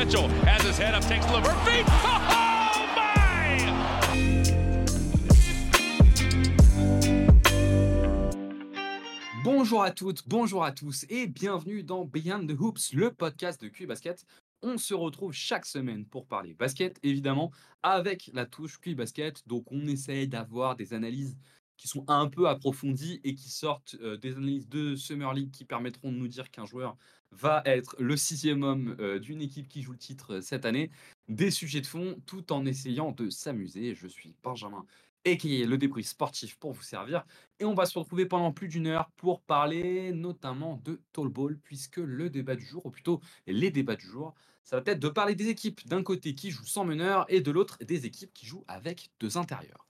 Oh! Bonjour à toutes, bonjour à tous et bienvenue dans Beyond the Hoops, le podcast de Q Basket. On se retrouve chaque semaine pour parler basket, évidemment, avec la touche Q Basket. Donc, on essaye d'avoir des analyses qui sont un peu approfondies et qui sortent euh, des analyses de Summer League qui permettront de nous dire qu'un joueur va être le sixième homme euh, d'une équipe qui joue le titre euh, cette année. Des sujets de fond, tout en essayant de s'amuser. Je suis Benjamin, et le débrief sportif pour vous servir. Et on va se retrouver pendant plus d'une heure pour parler notamment de Tall Ball, puisque le débat du jour, ou plutôt les débats du jour, ça va être de parler des équipes d'un côté qui jouent sans meneur et de l'autre des équipes qui jouent avec deux intérieurs.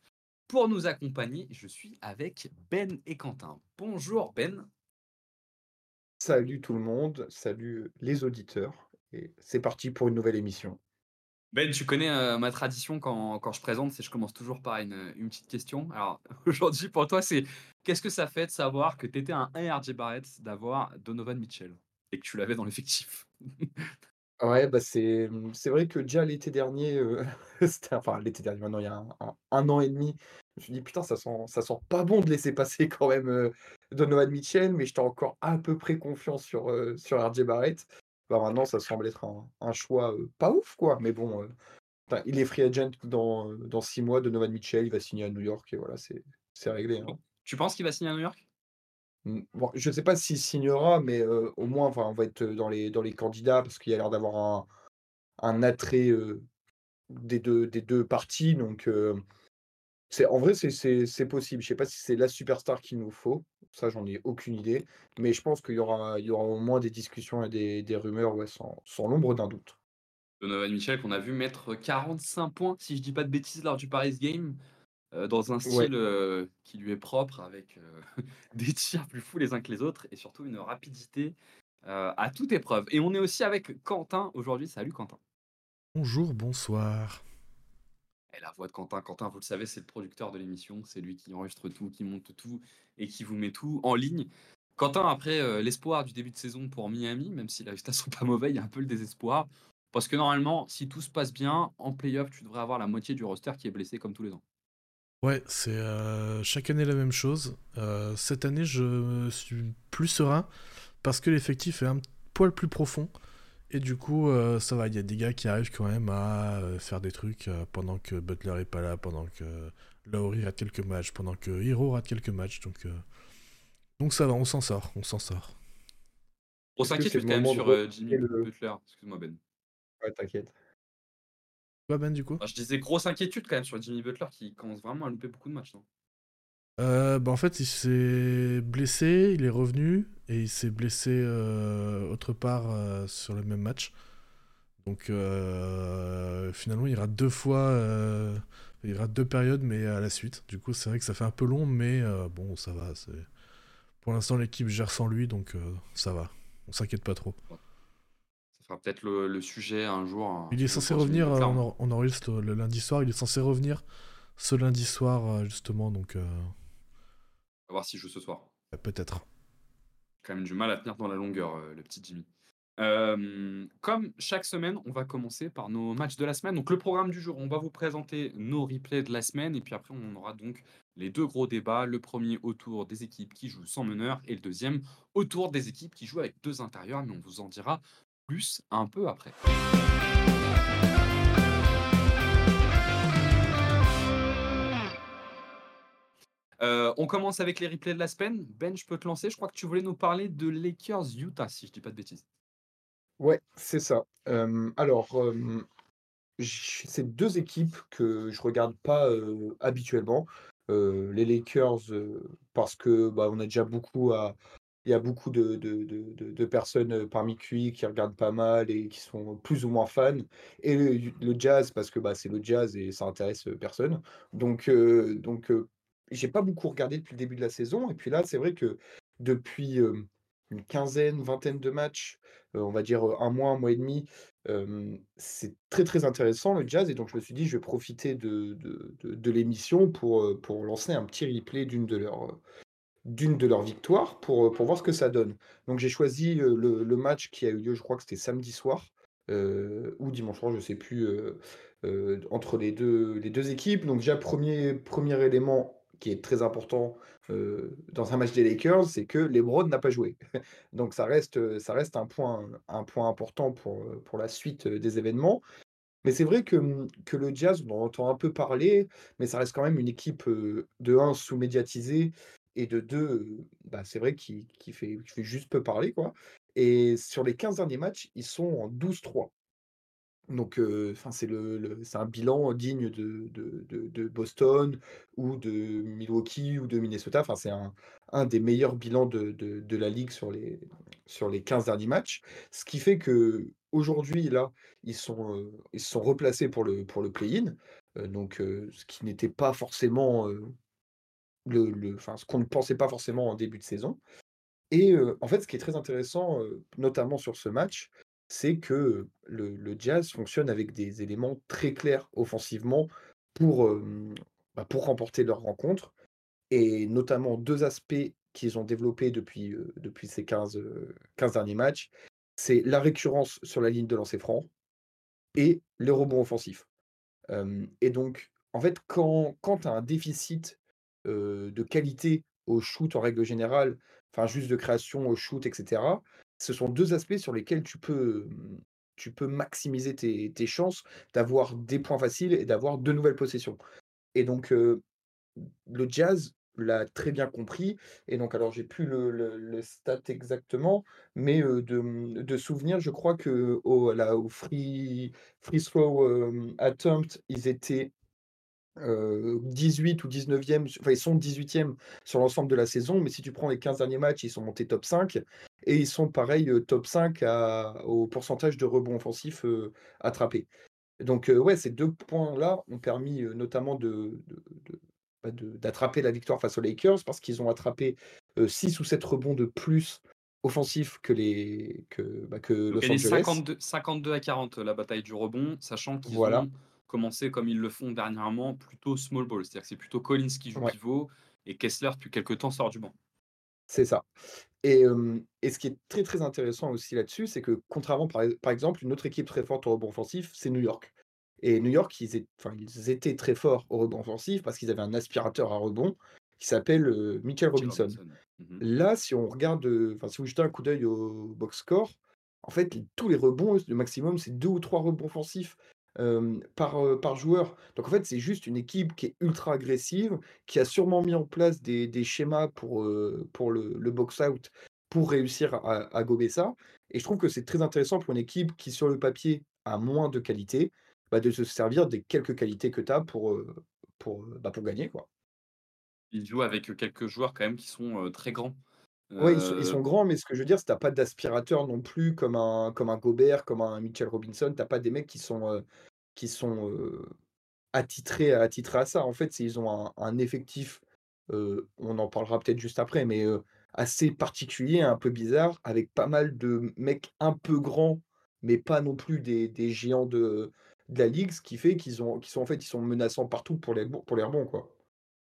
Pour nous accompagner, je suis avec Ben et Quentin. Bonjour Ben. Salut tout le monde, salut les auditeurs. Et c'est parti pour une nouvelle émission. Ben, tu connais euh, ma tradition quand, quand je présente, c'est je commence toujours par une, une petite question. Alors aujourd'hui pour toi, c'est qu'est-ce que ça fait de savoir que tu étais un 1 RJ Barrett d'avoir Donovan Mitchell et que tu l'avais dans l'effectif? Ouais, bah c'est, c'est vrai que déjà l'été dernier, euh, c'était, enfin l'été dernier, maintenant il y a un, un- an et demi, je me dit putain, ça sent, ça sent pas bon de laisser passer quand même euh, Donovan Mitchell, mais j'étais encore à peu près confiant sur, euh, sur RJ Barrett. Bah maintenant, ça semble être un, un choix euh, pas ouf, quoi, mais bon, euh, il est free agent dans, dans six mois, Donovan Mitchell, il va signer à New York, et voilà, c'est, c'est réglé. hein. Tu penses qu'il va signer à New York? Bon, je ne sais pas s'il signera, mais au moins, enfin, on va être dans les, dans les candidats parce qu'il y a l'air d'avoir un, un attrait des, deux, des deux parties. Donc, euh, c'est, en vrai, c'est, c'est, c'est possible. Je ne sais pas si c'est la superstar qu'il nous faut. Ça, j'en ai aucune idée. Mais je pense qu'il y aura, il y aura au moins des discussions et des, des rumeurs ouais, sans, sans l'ombre d'un doute. Donovan Mitchell qu'on a vu mettre 45 points, si je dis pas de bêtises, lors du Paris Game, euh, dans un style euh, qui lui est propre, avec euh, des tirs plus fous les uns que les autres, et surtout une rapidité euh, à toute épreuve. Et on est aussi avec Quentin aujourd'hui. Salut Quentin. Bonjour, bonsoir. Et la voix de Quentin, Quentin, vous le savez, c'est le producteur de l'émission, c'est lui qui enregistre tout, qui monte tout et qui vous met tout en ligne. Quentin, après euh, l'espoir du début de saison pour Miami, même si les résultats sont pas mauvais, il y a un peu le désespoir. Parce que normalement, si tout se passe bien, en playoff, tu devrais avoir la moitié du roster qui est blessé comme tous les ans. Ouais, c'est euh, chaque année la même chose. Euh, cette année, je suis plus serein parce que l'effectif est un poil plus profond. Et du coup, euh, ça va, il y a des gars qui arrivent quand même à euh, faire des trucs euh, pendant que Butler est pas là, pendant que Lowry rate quelques matchs, pendant que Hero rate quelques matchs. Donc, euh, donc ça va, on s'en sort, on s'en sort. Inquiétude le quand même sur euh, Jimmy le- Butler. Excuse-moi Ben. Ouais, t'inquiète. Toi, Ben, du coup? Enfin, je disais grosse inquiétude quand même sur Jimmy Butler qui commence vraiment à louper beaucoup de matchs. Non Euh, bah en fait, il s'est blessé, il est revenu et il s'est blessé euh, autre part euh, sur le même match. Donc euh, finalement, il rate deux fois, il deux périodes, mais à la suite. Du coup, c'est vrai que ça fait un peu long, mais bon, ça va. Pour l'instant, l'équipe gère sans lui, donc ça va. On s'inquiète pas trop. Ça fera peut-être le, le sujet un jour. hein, Il est censé revenir, on, en- on enregistre le lundi soir, il est censé revenir ce lundi soir, justement, donc On va voir s'il joue ce soir. peut-être. Quand même du mal à tenir dans la longueur, euh, le petit Jimmy. Euh, comme chaque semaine, on va commencer par nos matchs de la semaine. Donc le programme du jour, on va vous présenter nos replays de la semaine et puis après on aura donc les deux gros débats. Le premier autour des équipes qui jouent sans meneur et le deuxième autour des équipes qui jouent avec deux intérieurs, mais on vous en dira plus un peu après. Euh, on commence avec les replays de la semaine. Ben, je peux te lancer. Je crois que tu voulais nous parler de Lakers Utah, si je dis pas de bêtises. Ouais, c'est ça. Euh, alors, euh, c'est deux équipes que je regarde pas habituellement. Les Lakers, parce que bah, on a déjà beaucoup à. Il y a beaucoup de, de, de, personnes parmi QI qui regardent pas mal et qui sont plus ou moins fans. Et le, jazz, parce que bah, c'est le jazz et ça intéresse personne. Donc, donc j'ai pas beaucoup regardé depuis le début de la saison. Et puis là, c'est vrai que depuis une quinzaine, vingtaine de matchs, on va dire un mois, un mois et demi, c'est très très intéressant le jazz. Et donc je me suis dit, je vais profiter de, de, de- l'émission pour, pour lancer un petit replay d'une de leurs d'une de leurs victoires pour, pour voir ce que ça donne. Donc j'ai choisi le, match qui a eu lieu, je crois que c'était samedi soir, ou dimanche soir, je sais plus, entre les deux, les deux équipes. Donc déjà, premier, premier élément qui est très important dans un match des Lakers, c'est que LeBron n'a pas joué. Donc ça reste, ça reste un, point, un point important pour, pour la suite des événements. Mais c'est vrai que, que le Jazz, on en entend un peu parler, mais ça reste quand même une équipe, de 1 sous-médiatisée et de 2, bah, c'est vrai qui fait fait juste peu parler, quoi. Et sur les 15 derniers matchs, ils sont en 12-3. Donc, c'est le un bilan digne de Boston ou de Milwaukee ou de Minnesota. Enfin, c'est un des meilleurs bilans de la ligue sur les sur les 15 derniers matchs. Ce qui fait qu'aujourd'hui, là, ils sont, se sont replacés pour le play-in, donc ce qui n'était pas forcément, ce qu'on ne pensait pas forcément en début de saison et en fait, ce qui est très intéressant, notamment sur ce match, c'est que le, Jazz fonctionne avec des éléments très clairs offensivement pour, bah, pour remporter leur rencontre. Et notamment deux aspects qu'ils ont développés depuis, ces 15, 15 derniers matchs. C'est la récurrence sur la ligne de lancer franc et les rebonds offensifs. et donc, en fait, quand, quand tu as un déficit de qualité au shoot en règle générale, enfin juste de création au shoot, etc., ce sont deux aspects sur lesquels tu peux, mmh, maximiser tes, chances d'avoir des points faciles et d'avoir de nouvelles possessions. Et donc, le Jazz l'a très bien compris. Et donc, alors, j'ai plus le, le, stat exactement, mais de, mmh, souvenir, je crois que au, au free, free throw attempt, ils étaient 18 ou 19e, enfin ils sont 18e sur l'ensemble de la saison, mais si tu prends les 15 derniers matchs, ils sont montés top 5 et ils sont pareil top 5 au pourcentage de rebonds offensifs attrapés. Donc ouais, ces deux points-là ont permis notamment bah, de, d'attraper la victoire face aux Lakers parce qu'ils ont attrapé 6 ou 7 rebonds de plus offensifs que les que, bah, que Los Angeles. 52, 52 à 40 la bataille du rebond, sachant qu'ils voilà. ont commencer comme ils le font dernièrement, plutôt small ball. C'est-à-dire que c'est plutôt Collins qui joue pivot et Kessler, depuis quelques temps, sort du banc. C'est ça. Et, et, ce qui est très très intéressant aussi là-dessus, c'est que contrairement par, par, exemple, une autre équipe très forte au rebond offensif, c'est New York. Et New York, ils, ils, étaient très forts au rebond offensif parce qu'ils avaient un aspirateur à rebond qui s'appelle Michael Robinson. Mmh Là, si on regarde, enfin si vous jetez un coup d'œil au box score, en fait, tous les rebonds, le maximum, c'est deux ou trois rebonds offensifs par, par joueur. Donc en fait, c'est juste une équipe qui est ultra agressive, qui a sûrement mis en place des, des schémas pour, pour le, le box-out pour réussir à, à, gober ça. Et je trouve que c'est très intéressant pour une équipe qui, sur le papier, a moins de qualité, bah, de se servir des quelques qualités que tu as pour, pour, bah, pour gagner. Quoi. Il joue avec quelques joueurs quand même qui sont très grands. Oui, ils sont, grands, mais ce que je veux dire, c'est que tu pas d'aspirateur non plus comme un, comme un Gobert, comme un Mitchell Robinson. Tu pas des mecs qui sont, qui sont attitrés, à, à ça. En fait, ils ont un, effectif, on en parlera peut-être juste après, mais assez particulier, un peu bizarre, avec pas mal de mecs un peu grands, mais pas non plus des, des géants de, de la ligue, ce qui fait qu'ils ont, qu'ils sont en fait, ils sont menaçants partout pour les, pour les rebonds, quoi.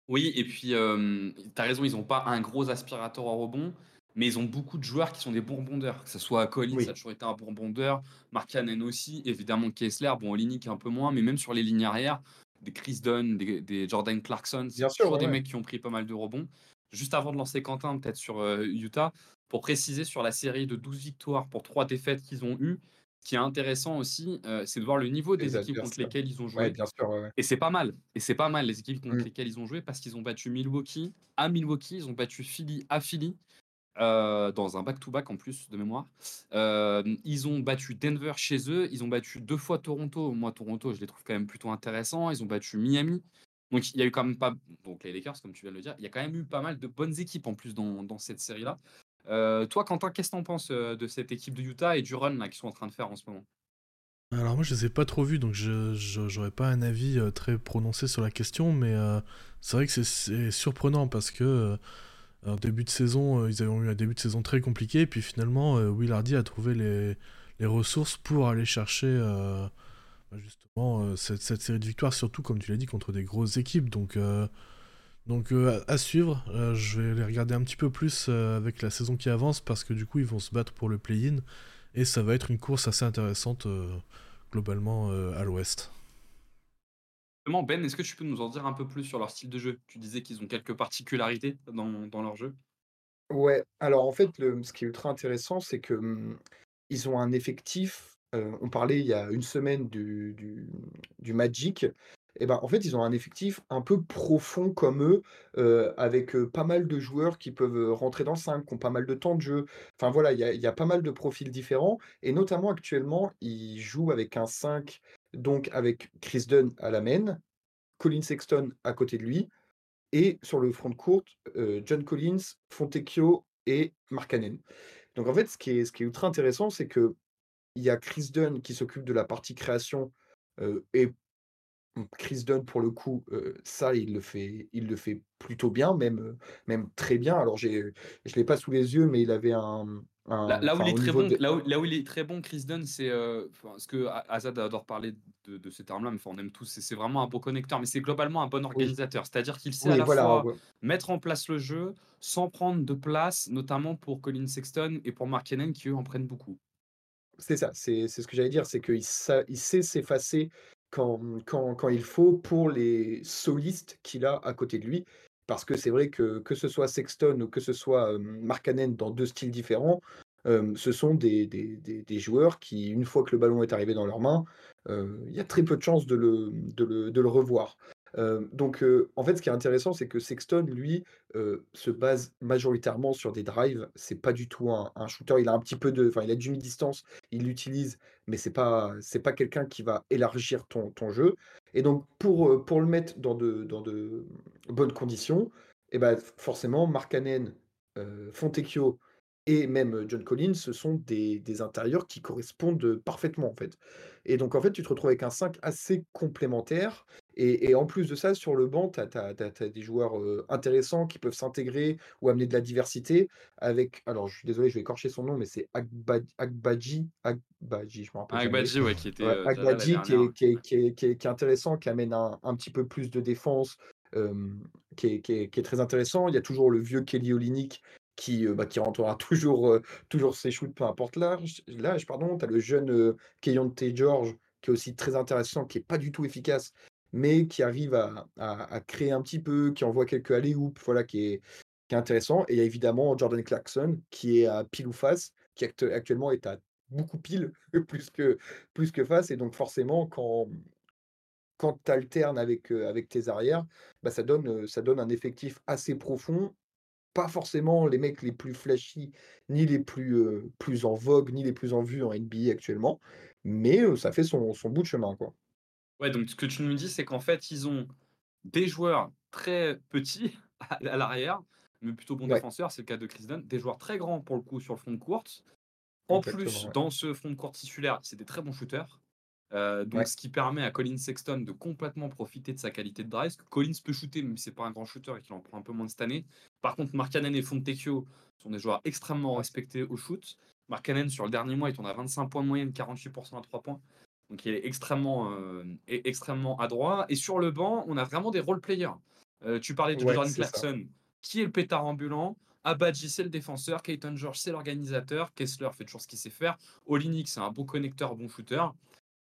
Oui, et puis, tu as raison, ils n'ont pas un gros aspirateur en rebond, mais ils ont beaucoup de joueurs qui sont des bons rebondeurs. Que ce soit Collins, ça a toujours été un bon rebondeur, Mark Cannon aussi, évidemment Kessler, bon, Olinik un peu moins, mais même sur les lignes arrière, des Chris Dunn, des, Jordan Clarkson, c'est toujours des mecs qui ont pris pas mal de rebonds. Juste avant de lancer Quentin, peut-être sur Utah, pour préciser sur la série de 12 victoires pour 3 défaites qu'ils ont eues, ce qui est intéressant aussi, c'est de voir le niveau des équipes contre lesquelles ils ont joué. bien sûr, Et c'est pas mal. Et c'est pas mal les équipes contre mmh. lesquelles ils ont joué parce qu'ils ont battu Milwaukee à Milwaukee, ils ont battu Philly à Philly. dans un back-to-back en plus de mémoire. ils ont battu Denver chez eux, ils ont battu deux fois Toronto. Moi, Toronto, je les trouve quand même plutôt intéressants. Ils ont battu Miami. Donc, il y a eu quand même pas. Donc, les Lakers, comme tu viens de le dire, il y a quand même eu pas mal de bonnes équipes en plus dans, dans cette série-là. Euh, toi, Quentin, qu'est-ce que tu en penses euh, de cette équipe de Utah et du run qu'ils sont en train de faire en ce moment? Alors moi je les ai pas trop vus donc je n'aurais pas un avis euh, très prononcé sur la question mais c'est vrai que c'est surprenant parce que début de saison ils avaient eu un début de saison très compliqué et puis finalement Will Hardy a trouvé les, les ressources pour aller chercher bah, justement cette, cette, série de victoires surtout comme tu l'as dit contre des grosses équipes donc donc euh, à suivre, euh, je vais les regarder un petit peu plus euh, avec la saison qui avance parce que du coup ils vont se battre pour le play-in Et ça va être une course assez intéressante globalement à l'ouest. Ben, est-ce que tu peux nous en dire un peu plus sur leur style de jeu? Tu disais qu'ils ont quelques particularités dans, leur jeu. Ouais, alors en fait, le, ce qui est ultra intéressant, c'est que mmh, ils ont un effectif. on parlait il y a une semaine du, du, Magic. Et ben, en fait, ils ont un effectif un peu profond comme eux, avec pas mal de joueurs qui peuvent rentrer dans 5, qui ont pas mal de temps de jeu. Enfin voilà, il y a, pas mal de profils différents. Et notamment actuellement, ils jouent avec un 5 donc avec Chris Dunn à la main, Colin Sexton à côté de lui, et sur le front de courte, John Collins, Fontecchio et Mark Cannon. Donc en fait, ce qui est, ce qui est ultra intéressant, c'est que il y a Chris Dunn qui s'occupe de la partie création et Chris Dunn, pour le coup, ça, il le fait, il le fait plutôt bien, même, même très bien. Alors, j'ai, je l'ai pas sous les yeux, mais il avait un, Là, où il est très bon, là, où, il est très bon, Chris Dunn, c'est ce que Azad adore parler de, de ces termes-là, mais on aime tous. C'est vraiment un bon connecteur, mais c'est globalement un bon organisateur. C'est-à-dire qu'il sait à la fois mettre en place le jeu sans prendre de place, notamment pour Colin Sexton et pour Mark Cannon qui eux en prennent beaucoup. C'est ça, c'est ce que j'allais dire, c'est qu'il il sait s'effacer quand, il faut pour les solistes qu'il a à côté de lui. Parce que c'est vrai que que ce soit Sexton ou que ce soit Markkanen dans deux styles différents, ce sont des, joueurs qui, une fois que le ballon est arrivé dans leurs mains, il y a très peu de chances de le revoir donc, en fait, ce qui est intéressant, c'est que Sexton, lui, se base majoritairement sur des drives. C'est pas du tout un, shooter. Il a un petit peu de, enfin, il a du mi-distance, il l'utilise, mais c'est pas, c'est pas quelqu'un qui va élargir ton, ton jeu. Et donc, pour, pour le mettre dans de, dans de bonnes conditions, et eh ben, forcément, Markkanen, Fontecchio et même John Collins, ce sont des, des, intérieurs qui correspondent parfaitement en fait. Et donc en fait, tu te retrouves avec un 5 assez complémentaire et, en plus de ça, sur le banc, tu as, des joueurs intéressants qui peuvent s'intégrer ou amener de la diversité avec, alors je suis désolé, je vais écorcher son nom, mais c'est Agbadji, Agbadji, je me rappelle. Agbadji, ouais, qui était. qui, est, intéressant, qui amène un, petit peu plus de défense, qui, est, très intéressant. Il y a toujours le vieux Kelly Olynyk qui, bah, qui rentrera toujours, toujours ses shoots, peu importe l'âge. Pardon. Tu as le jeune euh, T. George qui est aussi très intéressant, qui n'est pas du tout efficace, mais qui arrive à, créer un petit peu, qui envoie quelques alley oops voilà, qui est, intéressant. Et il y a évidemment Jordan Clarkson, qui est à pile ou face, qui actuellement est à beaucoup pile, plus que, plus que face. Et donc forcément, quand, quand tu alternes avec, avec tes arrières, bah ça, donne, ça donne un effectif assez profond. Pas forcément les mecs les plus flashy, ni les plus, plus en vogue, ni les plus en vue en NBA actuellement, mais ça fait son, son bout de chemin. quoi. Ouais, donc ce que tu nous dis, c'est qu'en fait, ils ont des joueurs très petits à, l'arrière, mais plutôt bons défenseurs, c'est le cas de Chris Dunn, des joueurs très grands pour le coup sur le front de courte. En plus, dans ce front de courte titulaire, c'est des très bons shooters. Euh, donc, ce qui permet à Colin Sexton de complètement profiter de sa qualité de drive. Collins peut shooter, mais c'est pas un grand shooter et qu'il en prend un peu moins cette année. Par contre, Markkanen et Fontecchio sont des joueurs extrêmement respectés au shoot. Markkanen, sur le dernier mois, il tourne à 25 points de moyenne, 48% à 3 points. Donc il est extrêmement, euh, extrêmement adroit. Et sur le banc, on a vraiment des role players. Euh, tu parlais de Jordan Clarkson, qui est le pétard ambulant? Abadji, c'est le défenseur. Keaton George, c'est l'organisateur. Kessler fait toujours ce qu'il sait faire. Olinik, c'est un bon connecteur, bon shooter.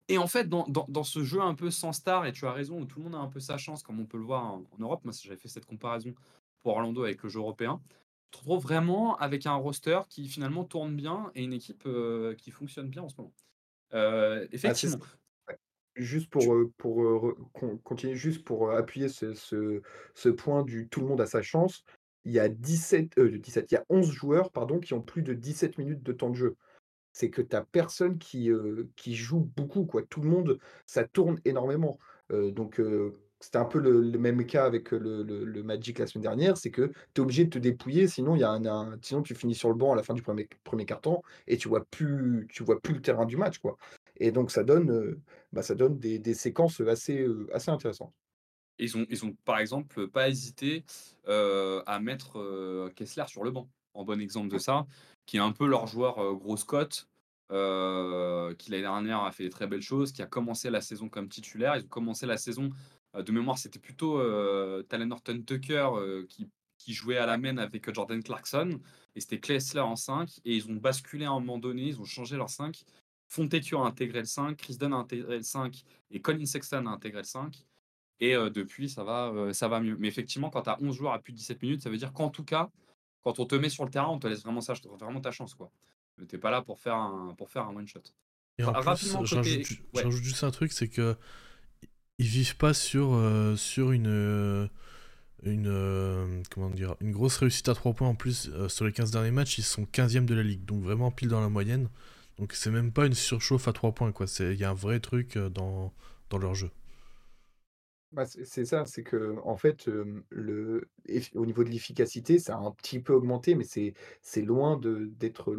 Et en fait, dans, dans, ce jeu un peu sans star, et tu as raison, où tout le monde a un peu sa chance, comme on peut le voir en, Europe, moi j'avais fait cette comparaison pour Orlando avec le jeu européen, tu te retrouves vraiment avec un roster qui finalement tourne bien et une équipe euh, qui fonctionne bien en ce moment. Ah, effectivement. juste pour, pour continuer, juste pour appuyer ce, ce, point du tout le monde a sa chance, il y a 17, 17 il y a 11 joueurs pardon, qui ont plus de 17 minutes de temps de jeu. C'est que tu as personne qui, qui joue beaucoup. Quoi. Tout le monde, ça tourne énormément. donc, c'était un peu le, même cas avec le, le, Magic la semaine dernière, c'est que tu es obligé de te dépouiller, sinon, y a un, sinon tu finis sur le banc à la fin du premier, premier carton et tu vois plus tu vois plus le terrain du match. quoi. Et donc ça donne, bah, ça donne des, des séquences assez, assez intéressantes. Ils ont, ils ont par exemple pas hésité à mettre Kessler sur le banc, en bon exemple de ça, qui est un peu leur joueur grosse cote, qui l'année dernière a fait des très belles choses, qui a commencé la saison comme titulaire. Ils ont commencé la saison de mémoire, c'était plutôt euh, Talon Horton Tucker euh, qui qui jouait à la main avec Jordan Clarkson. Et c'était Klessler en 5. Et ils ont basculé à un moment donné, ils ont changé leur 5. Fontecchio a intégré le 5, Chris Dunn a intégré le 5 et Colin Sexton a intégré le 5. Et euh, depuis, ça va, euh, ça va mieux. Mais effectivement, quand tu as 11 joueurs à plus de 17 minutes, ça veut dire qu'en tout cas, quand on te met sur le terrain, on te laisse vraiment, ça, vraiment ta chance. quoi. Tu pas là pour faire un, pour faire un one-shot. Et en plus, j'ajoute juste un truc, c'est que ils vivent pas sur, euh, sur une, une, comment dire, une grosse réussite à 3 points en plus sur les 15 derniers matchs. Ils sont 15e de la ligue, donc vraiment pile dans la moyenne. Donc c'est même pas une surchauffe à 3 points. Il y a un vrai truc dans, dans leur jeu. Bah, c'est ça, c'est que en fait, le au niveau de l'efficacité, ça a un petit peu augmenté, mais c'est loin d'être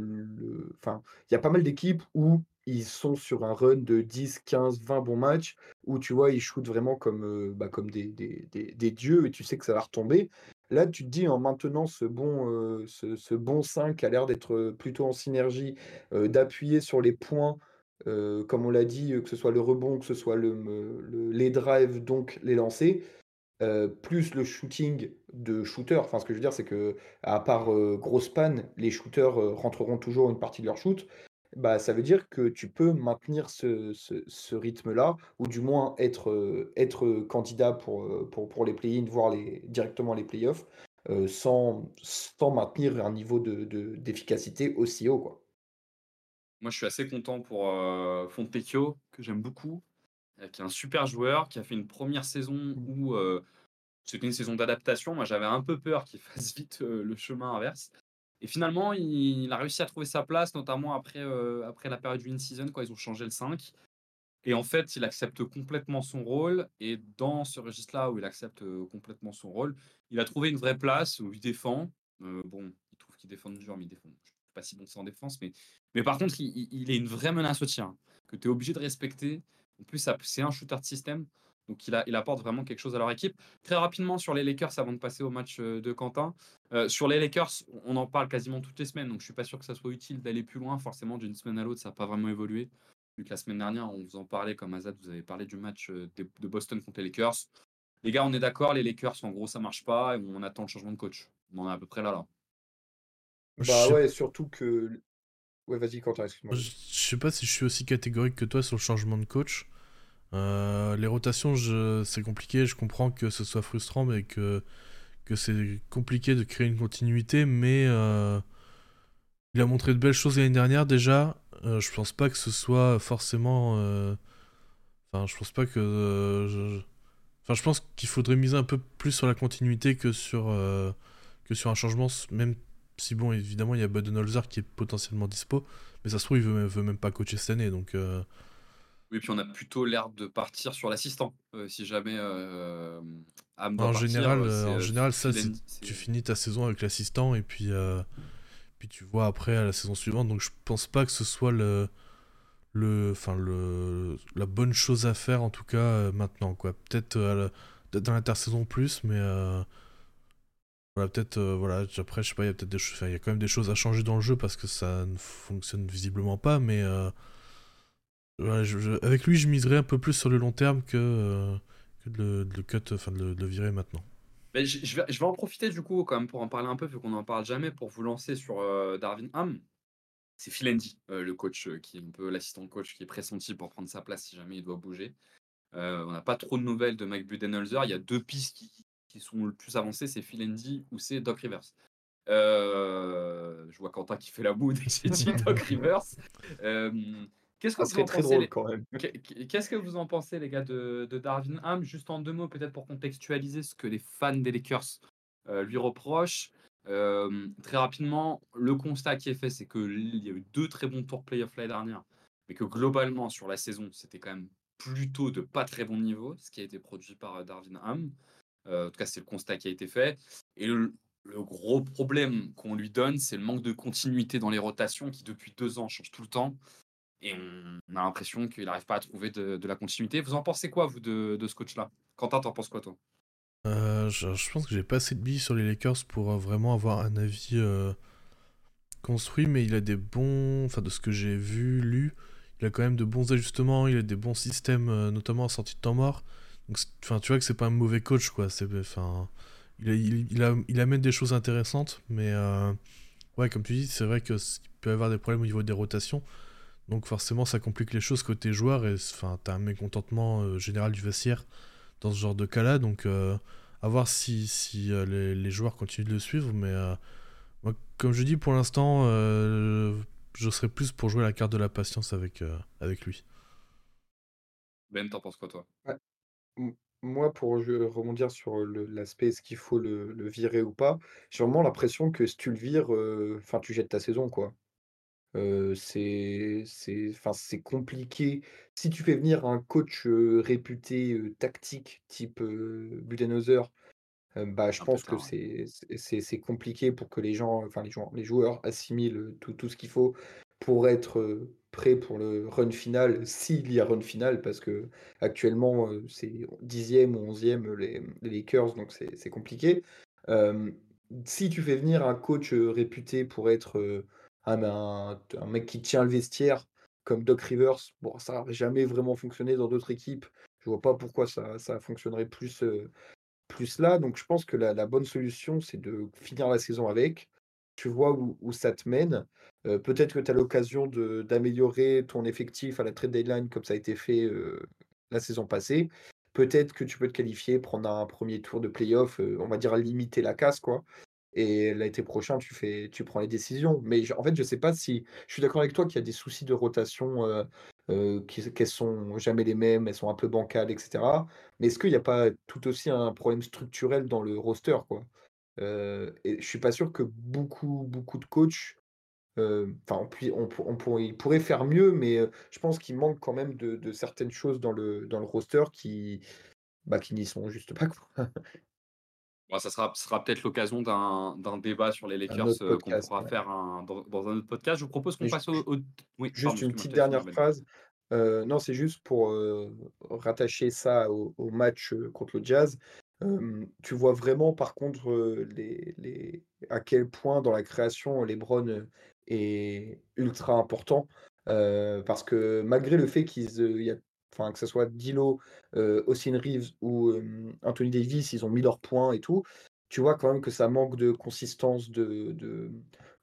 enfin, il y a pas mal d'équipes où ils sont sur un run de 10, 15, 20 bons matchs, où tu vois, ils shootent vraiment comme, bah, comme des des des dieux et tu sais que ça va retomber. Là, tu te dis en maintenant ce bon, ce ce bon 5 qui a l'air d'être, plutôt en synergie, d'appuyer sur les points comme on l'a dit, que ce soit le rebond, que ce soit le, les drives, donc les lancers, plus le shooting de shooters. Enfin, ce que je veux dire, c'est que à part grosse panne, les shooters rentreront toujours une partie de leur shoot. Bah, ça veut dire que tu peux maintenir ce, ce, rythme-là, ou du moins être, être candidat pour, pour, pour les play-in, voire les, directement les playoffs, sans, sans maintenir un niveau d'efficacité de, aussi haut. Quoi. Moi, je suis assez content pour euh, Fontecchio, que j'aime beaucoup, euh, qui est un super joueur, qui a fait une première saison mmh. où euh, c'était une saison d'adaptation. Moi, j'avais un peu peur qu'il fasse vite le chemin inverse. Et finalement, il, a réussi à trouver sa place, notamment après, après la période du in-season, quand ils ont changé le 5. Et en fait, il accepte complètement son rôle. Et dans ce registre-là où il accepte complètement son rôle, il a trouvé une vraie place où il défend. bon, il trouve qu'il défend dur, mais il défend pas si bon que ça en défense, mais, mais par contre, il, est une vraie menace au tir, que tu es obligé de respecter. En plus, c'est un shooter de système, donc il, a, il, apporte vraiment quelque chose à leur équipe. Très rapidement sur les Lakers, avant de passer au match euh, de Quentin. Euh, sur les Lakers, on en parle quasiment toutes les semaines, donc je suis pas sûr que ça soit utile d'aller plus loin. Forcément, d'une semaine à l'autre, ça n'a pas vraiment évolué. Vu que la semaine dernière, on vous en parlait, comme Azad, vous avez parlé du match euh, de Boston contre les Lakers. Les gars, on est d'accord, les Lakers, en gros, ça marche pas, et on attend le changement de coach. On en est à peu près là, là. Bah ouais, surtout que. Ouais, vas-y, Quentin, excuse-moi. Je sais pas si je suis aussi catégorique que toi sur le changement de coach. Euh, les rotations, c'est compliqué. Je comprends que ce soit frustrant, mais que, que c'est compliqué de créer une continuité. Mais euh, il a montré de belles choses l'année dernière déjà. Euh, je pense pas que ce soit forcément. Enfin, je pense pas que. Enfin, je pense qu'il faudrait miser un peu plus sur la continuité que sur, que sur un changement, même si bon, évidemment, il y a Budenholzer qui est potentiellement dispo, mais ça se trouve, il veut même pas coacher cette année, donc. Euh... Oui, puis on a plutôt l'air de partir sur l'assistant, euh, si jamais. Euh, en général, euh, en général, ça, tu finis ta saison avec l'assistant et puis, puis tu vois après à la saison suivante. Donc je pense pas que ce soit le, le, enfin le, la bonne chose à faire en tout cas maintenant quoi. Peut-être dans l'intersaison plus, mais peut-être, euh, voilà, après, je sais pas, il y a peut-être des choses, il y a quand même des choses à changer dans le jeu parce que ça ne fonctionne visiblement pas, mais euh, avec lui, je miserais un peu plus sur le long terme que, euh, que de, le, cut, enfin de, le virer maintenant. Mais je, vais, je vais en profiter du coup, quand même, pour en parler un peu, vu qu'on n'en parle jamais, pour vous lancer sur Darwin Ham. C'est Phil Andy, le coach, qui est un peu l'assistant coach, qui est pressenti pour prendre sa place si jamais il doit bouger. on n'a pas trop de nouvelles de Mike Budenholzer. Il y a deux pistes qui, qui sont le plus avancés, c'est Phil Andy ou c'est Doc Rivers. Euh, je vois Quentin qui fait la boue dès que j'ai dit Doc Rivers. Euh, qu'est-ce que vous en pensez les... quand même. Qu'est-ce que vous en pensez les gars de, Darwin Ham Juste en deux mots peut-être pour contextualiser ce que les fans des Lakers euh, lui reprochent. très rapidement, le constat qui est fait, c'est qu'il y a eu deux très bons tours playoff l'année dernière, mais que globalement sur la saison, c'était quand même plutôt de pas très bon niveau, ce qui a été produit par Darwin Ham. Euh, en tout cas, c'est le constat qui a été fait. Et le, gros problème qu'on lui donne, c'est le manque de continuité dans les rotations qui, depuis deux ans, change tout le temps. Et on a l'impression qu'il n'arrive pas à trouver de, la continuité. Vous en pensez quoi, vous, de, ce coach-là? Quentin, t'en penses quoi, toi? Euh, je, pense que j'ai pas assez de billes sur les Lakers pour euh, vraiment avoir un avis construit, mais il a des bons. Enfin, de ce que j'ai vu, lu, il a quand même de bons ajustements, il a des bons systèmes, notamment en sortie de temps mort. Enfin, tu vois que c'est pas un mauvais coach, quoi. Il, amène des choses intéressantes, mais ouais, comme tu dis, c'est vrai qu'il peut y avoir des problèmes au niveau des rotations. Donc forcément, ça complique les choses côté joueur et enfin, t'as un mécontentement général du vestiaire dans ce genre de cas-là. Donc à voir si, si les, les, joueurs continuent de le suivre, mais comme je dis, pour l'instant, euh, je serais plus pour jouer la carte de la patience avec, euh, avec lui. Ben, t'en penses quoi, toi? Moi, pour rebondir sur l'aspect est-ce qu'il faut le, virer ou pas, j'ai vraiment l'impression que si tu le vires, euh, enfin, tu jettes ta saison, quoi. C'est c'est compliqué. Si tu fais venir un coach réputé tactique type Budenholzer bah, je pense que c'est compliqué pour que les gens, enfin les joueurs les joueurs assimilent, tout tout ce qu'il faut pour être, prêts pour le run final, s'il y a run final parce qu'actuellement, heu, c'est 10e ou 11e, les les Lakers donc c'est compliqué. si tu fais venir un coach, réputé pour être, un un mec qui tient le vestiaire comme Doc Rivers, bon ça n'a jamais vraiment fonctionné dans d'autres équipes. Je vois pas pourquoi ça ça fonctionnerait plus, plus là. Donc je pense que la, bonne solution, c'est de finir la saison avec. Tu vois où, ça te mène. Euh, peut-être que tu as l'occasion d'améliorer ton effectif à la trade deadline comme ça a été fait euh, la saison passée. Peut-être que tu peux te qualifier, prendre un premier tour de playoff, euh, on va dire limiter la casse, quoi. Et l'été prochain, tu fais, tu prends les décisions. Mais en fait, je sais pas si. Je suis d'accord avec toi qu'il y a des soucis de rotation euh, qu'elles sont jamais les mêmes, elles sont un peu bancales, etc. Mais est-ce qu'il n'y a pas tout aussi un problème structurel dans le roster, quoi? Je suis pas sûr que beaucoup, beaucoup de coachs, enfin, on, on, pourrait faire mieux, mais je pense qu'il manque quand même de, certaines choses dans le, dans le roster qui, bah, qui n'y sont juste pas. ça sera, sera peut-être l'occasion d'un débat sur les Lakers qu'on pourra faire dans, un autre podcast. Je vous propose qu'on passe au. juste une petite dernière phrase. non, c'est juste pour rattacher ça au, match contre le Jazz. tu vois vraiment, par contre, les, les, à quel point dans la création, LeBron est ultra important. parce que malgré le fait qu'ils, y a enfin que ce soit Dilo, euh, Austin Reeves ou Anthony Davis, ils ont mis leurs points et tout. Tu vois quand même que ça manque de consistance, de, de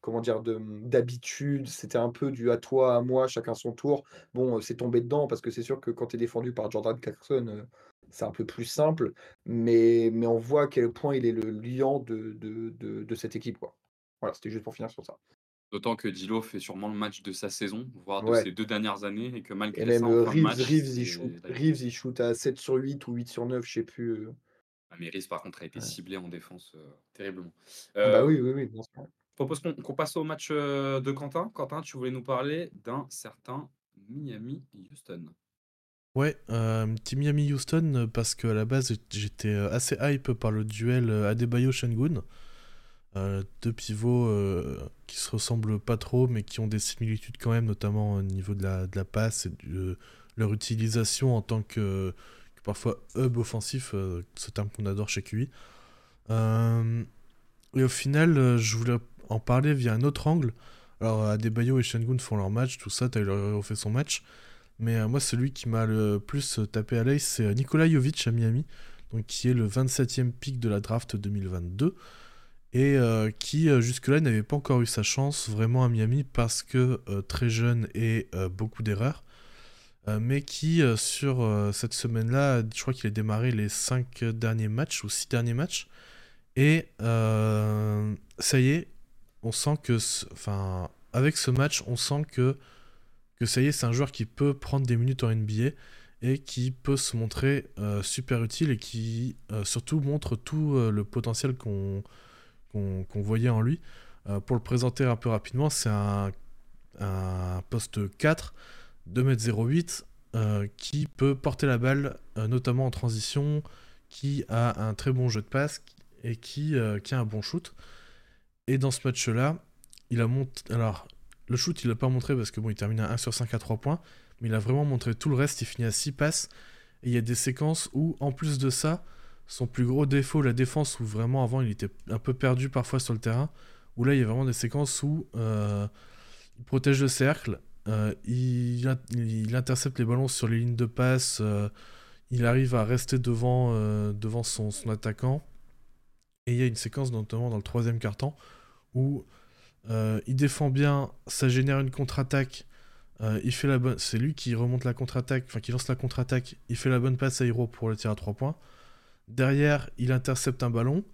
comment dire, d'habitude. C'était un peu du à toi, à moi, chacun son tour. Bon, c'est tombé dedans parce que c'est sûr que quand tu es défendu par Jordan Clarkson, c'est un peu plus simple. Mais, mais on voit à quel point il est le liant de, de, de, de cette équipe. Quoi. Voilà, c'était juste pour finir sur ça. D'autant que Dilo fait sûrement le match de sa saison, voire de ses deux dernières années, et que malgré et même ça, Reeves, match, Reeves, il shoot, Reeves, il shoot à 7 sur 8 ou 8 sur 9, je sais plus. Euh. Ah, mais Reeves, par contre, a été ciblé en défense euh, terriblement. Ah bah euh, oui, oui, oui, bien sûr. Je propose qu'on passe au match de Quentin. Quentin, tu voulais nous parler d'un certain Miami-Houston. Ouais, un petit Miami-Houston, parce qu'à la base, j'étais assez hype par le duel Adebayo-Shengun. Euh, deux pivots euh, qui se ressemblent pas trop, mais qui ont des similitudes quand même, notamment au niveau de la, de la passe et de leur utilisation en tant que, parfois hub offensif, euh, ce terme qu'on adore chez QI. et au final, je voulais en parler via un autre angle. Alors, Adebayo et Shengun font leur match, tout ça, Tyler fait son match. Mais moi, celui qui m'a le plus tapé à l'œil, c'est Nikola Jovic à Miami, donc, qui est le 27e pick de la draft 2022 et euh, qui euh, jusque-là n'avait pas encore eu sa chance vraiment à Miami parce que euh, très jeune et beaucoup d'erreurs, mais qui sur cette semaine-là, je crois qu'il a démarré les 5 derniers matchs ou 6 derniers matchs, et ça y est, on sent que, enfin, avec ce match, on sent que, que ça y est, c'est un joueur qui peut prendre des minutes en NBA et qui peut se montrer super utile et qui surtout montre tout le potentiel qu'on qu'on voyait en lui. Euh, pour le présenter un peu rapidement, c'est un, poste 4, 2m08, euh, qui peut porter la balle, euh, notamment en transition, qui a un très bon jeu de passe et qui, qui a un bon shoot. Et dans ce match-là, il a monté. Alors, le shoot, il l'a pas montré parce que bon, il termine à 1 sur 5 à 3 points, mais il a vraiment montré tout le reste. Il finit à 6 passes. Et il y a des séquences où, en plus de ça, son plus gros défaut, la défense, où vraiment avant il était un peu perdu parfois sur le terrain, où là il y a vraiment des séquences où euh, il protège le cercle, euh, il, intercepte les ballons sur les lignes de passe, euh, il arrive à rester devant, devant son, son, attaquant, Et il y a une séquence, notamment dans le troisième quart-temps, où il défend bien, ça génère une contre-attaque. il fait la bonne, c'est lui qui remonte la contre-attaque, enfin qui lance la contre-attaque. Il fait la bonne passe à Hiro pour le tir à 3 points. Derrière, il intercepte un ballon.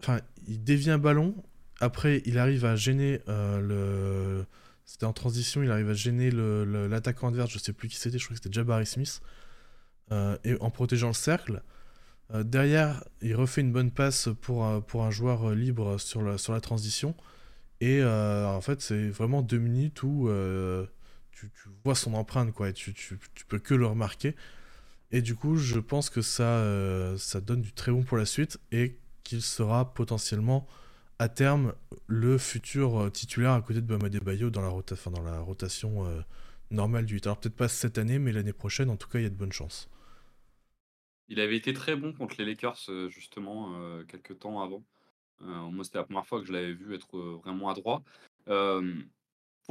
Enfin, il dévie un ballon. Après, il arrive à gêner euh, le. C'était en transition, il arrive à gêner le- le- l'attaquant adverse. Je sais plus qui c'était, je crois que c'était Jabari Smith. euh, et en protégeant le cercle. Euh, derrière, il refait une bonne passe pour, un- joueur libre sur la, transition. Et en fait, c'est vraiment deux minutes où tu, vois son empreinte, quoi, tu, tu peux que le remarquer. Et du coup, je pense que ça, euh, ça donne du très bon pour la suite et qu'il sera potentiellement à terme le futur euh, titulaire à côté de Bama Bayo dans la, rotation euh, normale du 8. Alors peut-être pas cette année, mais l'année prochaine, en tout cas, il y a de bonnes chances. Il avait été très bon contre les Lakers, justement, quelques temps avant. Moi, c'était la première fois que je l'avais vu être vraiment adroit.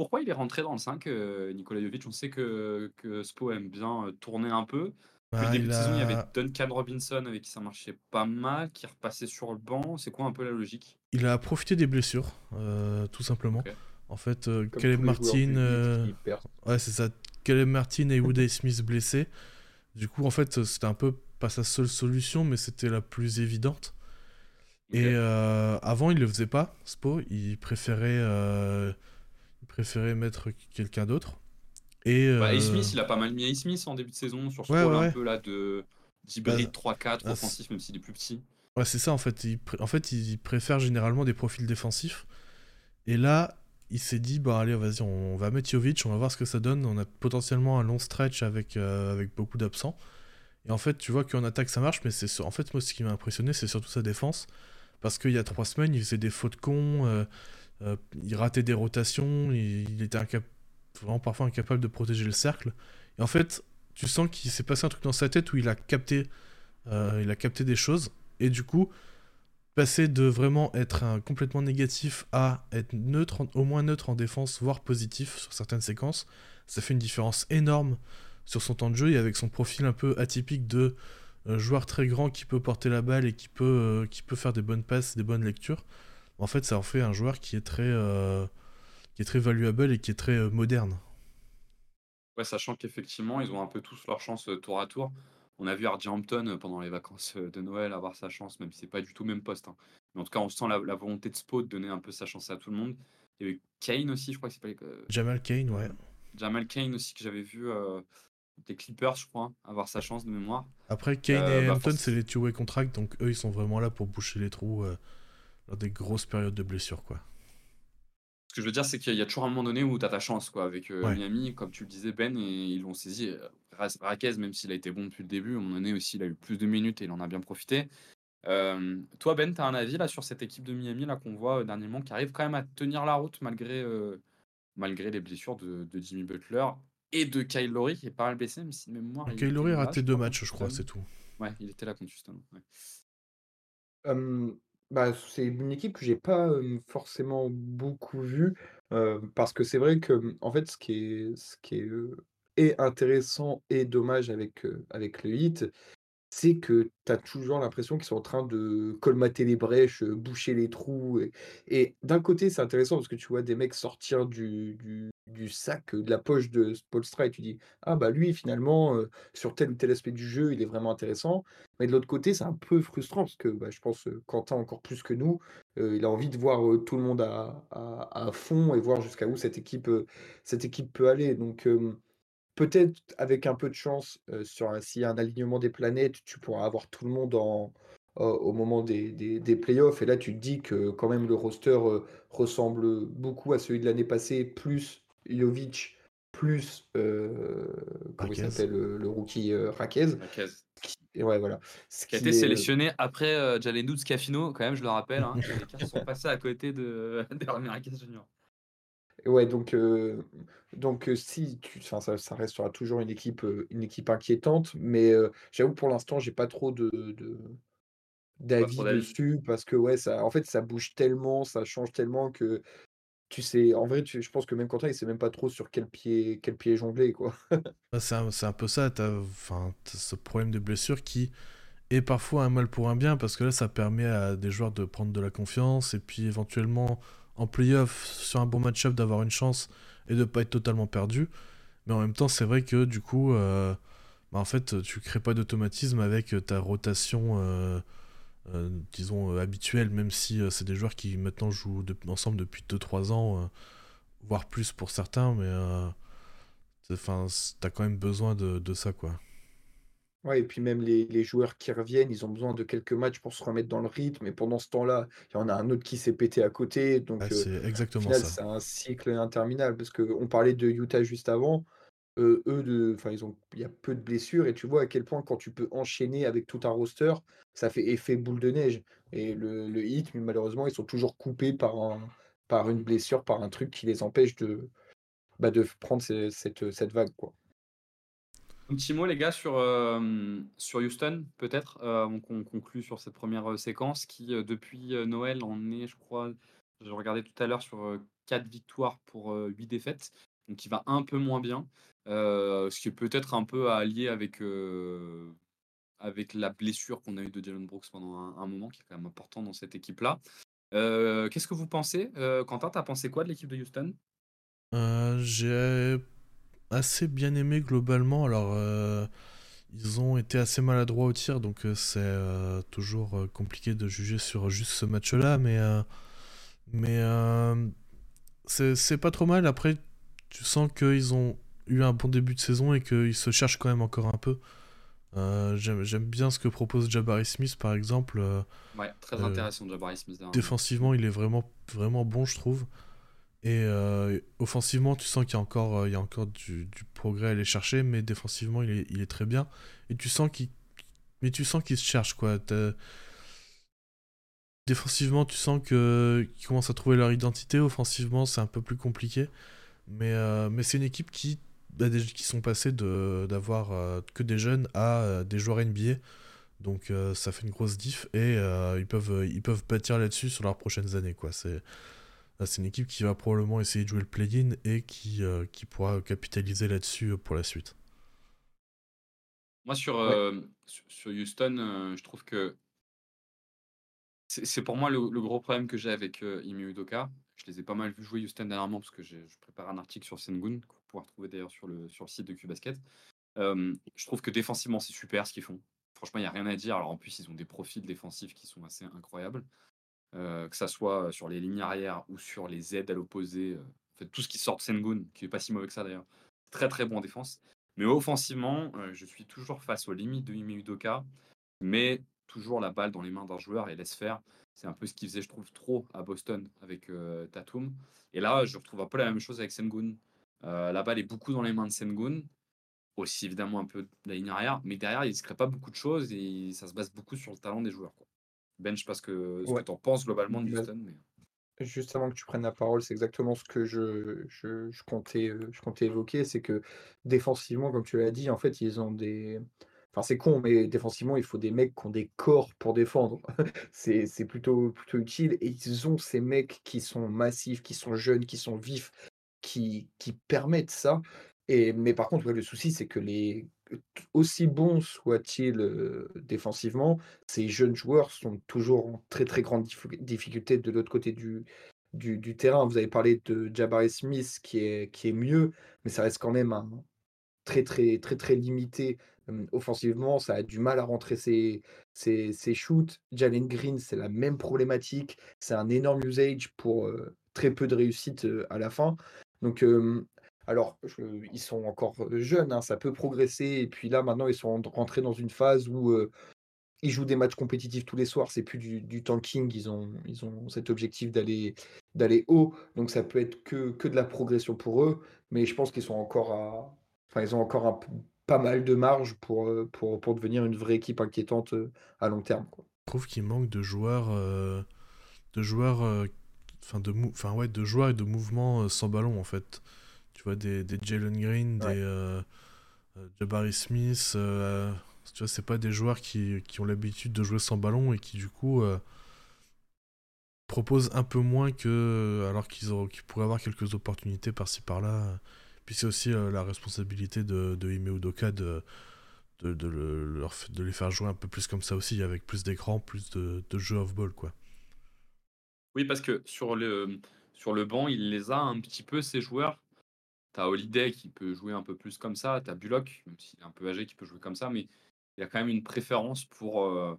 Pourquoi il est rentré dans le 5, euh, Nikola On sait que, Spo aime bien tourner un peu. Depuis Bah, le début il de saison, il y avait Duncan Robinson avec qui ça marchait pas mal, qui repassait sur le banc. C'est quoi un peu la logique? Il a profité des blessures, euh, tout simplement. En fait, euh, Caleb Martin, euh, ouais, c'est ça. Caleb Martin et Woody Smith blessés. Du coup, en fait, c'était un peu pas sa seule solution, mais c'était la plus évidente. Et euh, avant, il le faisait pas, Spo. Il préférait, euh, il préférait mettre quelqu'un d'autre. Et Bah, euh. Smith, il a pas mal mis. Smith en début de saison sur ce Ouais, rôle ouais, un ouais. peu là de d'hybride Bah, 3-4 ah, offensif, même s'il est plus petit. Ouais, c'est ça en fait. Il pr- En fait, il préfère généralement des profils défensifs. Et là, il s'est dit bah allez, vas-y, on va mettre Jovic, on va voir ce que ça donne. On a potentiellement un long stretch avec, euh, avec beaucoup d'absents. Et en fait, tu vois qu'en attaque ça marche, mais c'est en fait moi ce qui m'a impressionné, c'est surtout sa défense, parce qu'il y a trois semaines, il faisait des fautes cons, euh, euh, il ratait des rotations, il, il était incap- vraiment parfois incapable de protéger le cercle. Et en fait, tu sens qu'il s'est passé un truc dans sa tête où il a capté, euh, il a capté des choses, et du coup, passer de vraiment être un complètement négatif à être neutre, au moins neutre en défense, voire positif sur certaines séquences, ça fait une différence énorme sur son temps de jeu et avec son profil un peu atypique de euh, joueur très grand qui peut porter la balle et qui peut, euh, qui peut faire des bonnes passes, des bonnes lectures. En fait, ça en fait un joueur qui est très, qui est très valuable et qui est très euh, moderne. Ouais, sachant qu'effectivement, ils ont un peu tous leur chance euh, tour à tour. On a vu RJ Hampton euh, pendant les vacances de Noël avoir sa chance, même si c'est pas du tout le même poste. hein. Mais en tout cas, on sent la, la volonté de Spo de donner un peu sa chance à tout le monde. Il y a eu Kane aussi, je crois que c'est pas Jamal Kane, ouais. Jamal Kane aussi que j'avais vu des Clippers, je crois, avoir sa chance de mémoire. Après, Kane Euh, et bah, Hampton, c'est les two-way contracts, donc eux, ils sont vraiment là pour boucher les trous euh, lors des grosses périodes de blessures, quoi. Ce que je veux dire, c'est qu'il y a toujours un moment donné où tu as ta chance quoi, avec euh, Ouais. Miami, comme tu le disais, Ben, et ils l'ont saisi. Euh, Ra- Raquez, même s'il a été bon depuis le début, à un moment donné aussi, il a eu plus de minutes et il en a bien profité. Euh, toi, Ben, tu as un avis là sur cette équipe de Miami là qu'on voit euh, dernièrement qui arrive quand même à tenir la route malgré, euh, malgré les blessures de, de Jimmy Butler et de Kyle Lowry qui est pas mal blessé, même si de mémoire. il Kyle Lowry a raté deux matchs, je crois, c'est tout. Ouais, il était là contre Houston. ouais. Bah, c'est une équipe que j'ai pas, forcément beaucoup vue, parce que c'est vrai que, mmh, en fait, ce qui est intéressant et dommage avec, le Heat, c'est que tu as toujours l'impression qu'ils sont en train de colmater les brèches, boucher les trous et d'un côté, c'est intéressant parce que tu vois des mecs sortir du du sac, de la poche de Spoelstra et tu dis: «Ah bah lui finalement, heu, sur tel ou tel aspect du jeu, il est vraiment intéressant». Mais de l'autre côté, c'est un peu frustrant parce que, bah, je pense, heu, Quentin encore plus que nous, heu, il a envie de voir, tout le monde à à fond et voir jusqu'à où cette équipe, cette équipe peut aller donc Peut-être avec un peu de chance, sur un s'il y a un alignement des planètes, tu pourras avoir tout le monde au moment des des des playoffs et là, tu te dis que quand même le roster, ressemble, beaucoup à celui de l'année passée, plus Jovic, plus, heu, comment il s'appelle, le rookie, heu, Raquez. Raquez. Et ouais, voilà. Ce Qui a qui été est, sélectionné après euh, Jalen Dudes Scafino, quand même, je le rappelle. Hein, les Lakers sont passés à côté de d'Aaron Raquez Jr. Ouais, donc heu, donc heu, si tu enfin, ça ça restera toujours une équipe, une équipe inquiétante, mais j'avoue que pour l'instant, j'ai pas trop de de Pas trop d'avis d'avis. dessus parce que ouais, ça en fait, ça bouge tellement, ça change tellement que tu sais en vrai, je pense que même Quentin, il sait même pas trop sur quel pied quel pied jongler, quoi. Bah, c'est un, peu ça, t'as enfin, ce problème de blessure qui est parfois un mal pour un bien parce que là ça permet à des joueurs de prendre de la confiance et puis éventuellement en playoff sur un bon match-up d'avoir une chance et de pas être totalement perdu. Mais en même temps c'est vrai que du coup euh, bah, en fait tu crées pas d'automatisme avec ta rotation euh, disons habituelle même si c'est des joueurs qui maintenant jouent ensemble depuis 2-3 ans voire plus pour certains mais enfin t'as quand même besoin de, de ça quoi. Ouais et puis même les les joueurs qui reviennent, ils ont besoin de quelques matchs pour se remettre dans le rythme et pendant ce temps-là, il y en a un autre qui s'est pété à côté donc Ah, c'est exactement final, ça. c'est un cycle interminable parce qu'on parlait de Utah juste avant, eux de ils ont il y a peu de blessures et tu vois à quel point quand tu peux enchaîner avec tout un roster, ça fait effet boule de neige et le le Heat, malheureusement, ils sont toujours coupés par un par une blessure, par un truc qui les empêche de, bah, de prendre ce cette, cette vague, quoi. Un petit mot les gars sur, sur Houston peut-être, qu'on conclue sur cette première, séquence qui, depuis, Noël en est je crois, je regardais tout à l'heure sur, heu, 4 victoires pour, heu, 8 défaites, donc il va un peu moins bien, heu, ce qui est peut-être un peu à lier avec, heu, avec la blessure qu'on a eue de Dillon Brooks pendant un moment qui est quand même important dans cette équipe-là. Heu, qu'est-ce que vous pensez? Quentin, tu as pensé quoi de l'équipe de Houston? J'ai assez bien aimé globalement. Alors, ils ont été assez maladroits au tir, donc c'est, toujours, compliqué de juger sur juste ce match-là, mais mais c'est pas trop mal. Après, tu sens qu'ils ont eu un bon début de saison et qu'ils se cherchent quand même encore un peu. Heu, j'aime bien ce que propose Jabari Smith, par exemple, heu Ouais, très heu, intéressant Jabari Smith dernièrement. défensivement, il est vraiment vraiment bon, je trouve. Et euh, offensivement, tu sens qu'il y a encore, euh, il y a encore du, du progrès à aller chercher, mais défensivement, il est, il est très bien. Et tu sens qu'il, mais tu sens qu'il se cherche quoi. Défensivement, tu sens que qu'ils commencent à trouver leur identité. Offensivement, c'est un peu plus compliqué, mais euh, mais c'est une équipe qui bah, qui sont passés de d'avoir euh, que des jeunes à euh, des joueurs NBA. Donc euh, ça fait une grosse diff et euh, ils peuvent ils peuvent bâtir là-dessus sur leurs prochaines années quoi. C'est une équipe qui va probablement essayer de jouer le play-in et qui, euh, qui pourra capitaliser là-dessus pour la suite. Moi sur, Ouais. sur Houston, je trouve que c'est c'est pour moi le le gros problème que j'ai avec, Ime Udoka. Je les ai pas mal vus jouer Houston dernièrement parce que je prépare un article sur Sengun, que vous pourrez retrouver d'ailleurs sur le site de Cubasket. Hem, je trouve que défensivement, c'est super ce qu'ils font. Franchement, il y a rien à dire. Alors en plus, ils ont des profils défensifs qui sont assez incroyables, que ça soit, sur les lignes arrière ou sur les aides à l'opposé, heu, en fait tout ce qui sort de Sengun, qui est pas si mauvais que ça d'ailleurs. Très, très bon en défense. Mais offensivement, heu, je suis toujours face aux limites de Ime Udoka mais toujours la balle dans les mains d'un joueur et laisse faire. C'est un peu ce qu'il faisait, je trouve, trop à Boston avec euh, Tatum. Et là, je retrouve un peu la même chose avec Sengun. Euh, la balle est beaucoup dans les mains de Sengun, aussi évidemment un peu de la ligne arrière, mais derrière, il ne se crée pas beaucoup de choses et ça se base beaucoup sur le talent des joueurs. Quoi. Ben, je sais pas ce que, tu en penses globalement de Houston. Mais... juste avant que tu prennes la parole, c'est exactement ce que je je je comptais, heu, je comptais évoquer. C'est que défensivement, comme tu l'as dit, en fait, ils ont des enfin, c'est con, mais défensivement, il faut des mecs qui ont des corps pour défendre. C'est plutôt plutôt utile et ils ont ces mecs qui sont massifs, qui sont jeunes, qui sont vifs, qui qui permettent ça et mais par contre, le souci, c'est que les aussi bons soient-ils, heu, défensivement, ces jeunes joueurs sont toujours en très, très grande diffi difficulté de l'autre côté du du du terrain. Vous avez parlé de Jabari Smith qui est qui est mieux, mais ça reste quand même un très, très, très, très limité, offensivement. Ça a du mal à rentrer ses shoots. Jalen Green, c'est la même problématique. C'est un énorme usage pour, très peu de réussite, à la fin. Donc, alors ils sont encore, jeunes, hein, ça peut progresser et puis là, maintenant, ils sont rentrés dans une phase où, ils jouent des matchs compétitifs tous les soirs, c'est plus du tanking, ils ont ils ont cet objectif d'aller d'aller haut, donc ça peut être que que de la progression pour eux, mais je pense qu'ils sont encore à enfin, ils ont encore un pas mal de marge pour, heu, pour pour devenir une vraie équipe inquiétante, heu, à long terme, quoi. Je trouve qu'il manque de joueurs, euh, de joueurs, euh, enfin de, enfin ouais, de joueurs et de mouvements euh, sans ballon en fait. Tu vois des, des Jalen Green, des Ouais. euh, euh, Jabari Smith. euh, tu vois, c'est pas des joueurs qui, qui ont l'habitude de jouer sans ballon et qui du coup euh, proposent un peu moins que alors qu'ils qu'ils pourraient avoir quelques opportunités par-ci par-là. Puis c'est aussi euh, la responsabilité de, de Ime Udoka de de, le- de les faire jouer un peu plus comme ça aussi, avec plus d'écran, plus de, jeux off-ball, quoi. Oui, parce que sur le, sur le banc, il les a un petit peu, ces joueurs. Tu as Holiday qui peut jouer un peu plus comme ça. Tu as Bullock, même s'il est un peu âgé, qui peut jouer comme ça. Mais il y a quand même une préférence pour euh,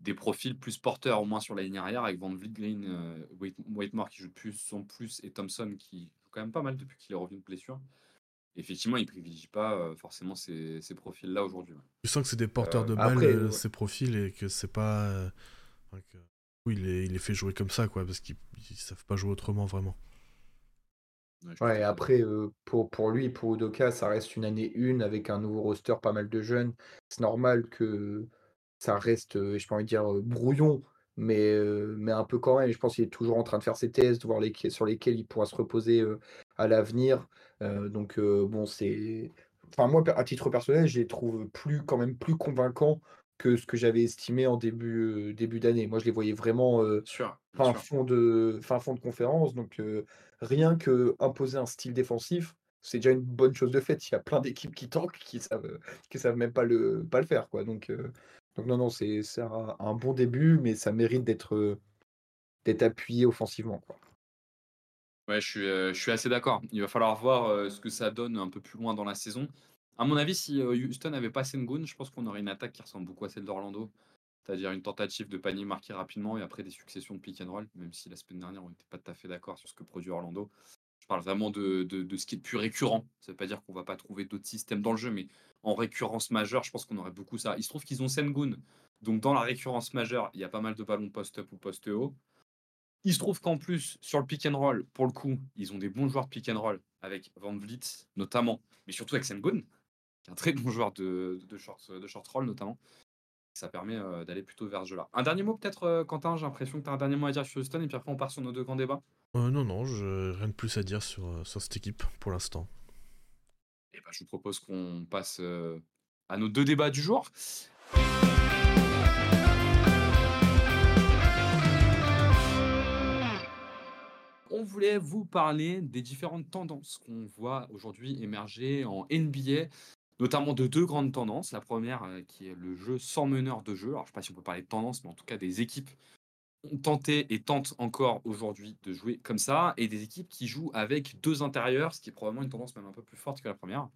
des profils plus porteurs, au moins sur la ligne arrière, avec Van Vliet, Green, euh, Whitmore qui joue plus en plus et Thompson qui quand même pas mal depuis qu'il est revenu de blessure. Effectivement, il ne privilégie pas euh, forcément ces, ces profils-là aujourd'hui. ouais. Tu sens que c'est des porteurs Euh, de balles, après, euh, ouais. ces profils, et que c'est pas. euh, enfin, que- oui, il les, il les fait jouer comme ça, quoi, parce qu'ils ils savent pas jouer autrement, vraiment. Ouais, je après, euh, pour, pour lui, pour Udoka, ça reste une année une avec un nouveau roster, pas mal de jeunes. C'est normal que ça reste, euh, je pas envie de dire euh, brouillon, mais, euh, mais un peu quand même. Je pense qu'il est toujours en train de faire ses tests, voir lesquels, sur lesquels il pourra se reposer euh, à l'avenir. Euh, donc, bon, c'est. Enfin, moi, à titre personnel, je les trouve plus, quand même plus convaincants que ce que j'avais estimé en début, début d'année. Moi, je les voyais vraiment. fin fond de, fin fond de conférence. Donc, rien que imposer un style défensif, c'est déjà une bonne chose de fait. Il y a plein d'équipes qui tankent, qui savent, qui savent même pas le, pas le faire. Quoi. Donc, euh, donc, non, non, c'est un, bon début, mais ça mérite d'être euh, appuyé offensivement. Quoi. Ouais, je suis, euh, je suis assez d'accord. Il va falloir voir euh, ce que ça donne un peu plus loin dans la saison. À mon avis, si Houston n'avait pas Sengun, je pense qu'on aurait une attaque qui ressemble beaucoup à celle d'Orlando. C'est-à-dire une tentative de panier marqué rapidement et après des successions de pick and roll, même si la semaine dernière, on n'était pas tout à fait d'accord sur ce que produit Orlando. Je parle vraiment de, ce qui est plus récurrent. Ça veut pas dire qu'on va pas trouver d'autres systèmes dans le jeu, mais en récurrence majeure, je pense qu'on aurait beaucoup ça. Il se trouve qu'ils ont Sengun. Donc dans la récurrence majeure, il y a pas mal de ballons post-up ou post-haut. Il se trouve qu'en plus, sur le pick and roll, pour le coup, ils ont des bons joueurs de pick and roll avec Van Vliet notamment, mais surtout avec Sengun, qui est un très bon joueur de, short, de short roll notamment. Ça permet euh, d'aller plutôt vers ce jeu-là. Un dernier mot peut-être, euh, Quentin, j'ai l'impression que tu as un dernier mot à dire sur Houston, et puis après on part sur nos deux grands débats. Euh, non, non, je, rien de plus à dire sur cette équipe pour l'instant. Ben, je vous propose qu'on passe à nos deux débats du jour. On voulait vous parler des différentes tendances qu'on voit aujourd'hui émerger en NBA, notamment de deux grandes tendances. La première euh, qui est le jeu sans meneur de jeu. Alors, je ne sais pas si on peut parler de tendance, mais en tout cas des équipes ont tenté et tentent encore aujourd'hui de jouer comme ça, et des équipes qui jouent avec deux intérieurs, ce qui est probablement une tendance même un peu plus forte que la première.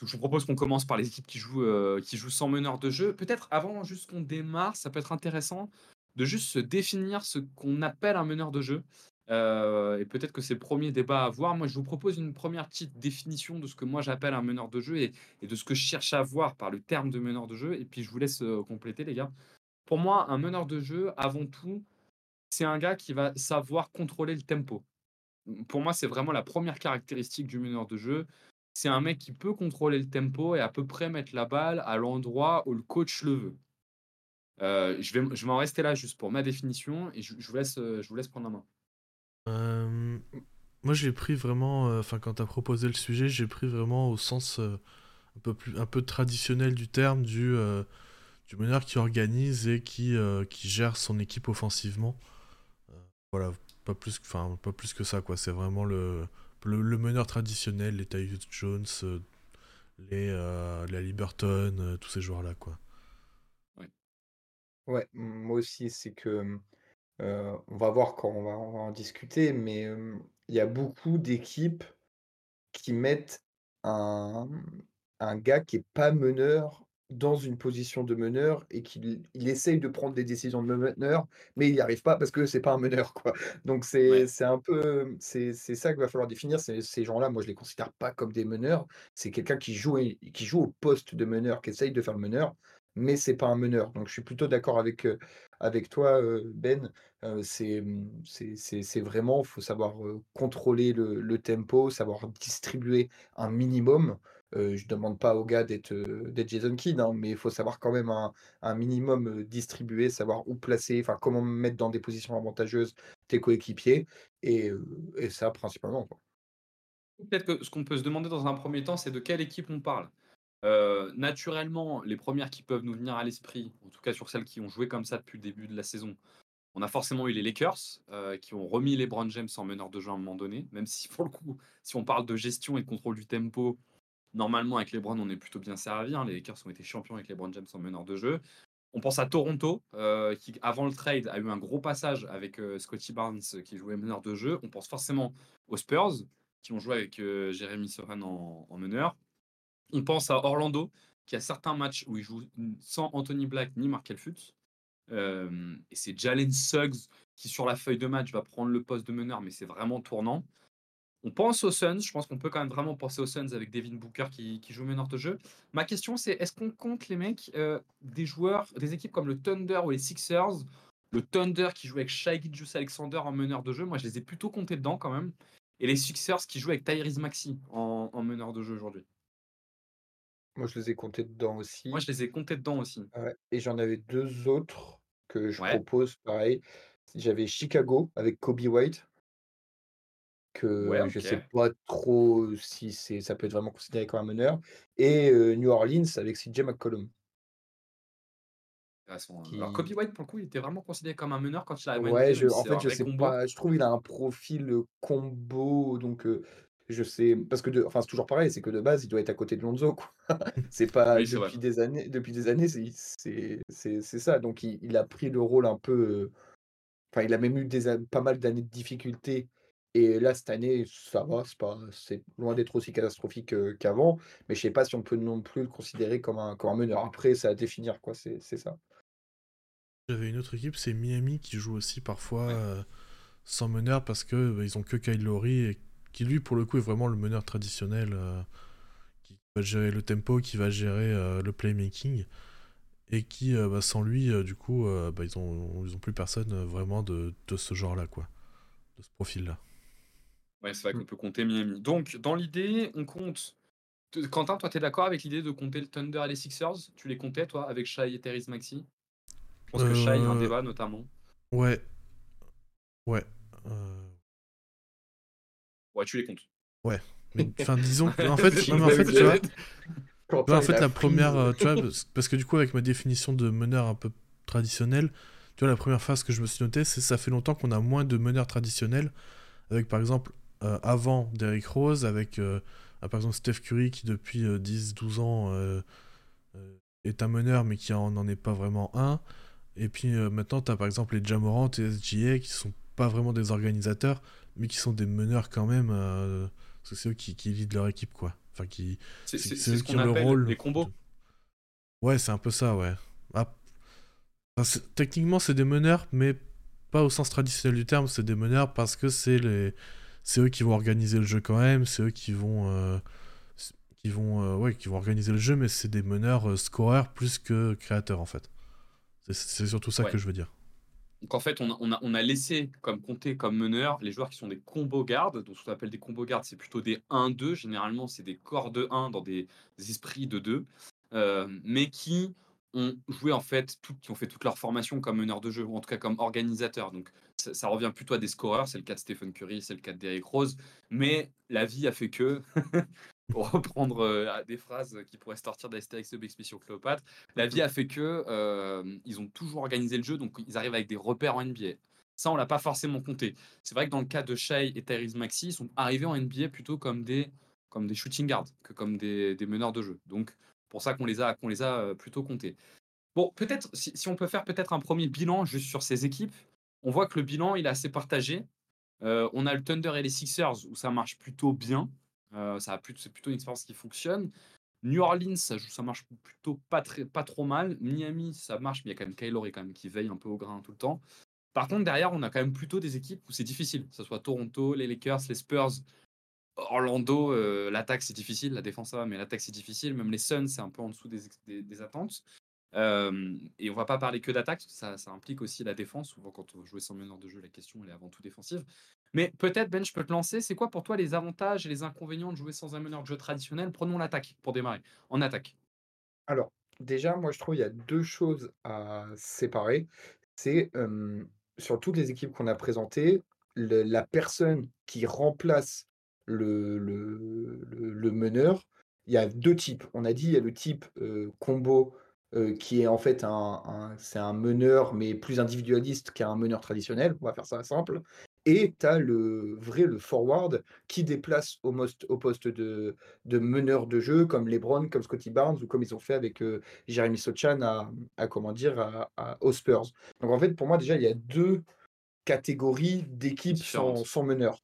Donc je vous propose qu'on commence par les équipes qui jouent, euh, qui jouent sans meneur de jeu. Peut-être avant juste qu'on démarre, ça peut être intéressant de juste se définir ce qu'on appelle un meneur de jeu. Euh, et peut-être que c'est le premier débat à avoir. Moi, je vous propose une première petite définition de ce que moi j'appelle un meneur de jeu et, de ce que je cherche à voir par le terme de meneur de jeu. Et puis je vous laisse euh, compléter, les gars. Pour moi, un meneur de jeu, avant tout, c'est un gars qui va savoir contrôler le tempo. Pour moi, c'est vraiment la première caractéristique du meneur de jeu. C'est un mec qui peut contrôler le tempo et à peu près mettre la balle à l'endroit où le coach le veut. Euh, je vais, je rester là juste pour ma définition et je, vous, laisse, euh, je vous laisse prendre la main. Euh, moi, j'ai pris vraiment, enfin, quand tu as proposé le sujet, j'ai pris vraiment au sens un peu plus, un peu traditionnel du terme, du, du meneur qui organise et qui, euh, qui gère son équipe offensivement. Euh, voilà, pas plus, pas plus que ça, quoi. C'est vraiment le, le, meneur traditionnel, les Tyus Jones, euh, les, la Liberton, tous ces joueurs-là, quoi. Ouais, moi aussi, c'est que on va voir quand on va, en discuter, mais il y a beaucoup d'équipes qui mettent un, un gars qui est pas meneur dans une position de meneur et qu'il il essaye de prendre des décisions de meneur, mais il n'y arrive pas parce que c'est pas un meneur, quoi. Donc c'est Ouais. c'est un peu c'est ça qu'il va falloir définir. Ces gens-là, moi je les considère pas comme des meneurs. C'est quelqu'un qui joue qui joue au poste de meneur, qui essaye de faire le meneur, mais c'est pas un meneur. Donc je suis plutôt d'accord avec euh, avec toi, euh, Ben. Euh, c'est mmh, c'est c'est vraiment, faut savoir contrôler le, le tempo, savoir distribuer un minimum. Je ne demande pas au gars d'être Jason Kidd, hein, mais il faut savoir quand même un, minimum distribuer, savoir où placer, enfin comment mettre dans des positions avantageuses tes coéquipiers, et, ça principalement. Peut-être que ce qu'on peut se demander dans un premier temps, c'est de quelle équipe on parle. Naturellement, les premières qui peuvent nous venir à l'esprit, en tout cas sur celles qui ont joué comme ça depuis le début de la saison, on a forcément eu les Lakers qui ont remis les Brown James en meneur de jeu à un moment donné, même si pour le coup, si on parle de gestion et de contrôle du tempo, Normalement, avec LeBron, on est plutôt bien servi. hein. Les Lakers ont été champions avec LeBron James en meneur de jeu. On pense à Toronto, euh, qui avant le trade a eu un gros passage avec euh, Scotty Barnes euh, qui jouait meneur de jeu. On pense forcément aux Spurs, qui ont joué avec euh, Jeremy Sohan en, en meneur. On pense à Orlando, qui a certains matchs où il joue sans Anthony Black ni Markel Fultz. Euh, et c'est Jalen Suggs qui, sur la feuille de match, va prendre le poste de meneur, mais c'est vraiment tournant. On pense aux Suns. Je pense qu'on peut quand même vraiment penser aux Suns avec Devin Booker qui, qui joue meneur de jeu. Ma question, c'est est-ce qu'on compte les mecs, euh, des joueurs, des équipes comme le Thunder ou les Sixers Le Thunder qui joue avec Shai Gilgeous Alexander en meneur de jeu, moi je les ai plutôt comptés dedans quand même. Et les Sixers qui jouent avec Tyrese Maxi en, en meneur de jeu aujourd'hui. Moi, je les ai comptés dedans aussi. Moi je les ai comptés dedans aussi. Et j'en avais deux autres que je Ouais. propose, pareil. J'avais Chicago avec Kobe White, que Ouais, je ok. sais pas trop si ça peut être vraiment considéré comme un meneur, et euh, New Orleans avec CJ McCollum. Hein. Qui- Alors Kobe White, pour le coup, il était vraiment considéré comme un meneur quand il à Ouais, je, en fait, je sais combo. pas, je trouve il a un profil combo, donc euh, je sais, parce que de, enfin, c'est toujours pareil, c'est que de base, il doit être à côté de Lonzo. C'est pas Oui, c'est vrai. depuis des années, depuis des années, c'est ça. Donc il, il a pris le rôle un peu, euh, enfin, il a même eu des, pas mal d'années de difficultés. Et là, cette année, ça va, c'est pas, c'est loin d'être aussi catastrophique euh, qu'avant, mais je sais pas si on peut non plus le considérer comme un, comme un meneur. Après, c'est à définir, quoi, c'est c'est ça. J'avais une autre équipe, c'est Miami qui joue aussi parfois Ouais. euh, sans meneur parce que bah, ils ont que Kyle Lowry et qui lui pour le coup est vraiment le meneur traditionnel euh, qui va gérer le tempo, qui va gérer euh, le playmaking et qui bah, sans lui du coup bah, ils ont ils ont plus personne vraiment de, de ce genre là quoi, de ce profil là. Ouais, c'est vrai Mm. qu'on peut compter Miami. Donc, dans l'idée, on compte. Te- Quentin, toi, tu es d'accord avec l'idée de compter le Thunder et les Sixers? Tu les comptais, toi, avec Shai et Therese Maxi Je pense que Shai, a un Euh, débat, notamment. Ouais. Ouais. euh, Ouais, tu les comptes. Mais enfin disons que- en fait non, mais en fait tu vois Quentin, Ouais, en fait, a la première, euh, tu vois, parce- parce que du coup, avec ma définition de meneur un peu traditionnel, tu vois, la première phrase que je me suis notée, c'est ça fait longtemps qu'on a moins de meneurs traditionnels, avec par exemple, euh, avant Derrick Rose, avec euh, ah, par exemple Steph Curry qui depuis 10-12 ans euh, euh, est un meneur, mais qui en n'en est pas vraiment un. Et puis euh, maintenant, tu as par exemple les Jamorant et SGA qui sont pas vraiment des organisateurs, mais qui sont des meneurs quand même, euh, parce que c'est eux qui, qui lead leur équipe, quoi. Enfin, qui, C'est c'est- c'est- eux ce qui ont le rôle les combos. de- Ouais, c'est un peu ça, ouais. Ah, c'est- techniquement, c'est des meneurs, mais pas au sens traditionnel du terme. C'est des meneurs parce que c'est les, c'est eux qui vont organiser le jeu quand même. C'est eux qui vont, euh, qui vont, euh, ouais, qui vont organiser le jeu, mais c'est des meneurs euh, scoreurs plus que créateurs en fait. C'est- surtout ça Ouais. que je veux dire. Donc, en fait, on a, on a, on a laissé comme compter comme meneurs les joueurs qui sont des combo gardes. Donc, ce qu'on appelle des combo gardes, c'est plutôt des 1-2. Généralement, c'est des corps de 1 dans des, des esprits de 2. euh, mais qui ont joué, en fait, qui ont fait toute leur formation comme meneurs de jeu, ou en tout cas comme organisateurs. Donc, ça, revient plutôt à des scoreurs. C'est le cas de Stephen Curry, c'est le cas de Derrick Rose. Mais la vie a fait que, pour reprendre euh, des phrases qui pourraient sortir d'Astérix et Expédition Cléopâtre, la vie a fait que euh, ils ont toujours organisé le jeu, donc ils arrivent avec des repères en NBA. Ça, on l'a pas forcément compté. C'est vrai que dans le cas de Shai et Tyrese Maxi, ils sont arrivés en NBA plutôt comme des, comme des shooting guards que comme des, des meneurs de jeu. Donc, pour ça qu'on les a, qu'on les a plutôt comptés. Bon, peut-être, si, on peut faire peut-être un premier bilan juste sur ces équipes, on voit que le bilan, il est assez partagé. On a le Thunder et les Sixers où ça marche plutôt bien. Ça c'est plutôt une expérience qui fonctionne. New Orleans, ça, marche plutôt pas, trop mal. Miami, ça marche, mais il y a quand même Kyle qui veille un peu au grain tout le temps. Par contre, derrière, on a quand même plutôt des équipes où c'est difficile, que ce soit Toronto, les Lakers, les Spurs, Orlando. euh, l'attaque, c'est difficile, la défense, ça va, mais l'attaque, c'est difficile. Même les Suns, c'est un peu en dessous des, attentes. Euh, et on va pas parler que d'attaque, ça, implique aussi la défense. Souvent, quand on joue sans meneur de jeu, la question elle est avant tout défensive. Mais peut-être, Ben, je peux te lancer. C'est quoi pour toi les avantages et les inconvénients de jouer sans un meneur de jeu traditionnel? Prenons l'attaque pour démarrer. En attaque. Alors, déjà, moi, je trouve il y a deux choses à séparer. C'est sur toutes les équipes qu'on a présentées, la personne qui remplace le, le, le- le meneur, il y a deux types. On a dit, il y a le type euh, combo euh, qui est en fait un, un- c'est un meneur, mais plus individualiste qu'un meneur traditionnel. On va faire ça simple. Et tu as le vrai, le forward, qui déplace au, au poste de, de meneur de jeu, comme LeBron, comme Scotty Barnes, ou comme ils ont fait avec Jeremy Sochan à, à, comment dire, à, aux Spurs. Donc en fait, pour moi, déjà, il y a deux catégories d'équipes sans, sans meneur.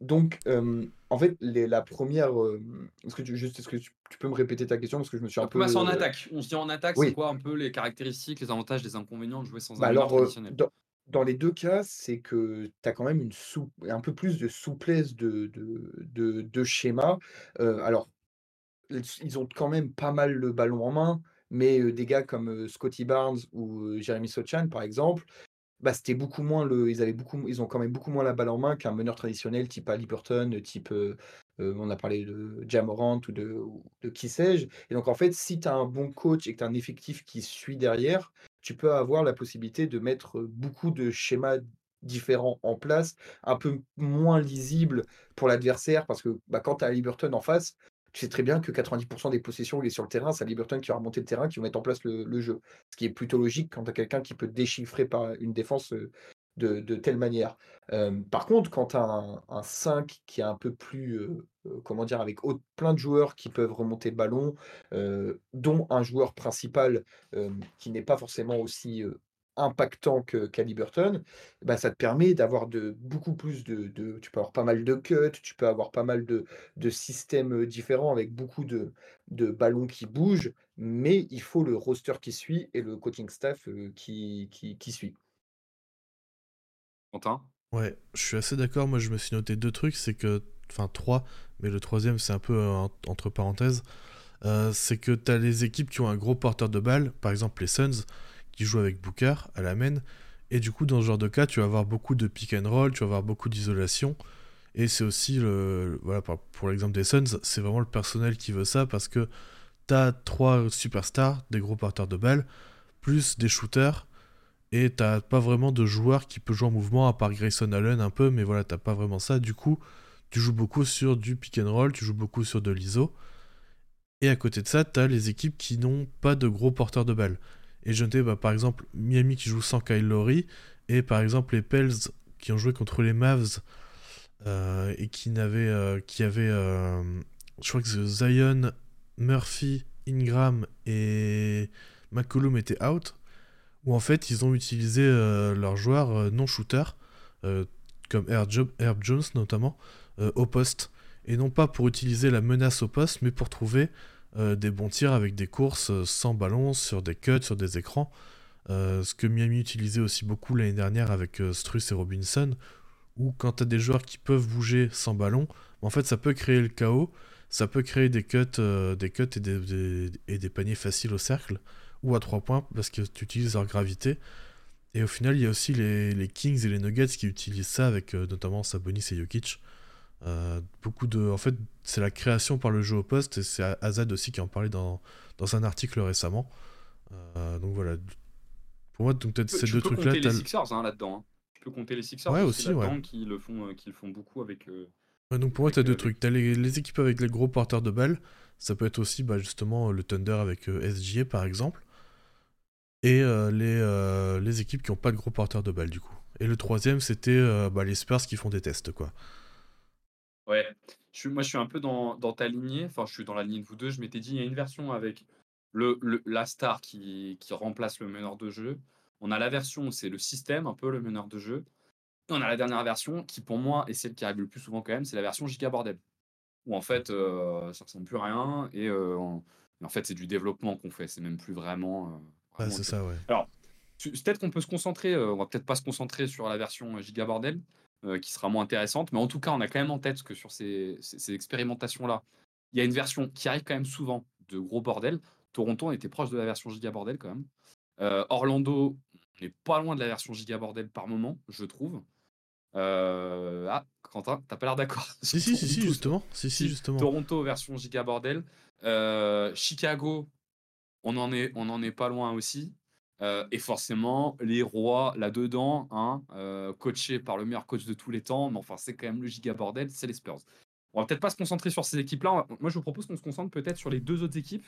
Donc, en fait, les, la première. est-ce que tu, juste, est-ce que tu, peux me répéter ta question? Parce que je me suis un peu. en attaque. On se dit en attaque, c'est quoi un peu les caractéristiques, les avantages, les inconvénients de jouer sans bah un alors, traditionnel? dans les deux cas, c'est que tu as quand même une un peu plus de souplesse de de de schéma. alors, ils ont quand même pas mal le ballon en main, mais des gars comme, Scotty Barnes ou, Jeremy Sochan, par exemple, bah, c'était beaucoup moins le ils avaient beaucoup ils ont quand même beaucoup moins la balle en main qu'un meneur traditionnel type Haliburton, type, on a parlé de Jamorant ou de de qui sais-je. Et donc en fait, si tu as un bon coach et que tu as un effectif qui suit derrière, tu peux avoir la possibilité de mettre beaucoup de schémas différents en place, un peu moins lisibles pour l'adversaire, parce que bah, quand tu as Liberton en face, tu sais très bien que 90% des possessions il est sur le terrain, c'est Liberton qui va remonter le terrain, qui va mettre en place le, jeu. Ce qui est plutôt logique quand tu as quelqu'un qui peut déchiffrer par une défense de, telle manière. par contre, quand tu as un, 5 qui est un peu plus, comment dire, avec plein de joueurs qui peuvent remonter le ballon, dont un joueur principal qui n'est pas forcément aussi impactant que Caliburton, bah, ça te permet d'avoir de beaucoup plus de, Tu peux avoir pas mal de cuts, tu peux avoir pas mal de, de systèmes différents avec beaucoup de, de ballons qui bougent, mais il faut le roster qui suit et le coaching staff qui, qui, qui suit. Ouais, je suis assez d'accord. Moi, je me suis noté deux trucs. C'est que, enfin, trois, mais le troisième, c'est un peu euh, entre parenthèses. Euh, c'est que tu as les équipes qui ont un gros porteur de balle, par exemple les Suns, qui jouent avec Booker à la main. Et du coup, dans ce genre de cas, tu vas avoir beaucoup de pick and roll, tu vas avoir beaucoup d'isolation. Et c'est aussi, le, voilà, pour l'exemple des Suns, c'est vraiment le personnel qui veut ça parce que tu as trois superstars, des gros porteurs de balle, plus des shooters et t'as pas vraiment de joueur qui peut jouer en mouvement à part Grayson Allen un peu, mais voilà, t'as pas vraiment ça. Du coup, tu joues beaucoup sur du pick and roll, tu joues beaucoup sur de l'ISO. Et à côté de ça, t'as les équipes qui n'ont pas de gros porteurs de balles. Et je notais bah, par exemple Miami qui joue sans Kyle Lowry, et par exemple les Pels qui ont joué contre les Mavs euh, et qui n'avaient, euh, qui avaient, euh, je crois que Zion, Murphy, Ingram et McCollum étaient out où en fait ils ont utilisé leurs joueurs non shooters, comme Herb, Jones notamment, au poste. Et non pas pour utiliser la menace au poste, mais pour trouver des bons tirs avec des courses sans ballon, sur des cuts, sur des écrans. ce que Miami utilisait aussi beaucoup l'année dernière avec Struss et Robinson, où quand tu as des joueurs qui peuvent bouger sans ballon, en fait ça peut créer le chaos, ça peut créer des cuts, des cuts et des, paniers faciles au cercle ou à 3 points parce que tu utilises leur gravité. Et au final, il y a aussi les, Kings et les Nuggets qui utilisent ça avec euh, notamment Sabonis et Jokic. Euh, beaucoup de, en fait, c'est la création par le jeu au poste et c'est Azad aussi qui en parlait dans, dans un article récemment. Euh, donc voilà. Pour moi, donc peut-être ces deux trucs-là. Tu peux compter les Sixers hein, là-dedans. Hein. Tu peux compter les Sixers ouais, aussi, ouais. qui le font, qui le font beaucoup avec. donc pour moi, tu as deux trucs. Tu as les, les, équipes avec les gros porteurs de balles. Ça peut être aussi bah, justement le Thunder avec SGA par exemple et euh, les, euh, les, équipes qui n'ont pas de gros porteurs de balles du coup. Et le troisième, c'était euh, bah, les Spurs qui font des tests, quoi. Ouais, je moi je suis un peu dans, dans, ta lignée, enfin je suis dans la lignée de vous deux, je m'étais dit, il y a une version avec le, la star qui, qui, remplace le meneur de jeu, on a la version où c'est le système, un peu le meneur de jeu, et on a la dernière version qui pour moi, et celle qui arrive le plus souvent quand même, c'est la version giga bordel, où en fait ça ressemble plus à rien, et, en, en, fait c'est du développement qu'on fait, c'est même plus vraiment c'est ça, ouais. Alors, peut-être qu'on peut se concentrer, euh, on va peut-être pas se concentrer sur la version euh, Giga Bordel, euh, qui sera moins intéressante, mais en tout cas, on a quand même en tête que sur ces, expérimentations-là, il y a une version qui arrive quand même souvent de gros bordel. Toronto, on était proche de la version Giga Bordel quand même. Orlando, on n'est pas loin de la version Giga Bordel par moment, je trouve. Ah, Quentin, t'as pas l'air d'accord. Si, si, si, justement. Si, si, justement. Toronto, version Giga Bordel. Chicago, on en est, on en est pas loin aussi. Euh, et forcément, les rois là-dedans, hein, euh, coachés par le meilleur coach de tous les temps, mais enfin, c'est quand même le giga bordel, c'est les Spurs. On va peut-être pas se concentrer sur ces équipes-là. Moi, je vous propose qu'on se concentre peut-être sur les deux autres équipes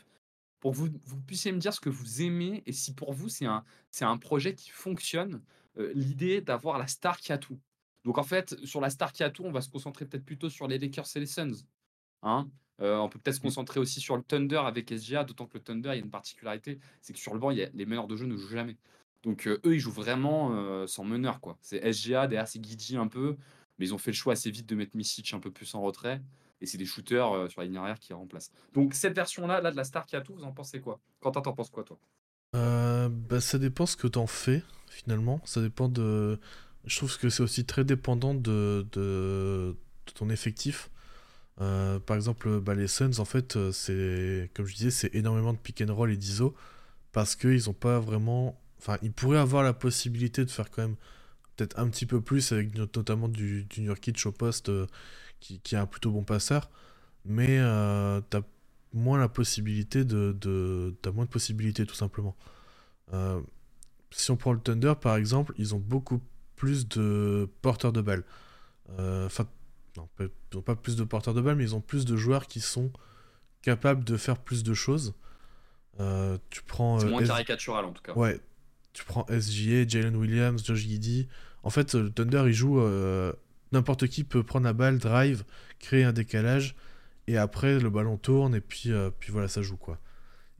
pour que vous, vous, puissiez me dire ce que vous aimez et si pour vous, c'est un, projet qui fonctionne. Euh, l'idée d'avoir la star qui a tout. Donc en fait, sur la star qui a tout, on va se concentrer peut-être plutôt sur les Lakers et les Suns. Hein euh, on peut peut-être se concentrer aussi sur le Thunder avec SGA, d'autant que le Thunder, il y a une particularité, c'est que sur le banc, il y a, les meneurs de jeu ne jouent jamais. Donc eux, ils jouent vraiment sans meneur. quoi. C'est SGA, derrière c'est Guidi un peu, mais ils ont fait le choix assez vite de mettre Misic un peu plus en retrait. Et c'est des shooters sur la ligne arrière qui remplacent. Donc cette version-là, là, de la star qui a tout, vous en pensez quoi? Quentin, t'en penses quoi toi? Bah, Ça dépend ce que t'en fais, finalement. Ça dépend de... Je trouve que c'est aussi très dépendant de, de... ton effectif. Par exemple, bah, les Suns, en fait, c'est comme je disais, c'est énormément de pick and roll et d'ISO parce qu'ils n'ont pas vraiment Enfin, il pourrait avoir la possibilité de faire quand même peut-être un petit peu plus avec notamment du, du Nurkic au poste euh, qui, qui, est un plutôt bon passeur, mais euh, t'as moins la possibilité de, de t'as moins de possibilités tout simplement. Euh, si on prend le Thunder par exemple, ils ont beaucoup plus de porteurs de balles. Euh, enfin, non, ils n'ont pas plus de porteurs de balles, mais ils ont plus de joueurs qui sont capables de faire plus de choses. tu prends. C'est moins caricatural en tout cas. Ouais, tu prends SGA, Jalen Williams, Josh Giddy. En fait, le Thunder, il joue. Euh, n'importe qui peut prendre la balle, drive, créer un décalage. Et après, le ballon tourne. Et puis, euh, puis voilà, ça joue quoi.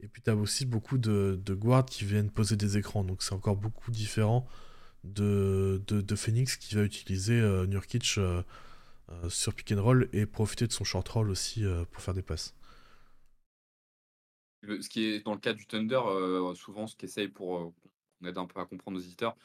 Et puis, tu as aussi beaucoup de, de guards qui viennent poser des écrans. Donc, c'est encore beaucoup différent de, de, Phoenix qui va utiliser euh, Nurkic euh, sur pick and roll et profiter de son short roll aussi pour faire des passes. ce qui est dans le cas du Thunder, souvent ce qu'essaye pour on aide un peu à comprendre nos éditeurs.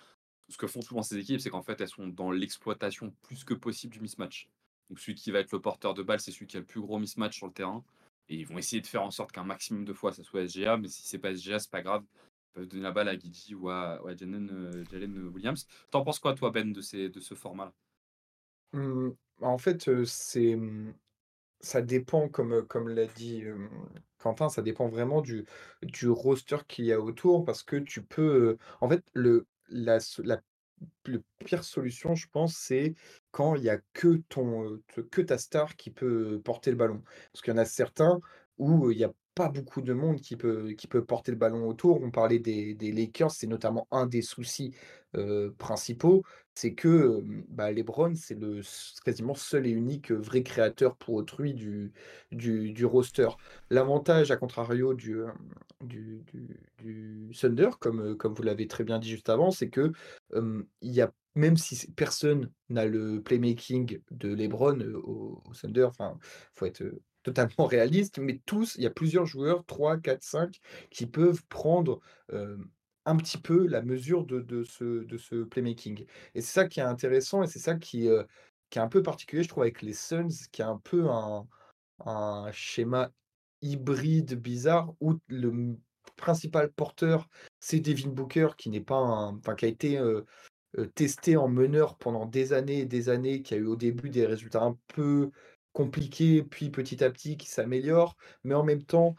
Ce que font souvent ces équipes, c'est qu'en fait, elles sont dans l'exploitation plus que possible du mismatch. Donc celui qui va être le porteur de balle, c'est celui qui a le plus gros mismatch sur le terrain. Et ils vont essayer de faire en sorte qu'un maximum de fois, ça soit SGA. Mais si c'est pas SGA, c'est pas grave. Ils peuvent donner la balle à Guidi ou à, Jalen, euh, Jalen, Williams. T'en penses quoi, toi, Ben, de, ces, de ce format-là? Mmh, En fait, c'est mmh, ça dépend, comme, comme l'a dit Quentin, ça dépend vraiment du, du roster qu'il y a autour parce que tu peux. en fait, le, la, la pire solution, je pense, c'est quand il y a que, ton, que ta star qui peut porter le ballon. Parce qu'il y en a certains où il y a pas beaucoup de monde qui peut, qui peut porter le ballon autour. On parlait des, Lakers, c'est notamment un des soucis principaux, c'est que bah, LeBron, c'est le quasiment seul et unique vrai créateur pour autrui du, du, roster. L'avantage, à contrario du, du, du, Thunder, comme, comme vous l'avez très bien dit juste avant, c'est que y a, même si personne n'a le playmaking de LeBron au, au Thunder, enfin, faut être totalement réaliste, mais tous, il y a plusieurs joueurs, 3, 4, 5, qui peuvent prendre un petit peu la mesure de, de, ce, de ce playmaking. Et c'est ça qui est intéressant et c'est ça qui, qui est un peu particulier, je trouve, avec les Suns, qui est un peu un, un schéma hybride bizarre où le principal porteur, c'est Devin Booker, qui n'est pas enfin, qui a été testé en meneur pendant des années et des années, qui a eu au début des résultats un peu compliqué, puis petit à petit qui s'améliore. Mais en même temps,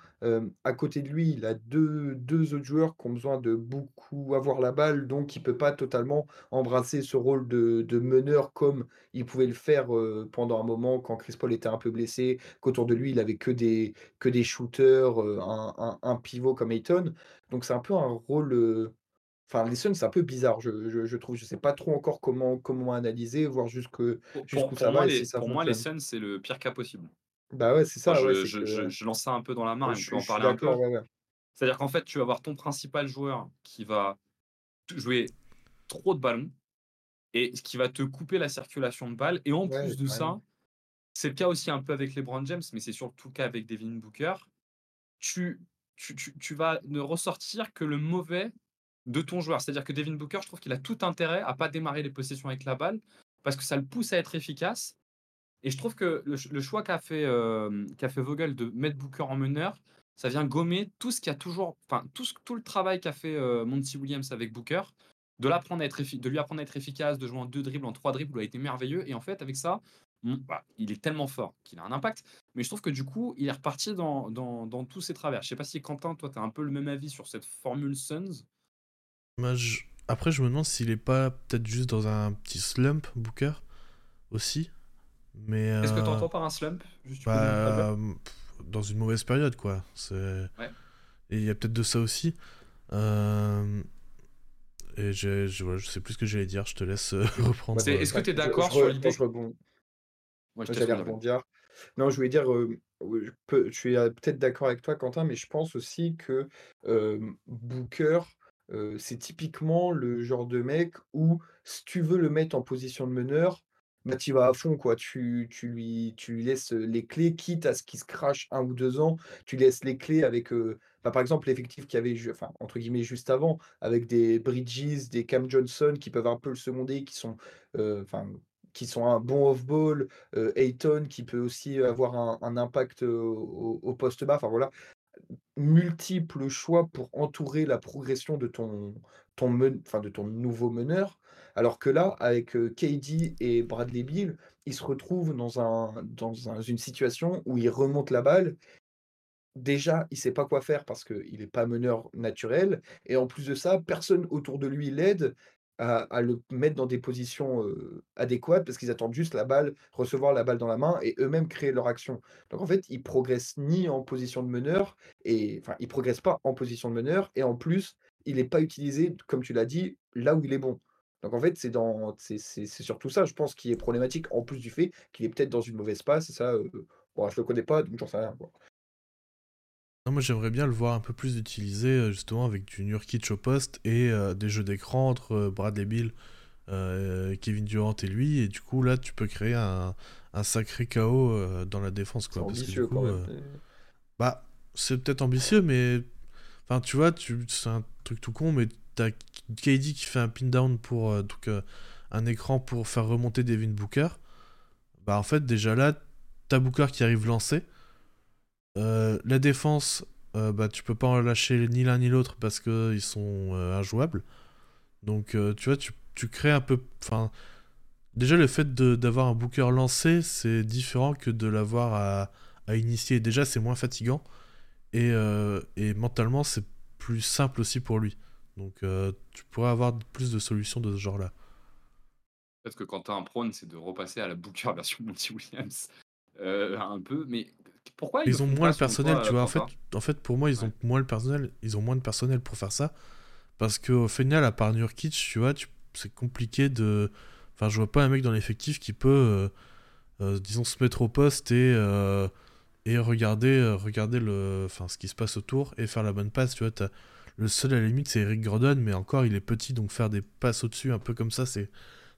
à côté de lui, il a deux, deux, autres joueurs qui ont besoin de beaucoup avoir la balle, donc il peut pas totalement embrasser ce rôle de, de meneur comme il pouvait le faire pendant un moment quand Chris Paul était un peu blessé, qu'autour de lui, il avait que des, que des shooters, un, un, pivot comme Ayton. Donc c'est un peu un rôle Enfin, les Suns, c'est un peu bizarre, je, je, je trouve. Je sais pas trop encore comment, comment analyser, voir jusque, jusqu'où ça va. Les, pour moi, les Suns, c'est le pire cas possible. Bah ouais, c'est ça. je, ouais, je, je, lance ça un peu dans la main et je peux en parler un peu. C'est-à-dire qu'en fait, tu vas avoir ton principal joueur qui va jouer trop de ballons et ce qui va te couper la circulation de balles. Et en plus de ça, c'est le cas aussi un peu avec les Brown James, mais c'est surtout le cas avec Devin Booker. Tu, tu, tu, tu vas ne ressortir que le mauvais de ton joueur. C'est-à-dire que Devin Booker, je trouve qu'il a tout intérêt à pas démarrer les possessions avec la balle parce que ça le pousse à être efficace. Et je trouve que le, choix qu'a fait, euh, fait Vogel de mettre Booker en meneur, ça vient gommer tout ce qui a toujours, enfin tout, tout le travail qu'a fait euh, Monty Williams avec Booker, de, à être de lui apprendre à être efficace, de jouer en deux dribbles, en trois dribbles, a été merveilleux. Et en fait, avec ça, bah, il est tellement fort qu'il a un impact. Mais je trouve que du coup, il est reparti dans, dans, dans tous ses travers. Je sais pas si Quentin, toi, tu as un peu le même avis sur cette formule Suns. Après, je me demande s'il est pas peut-être juste dans un petit slump, Booker, aussi. Mais. Qu'est-ce que tu entends par un slump bah, Dans une mauvaise période, quoi. C'est... Et il y a peut-être de ça aussi. Euh, Et je, je, voilà, je sais plus ce que j'allais dire, je te laisse euh, reprendre. C'est- Est-ce que tu es d'accord sur l'idée je rebond- Ouais, je rebondir. rebondir. Non, je voulais dire, euh, je, peux- je suis euh, peut-être d'accord avec toi, Quentin, mais je pense aussi que euh, Booker, c'est typiquement le genre de mec où si tu veux le mettre en position de meneur, bah, tu vas à fond, quoi. Tu, tu lui, tu lui laisses les clés, quitte à ce qu'il se crache un ou deux ans, tu laisses les clés avec, bah, par exemple, l'effectif qu'il y avait, enfin, entre guillemets, juste avant, avec des Bridges, des Cam Johnson qui peuvent un peu le seconder, qui sont, qui sont un bon off-ball, euh, Ayton qui peut aussi avoir un, impact au, au poste bas. Enfin voilà, multiples choix pour entourer la progression de ton, ton, enfin, de ton nouveau meneur. Alors que là, avec KD et Bradley Beal, ils se retrouvent dans, un, dans un- une situation où ils remontent la balle. Déjà, il sait pas quoi faire parce qu'il n'est pas meneur naturel. Et en plus de ça, personne autour de lui l'aide à, le mettre dans des positions adéquates parce qu'ils attendent juste la balle, recevoir la balle dans la main et eux-mêmes créer leur action. Donc en fait, ils progressent ni en position de meneur, et enfin, ils progressent pas en position de meneur, et en plus, il n'est pas utilisé, comme tu l'as dit, là où il est bon. Donc en fait, c'est dans, c'est surtout ça, je pense, qui est problématique, en plus du fait qu'il est peut-être dans une mauvaise passe, et ça, euh, bon, je le connais pas, donc j'en sais rien. Non, moi j'aimerais bien le voir un peu plus utilisé euh, justement avec du Nurkic au poste et euh, des jeux d'écran entre euh, Bradley euh, Kevin Durant et lui. Et du coup là tu peux créer un, un sacré chaos dans la défense. C'est Quoi, parce que, du quand coup, même. bah c'est peut-être ambitieux mais enfin tu vois tu, c'est un truc tout con mais t'as KD qui fait un pin down pour donc, un écran pour faire remonter Devin Booker. Bah en fait déjà là t'as Booker qui arrive lancé. Euh, la défense, euh, bah, tu peux pas en lâcher ni l'un ni l'autre parce qu'ils sont euh, injouables. Donc, euh, tu vois, tu, crées un peu. Enfin, déjà, le fait d'avoir un Booker lancé, c'est différent que de l'avoir à, initier. Déjà, c'est moins fatigant. Et, et mentalement, c'est plus simple aussi pour lui. Donc, tu pourrais avoir plus de solutions de ce genre-là. Peut-être que quand tu as un prône, c'est de repasser à la Booker version Monty Williams. Un peu, mais pourquoi ils, ont moins le personnel, tu vois. En fait, en fait, pour moi, ils ont moins le personnel. Ils ont moins de personnel pour faire ça. Parce qu'au final, à part Nurkic, tu vois, tu- c'est compliqué de. Enfin, je vois pas un mec dans l'effectif qui peut, euh, euh, disons, se mettre au poste et, euh, et regarder, regarder le, enfin, ce qui se passe autour et faire la bonne passe. Tu vois, t'as- le seul à la limite, c'est Eric Gordon, mais encore, il est petit, donc faire des passes au-dessus, un peu comme ça, c'est,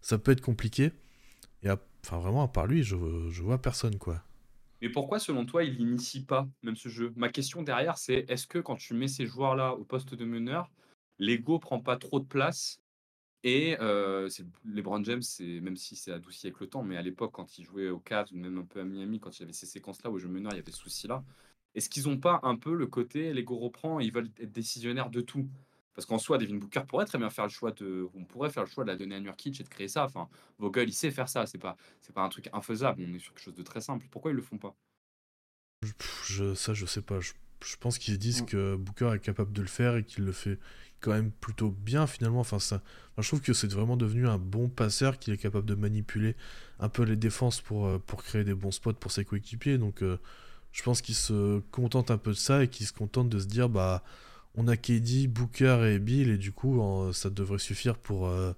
ça peut être compliqué. Et à- enfin, vraiment, à part lui, je, je vois personne, quoi. Mais pourquoi, selon toi, il n'initie pas même ce jeu? Ma question derrière, c'est est-ce que quand tu mets ces joueurs-là au poste de meneur, l'ego prend pas trop de place? Et euh, LeBron James, même si c'est adouci avec le temps, mais à l'époque, quand il jouait au Cavs ou même un peu à Miami, quand il y avait ces séquences-là où je meneur, il y avait ce souci-là. Est-ce qu'ils n'ont pas un peu le côté l'ego reprend, ils veulent être décisionnaires de tout? Parce qu'en soi, Devin Booker pourrait très bien faire le choix de. On pourrait faire le choix de la donner à Nurkic et de créer ça. Enfin, Vogel, il sait faire ça. C'est pas, c'est pas un truc infaisable. On est sur quelque chose de très simple. Pourquoi ils le font pas? Je- ça, je sais pas. Je, je pense qu'ils disent Mm. que Booker est capable de le faire et qu'il le fait quand même plutôt bien finalement. Enfin, ça, enfin, je trouve que c'est vraiment devenu un bon passeur, qu'il est capable de manipuler un peu les défenses pour, euh, pour créer des bons spots pour ses coéquipiers. Donc, euh, je pense qu'il se contente un peu de ça et qu'il se contente de se dire bah, on a KD, Booker et Bill et du coup, en- ça devrait suffire pour. euh,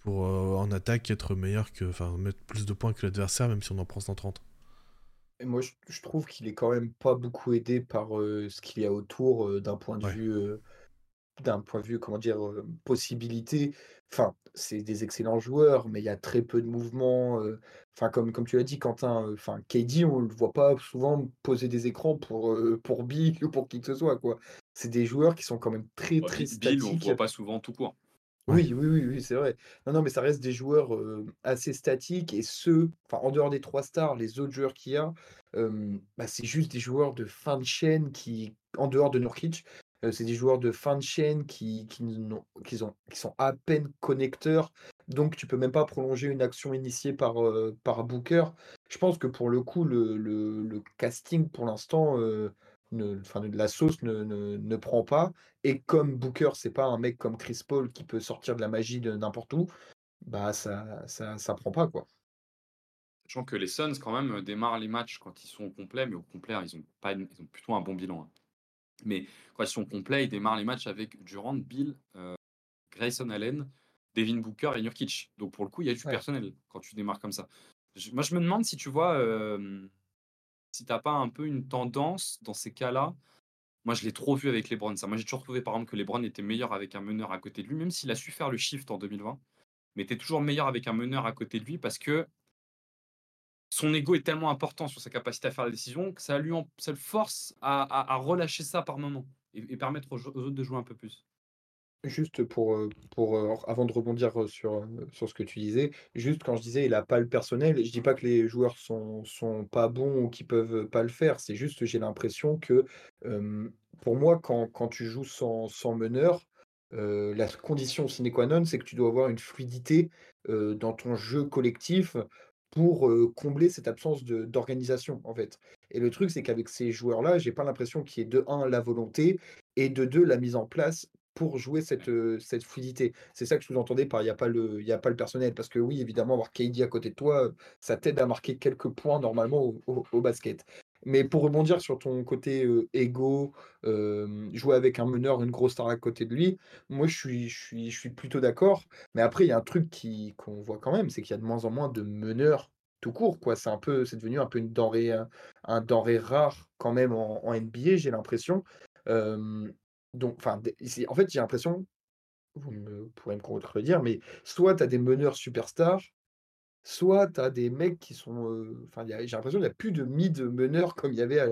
pour euh, en attaque être meilleur que enfin mettre plus de points que l'adversaire même si on en prend 130 Et moi, je, je trouve qu'il est quand même pas beaucoup aidé par euh, ce qu'il y a autour d'un point de Ouais. vue, d'un point de vue, comment dire, euh, possibilité. Enfin, c'est des excellents joueurs, mais il y a très peu de mouvements. euh, Enfin, comme, comme tu l'as dit, Quentin, euh, enfin, KD, on le voit pas souvent poser des écrans pour, pour Bill ou pour qui que ce soit, quoi. C'est des joueurs qui sont quand même très, très Bill, Bill, on statiques. voit pas souvent tout court. Oui, oui, oui, oui, c'est vrai. Non, non, mais ça reste des joueurs euh, assez statiques et ceux, enfin, en dehors des trois stars, les autres joueurs qu'il y a, euh, bah, c'est juste des joueurs de fin de chaîne qui, en dehors de Nurkic, euh, c'est des joueurs de fin de chaîne qui, qui, ont, qui sont à peine connecteurs. Donc, tu peux même pas prolonger une action initiée par, euh, par Booker. Je pense que pour le coup, le, le, casting, pour l'instant, euh, la sauce ne, ne, prend pas. Et comme Booker, c'est pas un mec comme Chris Paul qui peut sortir de la magie de n'importe où, bah ça, ça, ça prend pas quoi. Sachant que les Suns, quand même, démarrent les matchs quand ils sont au complet, mais au complet, ils ont, pas ils ont plutôt un bon bilan. hein. Mais quand ils sont complets, ils démarrent les matchs avec Durant, Bill, euh, Grayson Allen, Devin Booker et Nurkic. Donc pour le coup, il y a du Ouais. personnel quand tu démarres comme ça. Je- moi, je me demande si tu vois, euh, si t'as pas un peu une tendance dans ces cas-là. Moi, je l'ai trop vu avec LeBron. Ça. Moi, j'ai toujours trouvé, par exemple, que LeBron était meilleur avec un meneur à côté de lui, même s'il a su faire le shift en 2020. Mais était toujours meilleur avec un meneur à côté de lui parce que son ego est tellement important sur sa capacité à faire la décision que ça lui ça le force à, relâcher ça par moment et, et permettre aux, autres de jouer un peu plus. Juste pour, euh, pour euh, avant de rebondir euh, sur, sur ce que tu disais, juste quand je disais il a pas le personnel, je dis pas que les joueurs sont, sont pas bons ou qu'ils peuvent pas le faire, c'est juste j'ai l'impression que pour moi, quand, quand tu joues sans, sans meneur, la condition sine qua non, c'est que tu dois avoir une fluidité dans ton jeu collectif pour combler cette absence d'organisation, en fait. Et le truc, c'est qu'avec ces joueurs-là, j'ai pas l'impression qu'il y ait de un la volonté et de deux la mise en place pour jouer cette, cette fluidité. C'est ça que je sous-entendais par il n'y a, pas le- y a pas le personnel. Parce que oui, évidemment, avoir KD à côté de toi, ça t'aide à marquer quelques points normalement au- au basket. Mais pour rebondir sur ton côté égo, jouer avec un meneur, une grosse star à côté de lui, moi je suis, je suis, je suis plutôt d'accord. Mais après, il y a un truc qui, qu'on voit quand même, c'est qu'il y a de moins en moins de meneurs tout court. Quoi. C'est un peu, c'est devenu un peu une denrée, un, denrée rare quand même en, NBA, j'ai l'impression. Donc, en fait, j'ai l'impression, vous pourrez me contredire, mais soit tu as des meneurs superstars, soit tu as des mecs qui sont. euh, Enfin, j'ai l'impression qu'il n'y a plus de mid-meneurs comme il y avait à,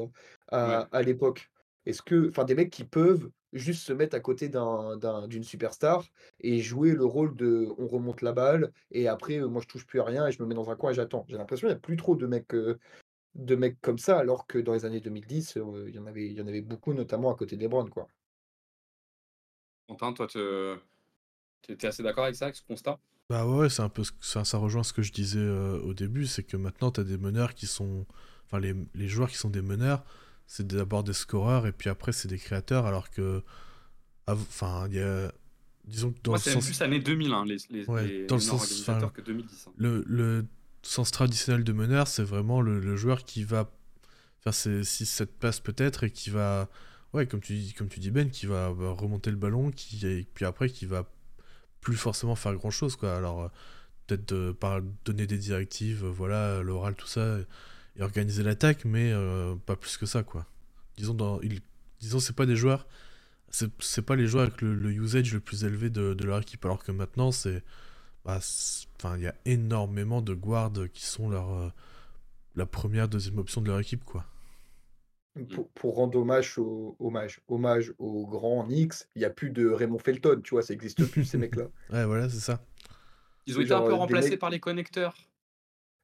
à- Ouais. à l'époque. Est-ce que. Enfin, des mecs qui peuvent juste se mettre à côté d'un, d'un- d'une superstar et jouer le rôle de on remonte la balle et après, euh, moi, je touche plus à rien et je me mets dans un coin et j'attends. J'ai l'impression qu'il n'y a plus trop de mecs. euh, de mecs comme ça, alors que dans les années 2010, euh, il y en avait, il y en avait beaucoup, notamment à côté des Browns, quoi. Quentin, toi, tu es assez d'accord avec ça, avec ce constat? Bah ouais, c'est un peu ce que- ça, ça rejoint ce que je disais euh, au début, c'est que maintenant tu as des meneurs qui sont. Enfin, les, les joueurs qui sont des meneurs, c'est d'abord des scoreurs et puis après c'est des créateurs, alors que. Enfin, il y a. Disons que dans Moi, le sens. plus année 2000, hein, les, les, Ouais, les dans le sens- que 2010. hein. Le, le sens traditionnel de meneur, c'est vraiment le, le joueur qui va faire ses 6-7 passes peut-être et qui va. Ouais, comme tu, dis- comme tu dis Ben, qui va, va remonter le ballon, qui, et puis après qui va plus forcément faire grand chose quoi. Alors euh, peut-être de- par donner des directives, euh, voilà, l'oral, tout ça, et organiser l'attaque, mais euh, pas plus que ça quoi. Disons dans, il, disons c'est pas des joueurs, c'est pas les joueurs avec le, usage le plus élevé de, leur équipe, alors que maintenant c'est, bah, c'est- enfin il y a énormément de guards qui sont leur la première, deuxième option de leur équipe quoi. Pour, pour rendre hommage au, hommage, hommage au grand Knicks, il n'y a plus de Raymond Felton, tu vois, ça n'existe plus, ces mecs-là. Ouais voilà c'est ça. Ils ont C'est été un peu euh, remplacés mecs- par les connecteurs.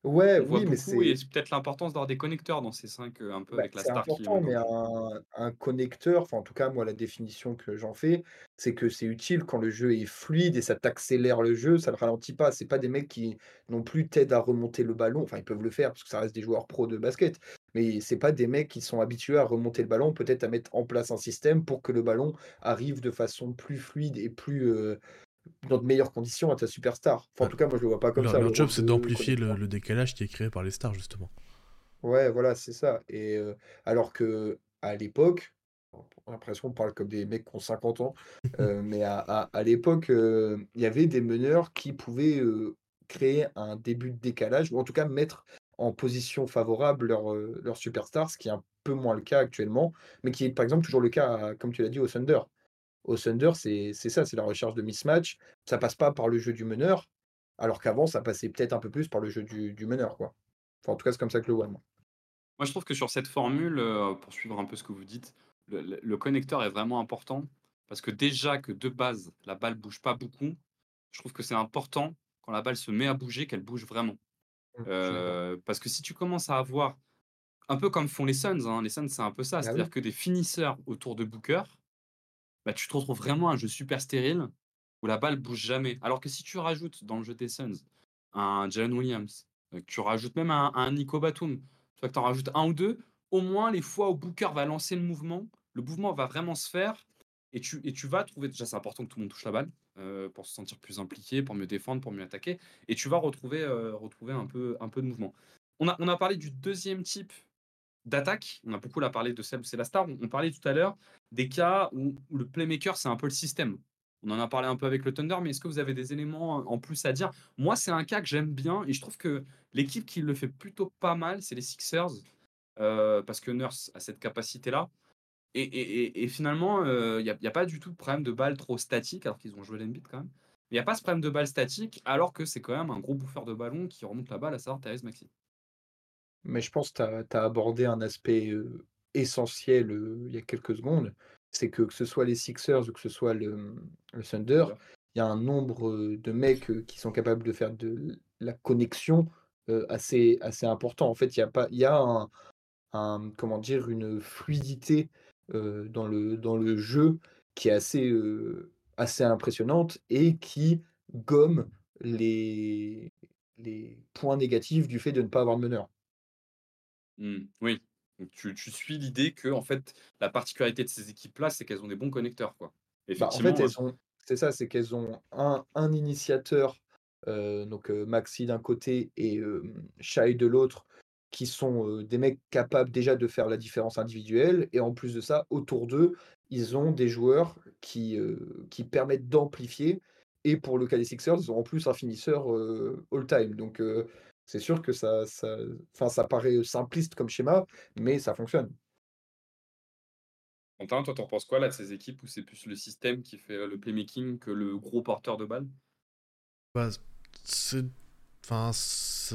Ouais, On oui, mais beaucoup, c'est et c'est peut-être l'importance d'avoir des connecteurs dans ces 5, un peu bah, avec la c'est star qui important, mais est un, un connecteur, enfin en tout cas moi la définition que j'en fais, c'est que c'est utile quand le jeu est fluide et ça t'accélère le jeu, ça le ralentit pas. C'est pas des mecs qui non plus t'aident à remonter le ballon, enfin ils peuvent le faire parce que ça reste des joueurs pro de basket, mais c'est pas des mecs qui sont habitués à remonter le ballon, peut-être à mettre en place un système pour que le ballon arrive de façon plus fluide et plus euh, dans de meilleures conditions à ta superstar. Enfin en Ouais. tout cas moi je le vois pas comme Leur, ça. leur le job c'est d'amplifier le, décalage qui est créé par les stars justement. Ouais, voilà, c'est ça. Et euh, alors que à l'époque, on a l'impression qu'on parle comme des mecs qui ont 50 ans, euh, mais à, à- à l'époque, euh, il y avait des meneurs qui pouvaient euh, créer un début de décalage, ou en tout cas mettre en position favorable leur, euh, leur superstar, ce qui est un peu moins le cas actuellement, mais qui est par exemple toujours le cas, comme tu l'as dit, au Thunder. Au Thunder, c'est ça, c'est la recherche de mismatch. Ça passe pas par le jeu du meneur, alors qu'avant, ça passait peut-être un peu plus par le jeu du, meneur, quoi. Enfin, en tout cas, c'est comme ça que le vois, moi. Je trouve que sur cette formule, euh, pour suivre un peu ce que vous dites, le, le- le connecteur est vraiment important parce que déjà que de base, la balle bouge pas beaucoup, je trouve que c'est important quand la balle se met à bouger, qu'elle bouge vraiment. Euh, parce que si tu commences à avoir, un peu comme font les Suns, hein, les Suns c'est un peu ça, Ah c'est-à-dire oui. que des finisseurs autour de Booker, bah, tu te retrouves vraiment un jeu super stérile où la balle bouge jamais. Alors que si tu rajoutes dans le jeu des Suns un Jalen Williams, que tu rajoutes même un, un Nico Batum, tu vois que tu en rajoutes un ou deux, au moins les fois où Booker va lancer le mouvement, le mouvement va vraiment se faire et tu, et tu vas trouver, déjà c'est important que tout le monde touche la balle euh, pour se sentir plus impliqué, pour mieux défendre, pour mieux attaquer, et tu vas retrouver, euh, retrouver un, peu, un peu de mouvement. On a, on parlé du deuxième type d'attaque, on a beaucoup là parlé de celle où c'est la star, on, parlait tout à l'heure des cas où, le playmaker c'est un peu le système. On en a parlé un peu avec le Thunder, mais est-ce que vous avez des éléments en plus à dire? Moi, c'est un cas que j'aime bien et je trouve que l'équipe qui le fait plutôt pas mal, c'est les Sixers, euh, parce que Nurse a cette capacité-là. Et, finalement, il n'y a, pas du tout de problème de balle trop statique, alors qu'ils ont joué l'Enbit quand même. Il n'y a pas ce problème de balle statique, alors que c'est quand même un gros bouffeur de ballon qui remonte la balle, à savoir Thérèse Maxi. Mais je pense que tu as, abordé un aspect essentiel il y a quelques secondes. C'est que que ce soit les Sixers ou que ce soit le, le Thunder, il y a un nombre de mecs qui sont capables de faire de la connexion assez, assez important. En fait, il y a, pas, il y a un, comment dire, une fluidité dans, le, dans le jeu qui est assez, assez impressionnante et qui gomme les, les points négatifs du fait de ne pas avoir de meneur. Mmh, oui, tu, suis l'idée que en fait, la particularité de ces équipes-là, c'est qu'elles ont des bons connecteurs. Quoi. Bah, en fait, elles ont, c'est ça, c'est qu'elles ont un, un initiateur, donc Maxi d'un côté et Shai de l'autre, qui sont des mecs capables déjà de faire la différence individuelle. Et en plus de ça, autour d'eux, ils ont des joueurs qui, qui permettent d'amplifier. Et pour le cas des Sixers, ils ont en plus un finisseur all-time. Donc c'est sûr que ça, ça, ça paraît simpliste comme schéma, mais ça fonctionne. Quentin, toi, t'en penses quoi là de ces équipes où c'est plus le système qui fait le playmaking que le gros porteur de balle bah, Enfin,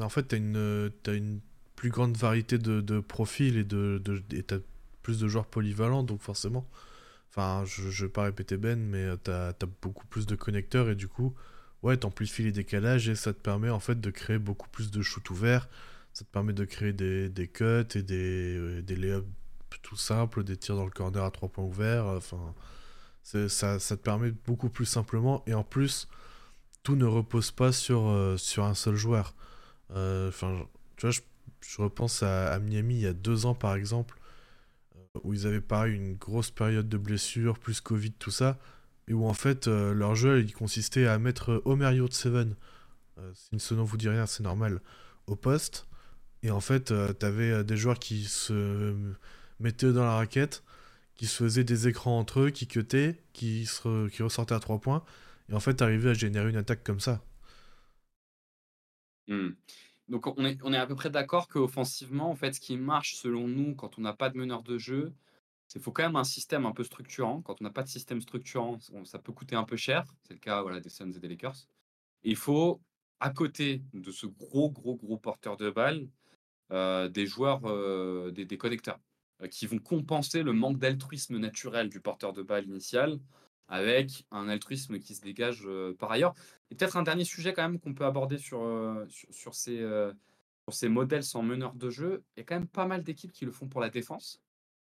en fait, t'as une, as une plus grande variété de, profils et de, t'as plus de joueurs polyvalents, donc forcément. Enfin, je vais pas répéter Ben, mais t'as as beaucoup plus de connecteurs et du coup, ouais, t'amplifies les décalages et ça te permet en fait de créer beaucoup plus de shoots ouverts. Ça te permet de créer des, des cuts et des, euh, des layups tout simples, des tirs dans le corner à trois points ouverts. Enfin, ça, ça te permet beaucoup plus simplement. Et en plus, tout ne repose pas sur, euh, sur un seul joueur. Euh, enfin, tu vois, je, je repense à, Miami il y a deux ans par exemple, où ils avaient pareil une grosse période de blessures, plus Covid, tout ça et où en fait euh, leur jeu il consistait à mettre Homer Seven, euh, si ce nom vous dit rien, c'est normal, au poste. Et en fait, euh, t'avais des joueurs qui se mettaient dans la raquette, qui se faisaient des écrans entre eux, qui cutaient, qui, se, ressortaient à 3 points. Et en fait, t'arrivais à générer une attaque comme ça. Hmm. Donc on est, à peu près d'accord qu'offensivement, en fait, ce qui marche selon nous quand on n'a pas de meneur de jeu, il faut quand même un système un peu structurant. Quand on n'a pas de système structurant, ça peut coûter un peu cher. C'est le cas voilà, des Suns et des Lakers. il faut, à côté de ce gros, gros, gros porteur de balles, euh, des joueurs, euh, des, des, connecteurs, euh, qui vont compenser le manque d'altruisme naturel du porteur de balle initial avec un altruisme qui se dégage par ailleurs. Et peut-être un dernier sujet quand même qu'on peut aborder sur, sur, sur, ces, sur ces modèles sans meneur de jeu. Il y a quand même pas mal d'équipes qui le font pour la défense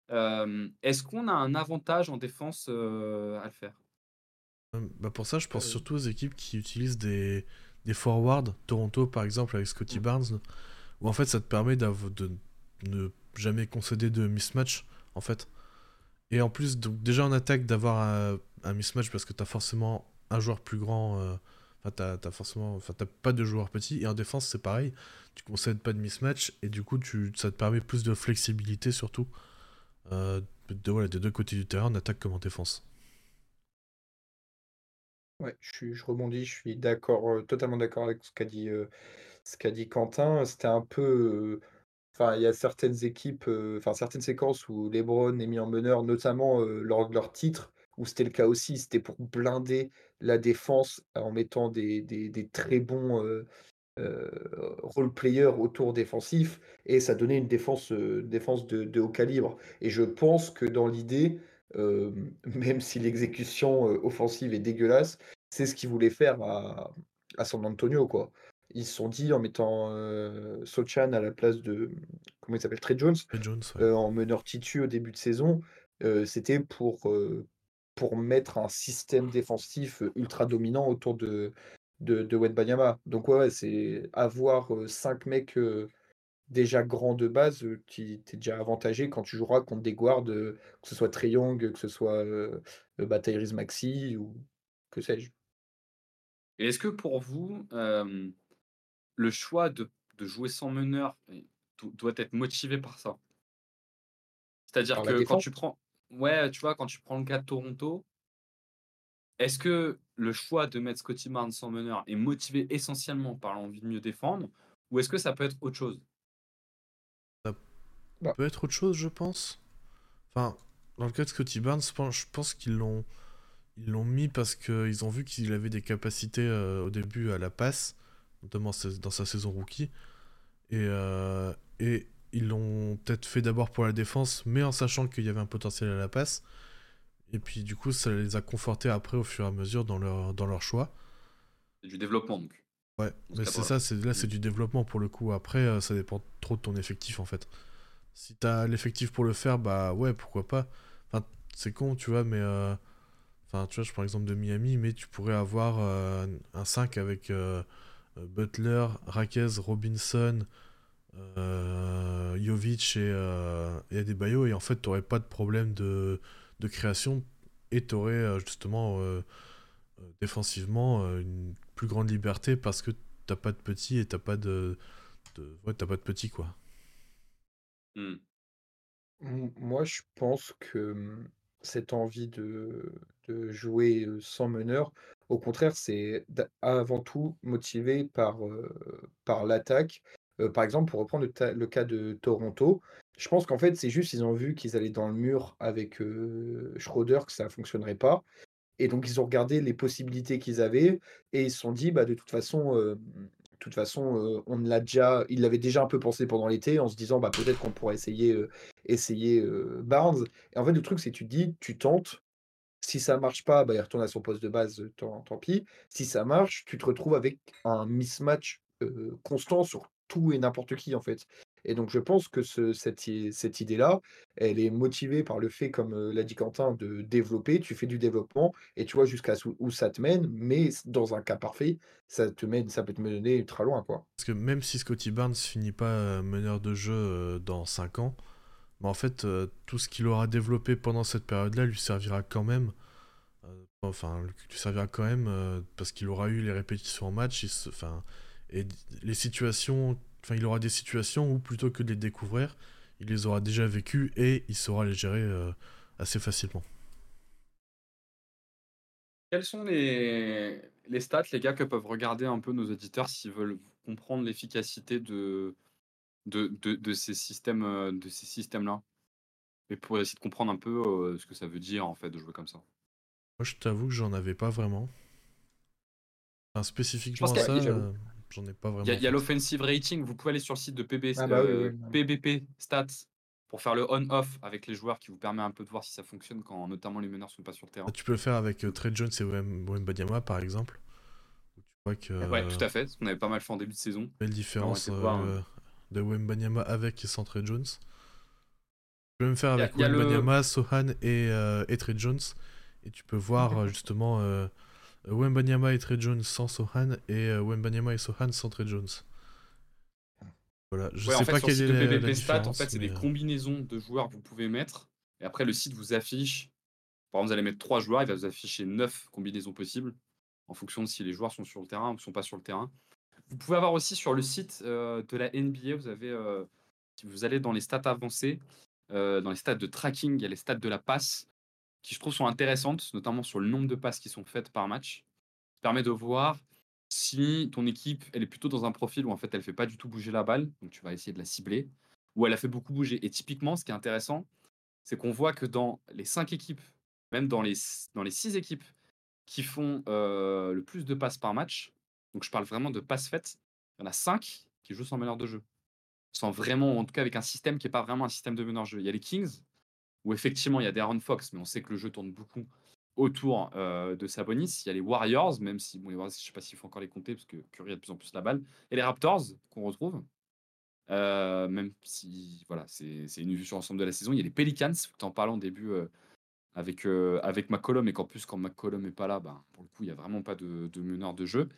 est-ce qu'on a un avantage en défense à le faire? Bah Pour ça, je pense surtout aux équipes qui utilisent des, des forwards. Toronto, par exemple, avec Scotty mmh. Barnes, où en fait, ça te permet de ne jamais concéder de mismatch, en fait. Et en plus, donc déjà en attaque, d'avoir un, mismatch parce que tu as forcément un joueur plus grand. Enfin, t'as, forcément, enfin, t'as pas de joueurs petits. Et en défense, c'est pareil. Tu concèdes pas de mismatch et du coup, tu, ça te permet plus de flexibilité surtout euh, de, voilà, des deux côtés du terrain, en attaque comme en défense. Ouais, je, je rebondis, je suis d'accord, euh, totalement d'accord avec ce qu'a dit, euh, ce qu'a dit Quentin. C'était un peu. Enfin, il y a certaines équipes, enfin certaines séquences où LeBron est mis en meneur, notamment lors de leur titre, où c'était le cas aussi. C'était pour blinder la défense en mettant des, des, des très bons euh, role player autour défensif et ça donnait une défense, euh, défense de, haut calibre. Et je pense que dans l'idée, euh, même si l'exécution offensive est dégueulasse, c'est ce qu'ils voulaient faire à, à, San Antonio. Quoi. Ils se sont dit en mettant Sochan à la place de comment il s'appelle Trey Jones, en meneur titu au début de saison, c'était pour, pour mettre un système défensif ultra dominant autour de, de, de Banyama. Donc ouais, c'est avoir cinq mecs déjà grands de base, qui t'es déjà avantagé quand tu joueras contre des guards, que ce soit Triong, que ce soit euh, Maxi ou que sais-je. Et est-ce que pour vous, le choix de, de, jouer sans meneur doit être motivé par ça? C'est-à-dire que quand tu prends, ouais, tu vois, quand tu prends le cas de Toronto, est-ce que le choix de mettre Scotty Barnes en meneur est motivé essentiellement par l'envie de mieux défendre ou est-ce que ça peut être autre chose? Ça Bah. peut être autre chose, je pense. Enfin, dans le cas de Scotty Barnes, je pense- qu'ils l'ont ils l'ont mis parce qu'ils ont vu qu'il avait des capacités euh, au début à la passe, notamment dans sa saison rookie. Et, euh, et ils l'ont peut-être fait d'abord pour la défense, mais en sachant qu'il y avait un potentiel à la passe. Et puis du coup, ça les a confortés après au fur et à mesure dans leur, dans leur choix. C'est du développement donc. Ouais, mais c'est ça, c'est, là c'est du développement pour le coup. Après, euh, ça dépend trop de ton effectif en fait. Si t'as l'effectif pour le faire, bah ouais, pourquoi pas. Enfin, c'est con, tu vois, mais. euh, Enfin, tu vois, je prends l'exemple de Miami, mais tu pourrais avoir euh, un 5 avec euh, Butler, Raquez, Robinson, euh, Jovic et, euh, et Adebayo, et en fait, t'aurais pas de problème de, de création, et t'aurais euh, justement euh, défensivement une plus grande liberté parce que t'as pas de petits et t'as pas de, de- ouais, t'as pas de petits quoi. Hmm. Moi, je pense que hum, cette envie de, de jouer sans meneur, au contraire, c'est avant tout motivé par, euh, par l'attaque. Euh, par exemple, pour reprendre le, cas de Toronto, je pense qu'en fait, c'est juste ils ont vu qu'ils allaient dans le mur avec euh, Schroeder, que ça ne fonctionnerait pas. Et donc, ils ont regardé les possibilités qu'ils avaient et ils se sont dit, bah, de toute façon, euh, toute façon on l'a déjà, ils l'avaient déjà un peu pensé pendant l'été en se disant, bah, peut-être qu'on pourrait essayer, essayer Barnes. Et en fait, le truc, c'est que tu te dis, tu tentes. Si ça marche pas, bah, il retourne à son poste de base, tant, pis. Si ça marche, tu te retrouves avec un mismatch constant sur tout et n'importe qui, en fait. Et donc, je pense que ce- cette, cette idée-là, elle est motivée par le fait, comme l'a dit Quentin, de développer. Tu fais du développement et tu vois jusqu'à où ça te mène, mais dans un cas parfait, ça te mène, ça peut te mener ultra loin, quoi. Parce que même si Scotty Barnes finit pas meneur de jeu dans 5 ans, bah en fait, tout ce qu'il aura développé pendant cette période-là lui servira quand même. enfin, lui servira quand même parce qu'il aura eu les répétitions en match. enfin, et les situations, enfin, il aura des situations où plutôt que de les découvrir, il les aura déjà vécues et il saura les gérer euh, assez facilement. Quelles sont les, les stats, les gars, que peuvent regarder un peu nos auditeurs s'ils veulent comprendre l'efficacité de, de, de, de ces systèmes, euh, de ces systèmes-là? Et pour essayer de comprendre un peu euh, ce que ça veut dire en fait de jouer comme ça. Moi, je t'avoue que j'en avais pas vraiment. Enfin, spécifiquement ça, euh, j'en ai pas vraiment. Il y a, l'offensive rating, vous pouvez aller sur le site de PB, Ah bah euh, oui, oui. PBP Stats pour faire le on-off avec les joueurs qui vous permet un peu de voir si ça fonctionne quand notamment les meneurs sont pas sur le terrain. Ah, Tu peux le faire avec euh, Trey Jones et Wem- Wembanyama par exemple. Tu vois que Ouais, tout à fait, qu'on avait pas mal fait en début de saison. belle différence été voir, euh, de Wembanyama avec et sans Trey Jones. Tu peux même faire avec y a le- Wembanyama, Sohan et, euh, et Trey Jones. Et tu peux voir justement euh, Wembanyama et Trey Jones sans Sohan et euh, Wembanyama et Sohan sans Trey Jones. Voilà, je Ouais, en sais fait, pas quelle est la, Stats, en fait, c'est des mais, euh, combinaisons de joueurs que vous pouvez mettre. Et après, le site vous affiche. Par exemple, vous allez mettre trois joueurs, il va vous afficher neuf combinaisons possibles en fonction de si les joueurs sont sur le terrain ou sont pas sur le terrain. Vous pouvez avoir aussi sur le site euh, de la NBA, vous avez, euh, si vous allez dans les stats avancées, euh, dans les stats de tracking, il y a les stats de la passe qui, je trouve, sont intéressantes, notamment sur le nombre de passes qui sont faites par match. Ça permet de voir si ton équipe, elle est plutôt dans un profil où en fait elle fait pas du tout bouger la balle, donc tu vas essayer de la cibler, ou elle a fait beaucoup bouger. Et typiquement, ce qui est intéressant, c'est qu'on voit que dans les cinq équipes, même dans les, dans les six équipes qui font euh, le plus de passes par match, donc je parle vraiment de passes faites, il y en a cinq qui jouent sans meneur de jeu. Sans vraiment, en tout cas avec un système qui n'est pas vraiment un système de meneur de jeu. Il y a les Kings, où effectivement il y a des Aaron Fox, mais on sait que le jeu tourne beaucoup autour euh, de Sabonis. Il y a les Warriors, même si bon, les Warriors, je ne sais pas s'il faut encore les compter, parce que Curry a de plus en plus la balle. Et les Raptors, qu'on retrouve. Euh, même si voilà, c'est une vue sur l'ensemble de la saison. Il y a les Pelicans, tu en parlant au début euh, avec, avec McCollum, et qu'en plus, quand McCollum n'est pas là, ben, pour le coup, il n'y a vraiment pas de, de meneur de jeu.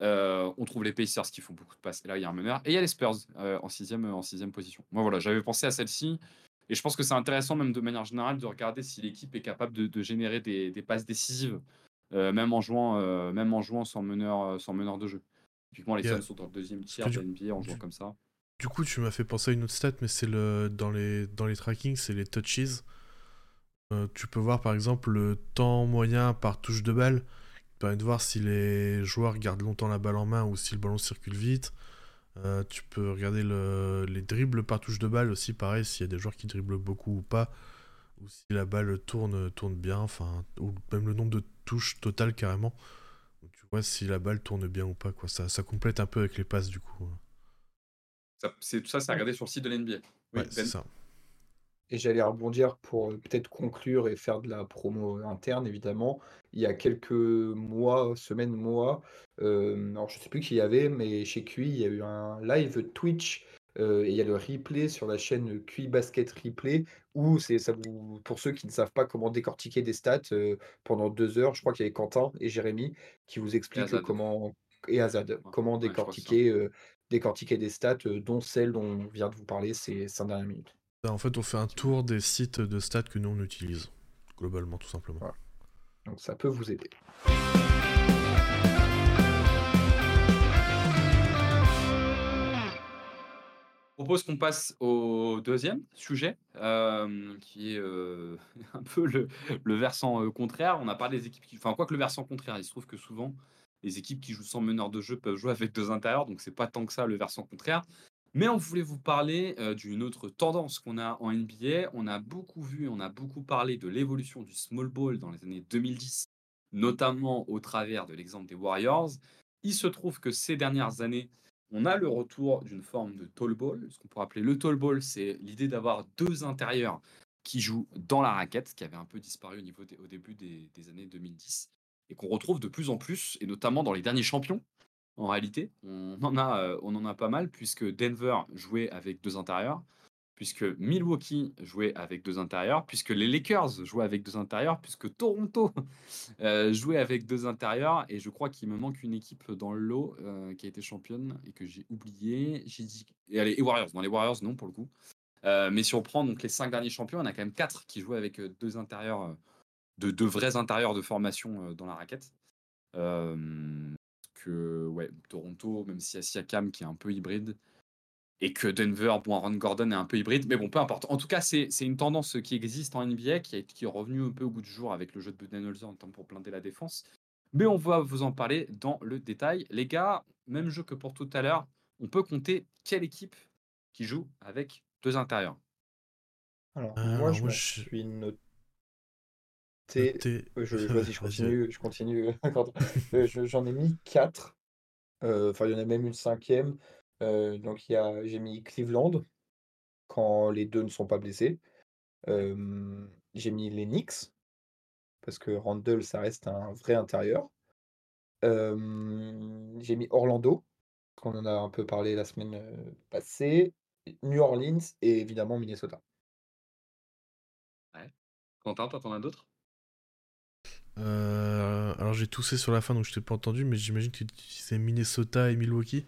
On trouve les Pacers qui font beaucoup de passes. Et là, il y a un meneur. Et il y a les Spurs en, sixième, en sixième position. Moi, voilà, j'avais pensé à celle-ci. Et je pense que c'est intéressant, même de manière générale, de regarder si l'équipe est capable de, de générer des, des passes décisives, euh, même, en jouant, euh, même en jouant sans meneur, euh, sans meneur de jeu. Typiquement, les Suns sont dans le deuxième tiers de NBA en jouant du- comme ça. Du coup, tu m'as fait penser à une autre stat, mais c'est le dans les dans les trackings, c'est les touches. Euh, tu peux voir par exemple le temps moyen par touche de balle, qui permet de voir si les joueurs gardent longtemps la balle en main ou si le ballon circule vite. Euh, tu peux regarder le- les dribbles par touche de balle aussi, pareil, s'il y a des joueurs qui dribblent beaucoup ou pas, ou si la balle tourne, tourne bien, enfin, ou même le nombre de touches totales carrément. Donc, tu vois si la balle tourne bien ou pas, quoi. Ça, ça complète un peu avec les passes du coup. Ça, c'est, tout ça, c'est à regarder sur le site de l'NBA. Oui, Ouais, Ben. c'est ça. Et j'allais rebondir pour euh, peut-être conclure et faire de la promo interne, évidemment. Il y a quelques mois, semaines, mois, euh, alors je sais plus qui y avait, mais chez QI, il y a eu un live Twitch euh, et il y a le replay sur la chaîne QI Basket Replay où c'est ça vous, pour ceux qui ne savent pas comment décortiquer des stats euh, pendant deux heures, je crois qu'il y avait Quentin et Jérémy qui vous expliquent comment et Azad, comment ouais, décortiquer, décortiquer des stats, dont celle dont on vient de vous parler ces cinq dernières minutes. En fait, on fait un tour des sites de stats que nous on utilise, globalement, tout simplement. Donc ça peut vous aider. Je propose qu'on passe au deuxième sujet, euh, qui est euh, un peu le, le versant euh, contraire. On a parlé des équipes qui. Enfin, quoi que le versant contraire, il se trouve que souvent, les équipes qui jouent sans meneur de jeu peuvent jouer avec deux intérieurs, donc c'est pas tant que ça le versant contraire. Mais on voulait vous parler euh, d'une autre tendance qu'on a en NBA. On a beaucoup vu, on a beaucoup parlé de l'évolution du small ball dans les années 2010, notamment au travers de l'exemple des Warriors. Il se trouve que ces dernières années, on a le retour d'une forme de tall ball. Ce qu'on pourrait appeler le tall ball, c'est l'idée d'avoir deux intérieurs qui jouent dans la raquette, qui avait un peu disparu au, niveau au début des années 2010, et qu'on retrouve de plus en plus, et notamment dans les derniers champions. En réalité, on en a, euh, on en a pas mal, puisque Denver jouait avec deux intérieurs, puisque Milwaukee jouait avec deux intérieurs, puisque les Lakers jouaient avec deux intérieurs, puisque Toronto euh, jouait avec deux intérieurs, et je crois qu'il me manque une équipe dans le lot euh, qui a été championne et que j'ai oublié. J'ai dit et allez, et Warriors. Dans les Warriors, non pour le coup. Mais si on prend donc les cinq derniers champions, on a quand même quatre qui jouaient avec deux intérieurs, de deux vrais intérieurs de formation dans la raquette. Que ouais, Toronto, même si y a Siakam qui est un peu hybride, et que Denver, bon, Aaron Gordon est un peu hybride, mais bon, peu importe. En tout cas, c'est c'est une tendance qui existe en NBA, qui est, qui est revenue un peu au goût du jour avec le jeu de Budenholzer, notamment pour blinder la défense. Mais on va vous en parler dans le détail. Les gars, même jeu que pour tout à l'heure, on peut compter quelle équipe qui joue avec deux intérieurs. Alors, Euh, moi, je moi, me je- suis noté. Je, vas-y, je Vas-y. continue. Je continue. Quentin. Euh, je- J'en ai mis quatre. Euh, Enfin, il y en a même une cinquième. Euh, donc, il y a, j'ai mis Cleveland quand les deux ne sont pas blessés. Euh, j'ai mis les Knicks parce que Randall, ça reste un vrai intérieur. Euh, j'ai mis Orlando, qu'on en a un peu parlé la semaine passée. New Orleans et évidemment Minnesota. Quentin, toi, t'en as d'autres? Euh, alors j'ai toussé sur la fin donc je t'ai pas entendu, mais j'imagine que tu disais Minnesota et Milwaukee.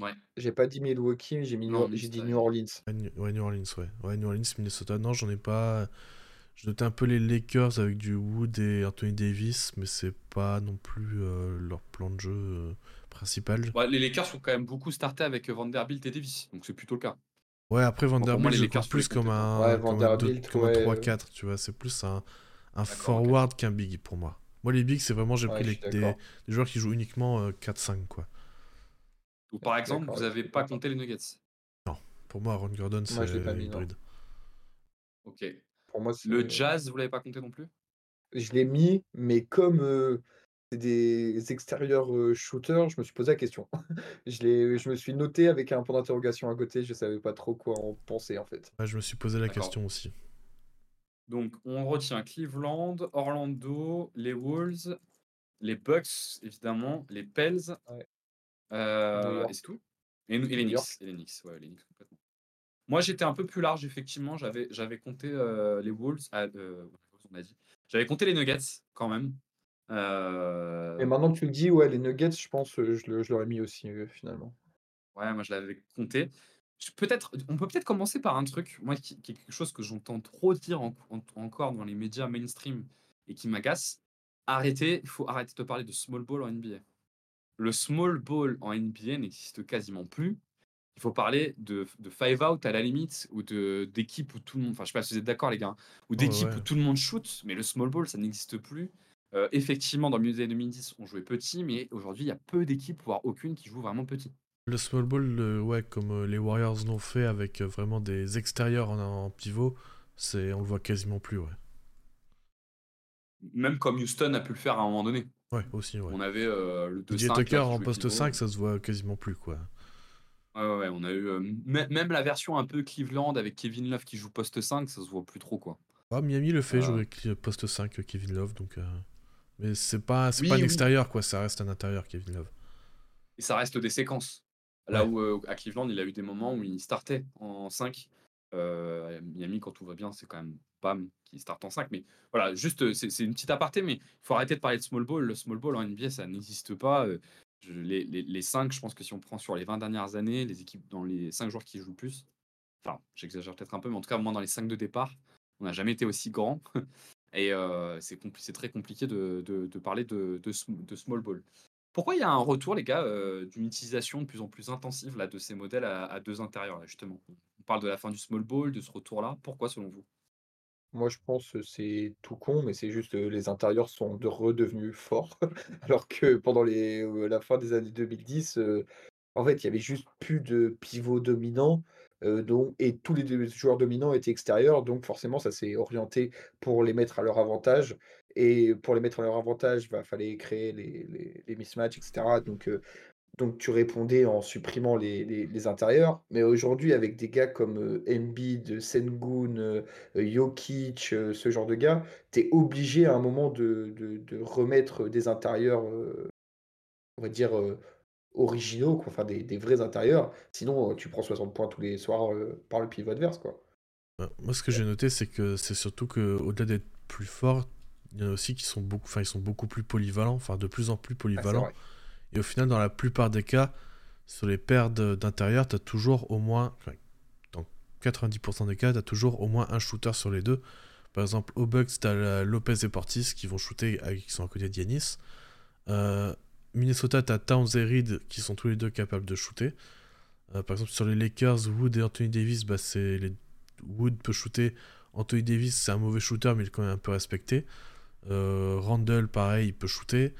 Ouais. J'ai pas dit Milwaukee, mais j'ai mis Non, New- j'ai dit New Orleans. Ouais, New Orleans, ouais. Ouais, New Orleans, Minnesota. Non, j'en ai pas. Je notais un peu les Lakers avec du Wood et Anthony Davis, mais c'est pas non plus euh, leur plan de jeu euh, principal. Ouais, Les Lakers sont quand même beaucoup startés avec Vanderbilt et Davis, donc c'est plutôt le cas. Ouais, après moi, Vanderbilt, les je le Lakers, les plus comme un, Ouais, comme un, comme un ouais, 3-4, tu vois. C'est plus un, un forward qu'un big pour moi. Moi, les bigs, c'est vraiment, j'ai Ouais, pris les- des, joueurs qui jouent uniquement euh, 4-5, quoi. Ou par exemple, vous n'avez pas compté les Nuggets. Pour moi, Aaron Gordon, Moi, je l'ai c'est pas mis, non. hybride. Ok. Pour moi, c'est- Le Jazz, vous l'avez pas compté non plus? Je l'ai mis, mais comme euh, c'est des extérieurs euh, shooters, je me suis posé la question. je l'ai, je me suis noté avec un point d'interrogation à côté, je savais pas trop quoi en penser en fait. Ouais, je me suis posé la D'accord. question aussi. Donc, on retient Cleveland, Orlando, les Wolves, les Bucks, évidemment, les Pels. Ouais. euh, et c'est tout et, et les Knicks. York. Et les Knicks, ouais, les Knicks complètement. Moi, j'étais un peu plus large, effectivement. J'avais, j'avais compté euh, les Wolves. ah, euh, on a dit. J'avais compté les Nuggets, quand même. Et maintenant que tu le dis, ouais, les Nuggets, je pense, euh, je, l'aurais mis aussi finalement. Ouais, moi je l'avais compté. Peut-être, on peut peut-être commencer par un truc, moi qui, qui est quelque chose que j'entends trop dire en- en- encore dans les médias mainstream et qui m'agace. Arrêtez, il faut arrêter de parler de small ball en NBA. Le small ball en NBA n'existe quasiment plus. il faut parler de, de five out à la limite, ou d'équipe où tout le monde. Enfin, je sais pas si vous êtes d'accord, les gars, ou d'équipe où tout le monde shoot, mais le small ball, ça n'existe plus. Euh, effectivement, dans le milieu des années 2010, on jouait petit, mais aujourd'hui, il y a peu d'équipes, voire aucune, qui joue vraiment petit. Le small ball, ouais, comme euh, les Warriors l'ont fait avec euh, vraiment des extérieurs en, pivot, c'est on le voit quasiment plus, ouais. Même comme Houston a pu le faire à un moment donné. Ouais, aussi, ouais. On avait le 2 Tucker en poste 5, ça se voit quasiment plus, quoi. Ouais, ouais, on a eu même la version un peu Cleveland avec Kevin Love qui joue poste 5, ça se voit plus trop, quoi. Ah, Miami le fait, jouer poste 5 Kevin Love, donc. Mais c'est pas, c'est pas un extérieur, quoi. Ça reste un intérieur, Kevin Love. Et ça reste des séquences. Là où euh, à Cleveland, il a eu des moments où il startait en 5. Euh, Miami, quand tout va bien, c'est quand même Bam qui start en 5. Mais voilà, juste, c'est une petite aparté, mais il faut arrêter de parler de small ball. Le small ball en NBA, ça n'existe pas. Euh, les, les, les 5, je pense que si on prend sur les 20 dernières années, les équipes dans les 5 joueurs qui jouent le plus, enfin, j'exagère peut-être un peu, mais en tout cas, moins dans les 5 de départ, on n'a jamais été aussi grand. Et c'est très compliqué de, de, parler de, de, small ball. Pourquoi il y a un retour, les gars, d'une utilisation de plus en plus intensive là, de ces modèles à, deux intérieurs, justement? On parle de la fin du small ball, de ce retour-là. Pourquoi, selon vous? Moi, je pense que c'est tout con, mais c'est juste que les intérieurs sont de redevenus forts. alors que pendant les, la fin des années 2010, en fait, il y avait juste plus de pivots dominants et tous les joueurs dominants étaient extérieurs, donc forcément, ça s'est orienté pour les mettre à leur avantage. Et pour les mettre à leur avantage, il bah, fallait créer les, les, mismatchs, etc. Donc, donc tu répondais en supprimant les, les intérieurs. Mais aujourd'hui, avec des gars comme Embiid, Sengun, Jokic, ce genre de gars, tu es obligé à un moment de, de, de remettre des intérieurs, on va dire, originaux, quoi, enfin des, des, vrais intérieurs. Sinon, euh, tu prends 60 points tous les soirs euh, par le pivot adverse. Quoi. Bah, moi, ce que j'ai noté, c'est que c'est surtout qu'au-delà d'être plus fort, il y en a aussi qui sont beaucoup, enfin, ils sont beaucoup plus polyvalents, enfin de plus en plus ah, polyvalents. et au final, dans la plupart des cas, sur les paires d'intérieur, tu as toujours au moins, dans 90% des cas, tu as toujours au moins un shooter sur les deux. Par exemple, au Bucks, tu as Lopez et Portis qui vont shooter, qui sont à côté d'Yanis. Euh, Minnesota, tu as Towns et Reed qui sont tous les deux capables de shooter. Euh, par exemple, sur les Lakers, Wood et Anthony Davis, bah, les... Wood peut shooter. Anthony Davis, c'est un mauvais shooter, mais il est quand même un peu respecté. Euh, Randall, pareil, il peut shooter.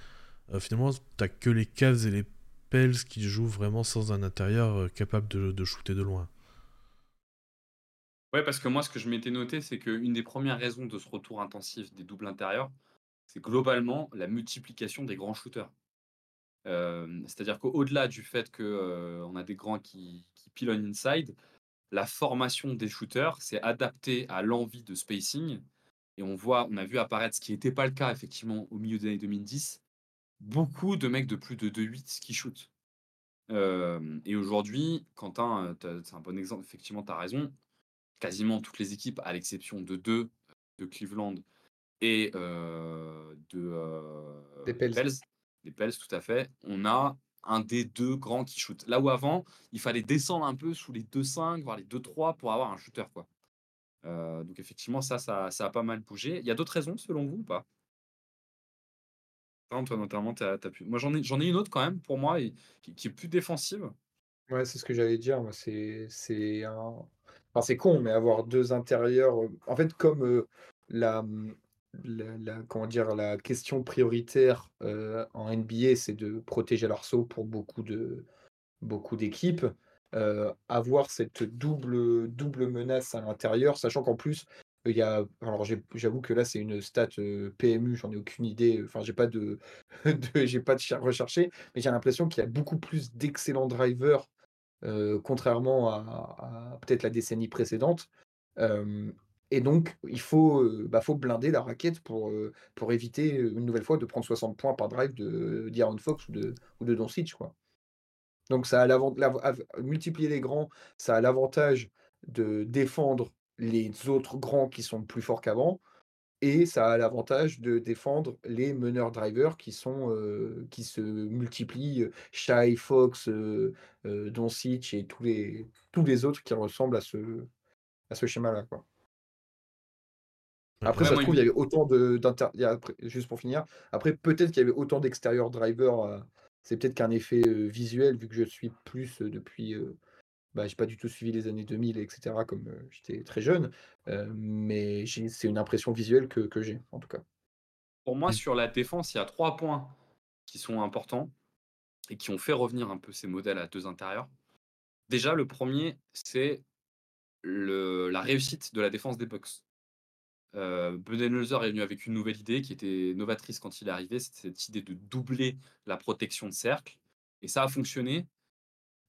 Euh, finalement, t'as que les Cavs et les Pels qui jouent vraiment sans un intérieur capable de, shooter de loin. Ouais, parce que moi, ce que je m'étais noté, c'est qu'une des premières raisons de ce retour intensif des doubles intérieurs, c'est globalement la multiplication des grands shooters c'est-à-dire qu'au-delà du fait qu'on a des grands qui, qui pilonnent inside, la formation des shooters s'est adaptée à l'envie de spacing. Et on voit, on a vu apparaître ce qui n'était pas le cas effectivement au milieu des années 2010, beaucoup de mecs de plus de 2-8 qui shootent. et aujourd'hui, Quentin, c'est un bon exemple, effectivement, tu as raison. Quasiment toutes les équipes, à l'exception de deux, de Cleveland et de des Pels, les Pels, tout à fait, on a un des deux grands qui shoot. Là où avant, il fallait descendre un peu sous les 2-5, voire les 2-3 pour avoir un shooter. Quoi. Euh, donc effectivement, ça, ça, a pas mal bougé. Il y a d'autres raisons selon vous ou pas? Toi, notamment, as, pu... Moi, j'en ai, ai une autre quand même, pour moi, qui, est plus défensive. Ouais, c'est ce que j'allais dire. C'est, c'est un... C'est con, mais avoir deux intérieurs... Euh, en fait, comme euh, la, la, comment dire, la question prioritaire en NBA, c'est de protéger l'arceau pour beaucoup de beaucoup d'équipes. Euh, avoir cette double, double menace à l'intérieur, sachant qu'en plus, il y a. Alors, j'avoue que là, c'est une stat euh, PMU, j'en ai aucune idée. Enfin, j'ai pas de, j'ai pas de recherché, mais j'ai l'impression qu'il y a beaucoup plus d'excellents drivers, contrairement à, peut-être la décennie précédente. Et donc, il faut, bah, faut blinder la raquette pour, pour éviter une nouvelle fois de prendre 60 points par drive de Fox ou de, ou de. Quoi. Donc, ça a multiplier les grands, ça a l'avantage de défendre les autres grands qui sont plus forts qu'avant. Et ça a l'avantage de défendre les meneurs drivers qui, sont, qui se multiplient, Shai, Fox, Doncic et tous les, tous les autres qui ressemblent à ce, à ce schéma-là. Quoi. Après, ça se trouve, il y avait autant de Juste pour finir, après, peut-être qu'il y avait autant d'extérieur drivers. C'est peut-être qu'un effet visuel, vu que je suis plus depuis, bah, j'ai pas du tout suivi les années 2000 et cetera comme, j'étais très jeune, mais c'est une impression visuelle que que j'ai, en tout cas. Pour moi, Mmh. sur la défense, il y a 3 points qui sont importants et qui ont fait revenir un peu ces modèles à 2 intérieurs. Déjà, le premier, c'est la réussite de la défense des Bucks. Heu, Budenholzer est venu avec une nouvelle idée qui était novatrice quand il est arrivé, c'était cette idée de doubler la protection de cercle et ça a fonctionné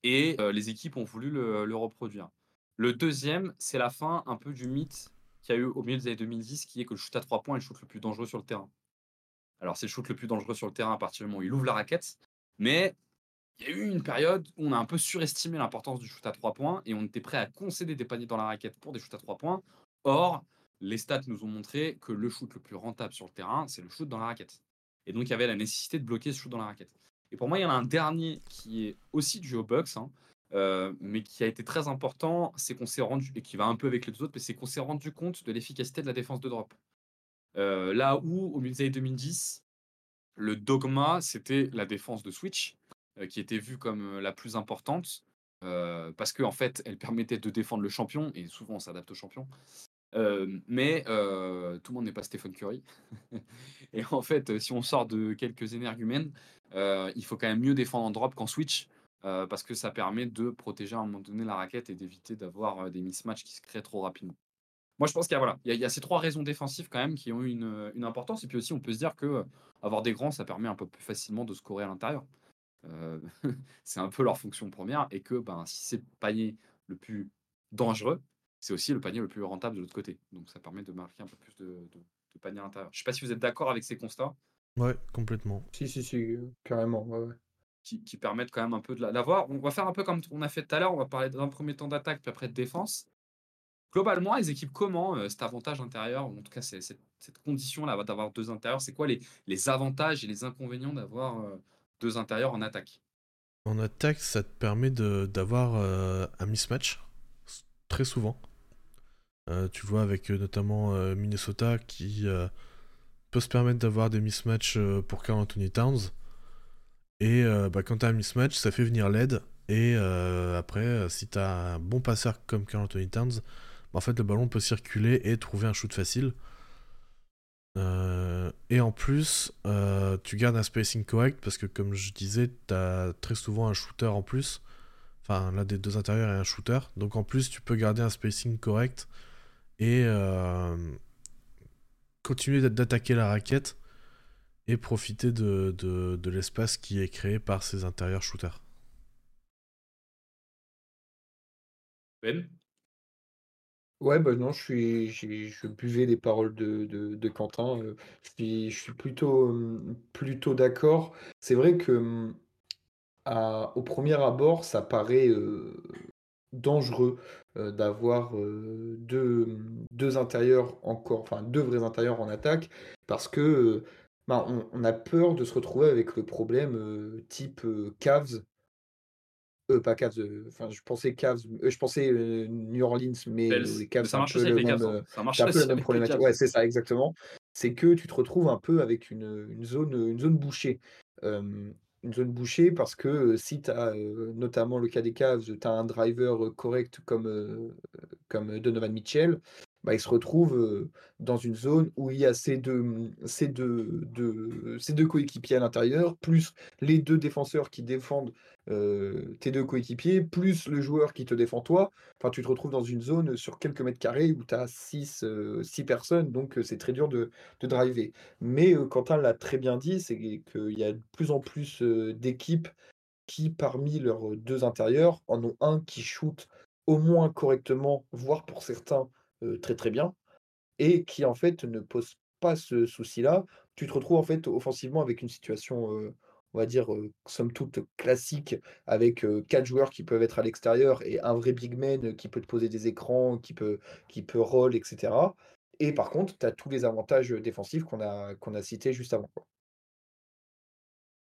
et heu, les équipes ont voulu le reproduire. Le deuxième, c'est la fin un peu du mythe qu'il y a eu au milieu des années 2010 qui est que le shoot à 3 points est le shoot le plus dangereux sur le terrain. Alors c'est le shoot le plus dangereux sur le terrain à partir du moment où il ouvre la raquette, mais il y a eu une période où on a un peu surestimé l'importance du shoot à 3 points et on était prêt à concéder des paniers dans la raquette pour des shoots à 3 points. Or, les stats nous ont montré que le shoot le plus rentable sur le terrain, c'est le shoot dans la raquette. Et donc, il y avait la nécessité de bloquer ce shoot dans la raquette. Et pour moi, il y en a un dernier qui est aussi dû aux Bucks, hein, euh, mais qui a été très important, c'est qu'on s'est rendu, et qui va un peu avec les deux autres, mais c'est qu'on s'est rendu compte de l'efficacité de la défense de drop. Euh, là où, au milieu des années 2010, le dogma, c'était la défense de switch, euh, qui était vue comme la plus importante, parce qu'en en fait, elle permettait de défendre le champion, et souvent on s'adapte au champion. Mais tout le monde n'est pas Stephen Curry. et en fait, si on sort de quelques énergumènes, euh, il faut quand même mieux défendre en drop qu'en switch, parce que ça permet de protéger à un moment donné la raquette et d'éviter d'avoir des mismatchs qui se créent trop rapidement. Moi, je pense qu'il y a, voilà, il y a, ces trois raisons défensives quand même qui ont une, une importance. Et puis aussi, on peut se dire que avoir des grands, ça permet un peu plus facilement de scorer à l'intérieur. C'est un peu leur fonction première. Et que ben, si c'est le panier le plus dangereux, c'est aussi le panier le plus rentable de l'autre côté. Donc ça permet de marquer un peu plus de, de, de paniers à l'intérieur. Je ne sais pas si vous êtes d'accord avec ces constats. Ouais, complètement. Si, si, si, euh, carrément, ouais, ouais. Qui, qui, permettent quand même un peu de l'avoir. On va faire un peu comme on a fait tout à l'heure. On va parler d'un premier temps d'attaque, puis après de défense. Globalement, les équipes comment euh, cet avantage intérieur, ou en tout cas cette, cette condition-là d'avoir deux intérieurs, c'est quoi les, les, avantages et les inconvénients d'avoir euh, deux intérieurs en attaque? En attaque, ça te permet d'avoir euh, un mismatch, très souvent. Euh, tu vois avec notamment euh, Minnesota qui euh, peut se permettre d'avoir des mismatchs pour Carl Anthony Towns. Et bah, quand tu as un mismatch, ça fait venir l'aide. Et après, si tu as un bon passeur comme Carl Anthony Towns, en fait, le ballon peut circuler et trouver un shoot facile. Euh, et en plus, euh, tu gardes un spacing correct parce que, comme je disais, tu as très souvent un shooter en plus. Enfin, l'un des deux intérieurs est un shooter. Donc, en plus, tu peux garder un spacing correct et euh, continuer d'attaquer la raquette et profiter de, de, de l'espace qui est créé par ces intérieurs shooters. Ben? Ouais, bah non, je suis, je buvais les paroles de, de, de Quentin. euh, je suis, je suis plutôt, hum, plutôt d'accord. C'est vrai que à- au premier abord, ça paraît euh, dangereux euh, d'avoir euh, deux, deux intérieurs encore, enfin deux vrais intérieurs en attaque, parce que euh, bah, on, on a peur de se retrouver avec le problème euh, type euh, Cavs pas Cavs, enfin je pensais Cavs, je pensais New Orleans, mais les Cavs, ça c'est un peu le même, Cavs. hein. Ça marche c'est un peu aussi la même problématique. Ouais, c'est ça, exactement. C'est que tu te retrouves un peu avec une, une zone, une zone bouchée. Une zone bouchée parce que si tu as, notamment le cas des Cavs, tu as un driver correct comme Donovan Mitchell, bah, il se retrouve euh, dans une zone où il y a ces deux, ces deux, deux- coéquipiers à l'intérieur, plus les deux défenseurs qui défendent tes deux coéquipiers, plus le joueur qui te défend toi. Enfin, tu te retrouves dans une zone sur quelques mètres carrés où tu as 6 personnes, donc c'est très dur de, de driver. Mais Quentin l'a très bien dit, c'est qu'il y a de plus en plus d'équipes qui, parmi leurs deux intérieurs, en ont un qui shoot au moins correctement, voire pour certains très très bien, et qui en fait ne pose pas ce souci-là. Tu te retrouves en fait offensivement avec une situation, on va dire, somme toute classique, avec quatre joueurs qui peuvent être à l'extérieur et un vrai big man qui peut te poser des écrans, qui peut, qui peut roll, etc. Et par contre, tu as tous les avantages défensifs qu'on a, qu'on a cités juste avant. Quoi.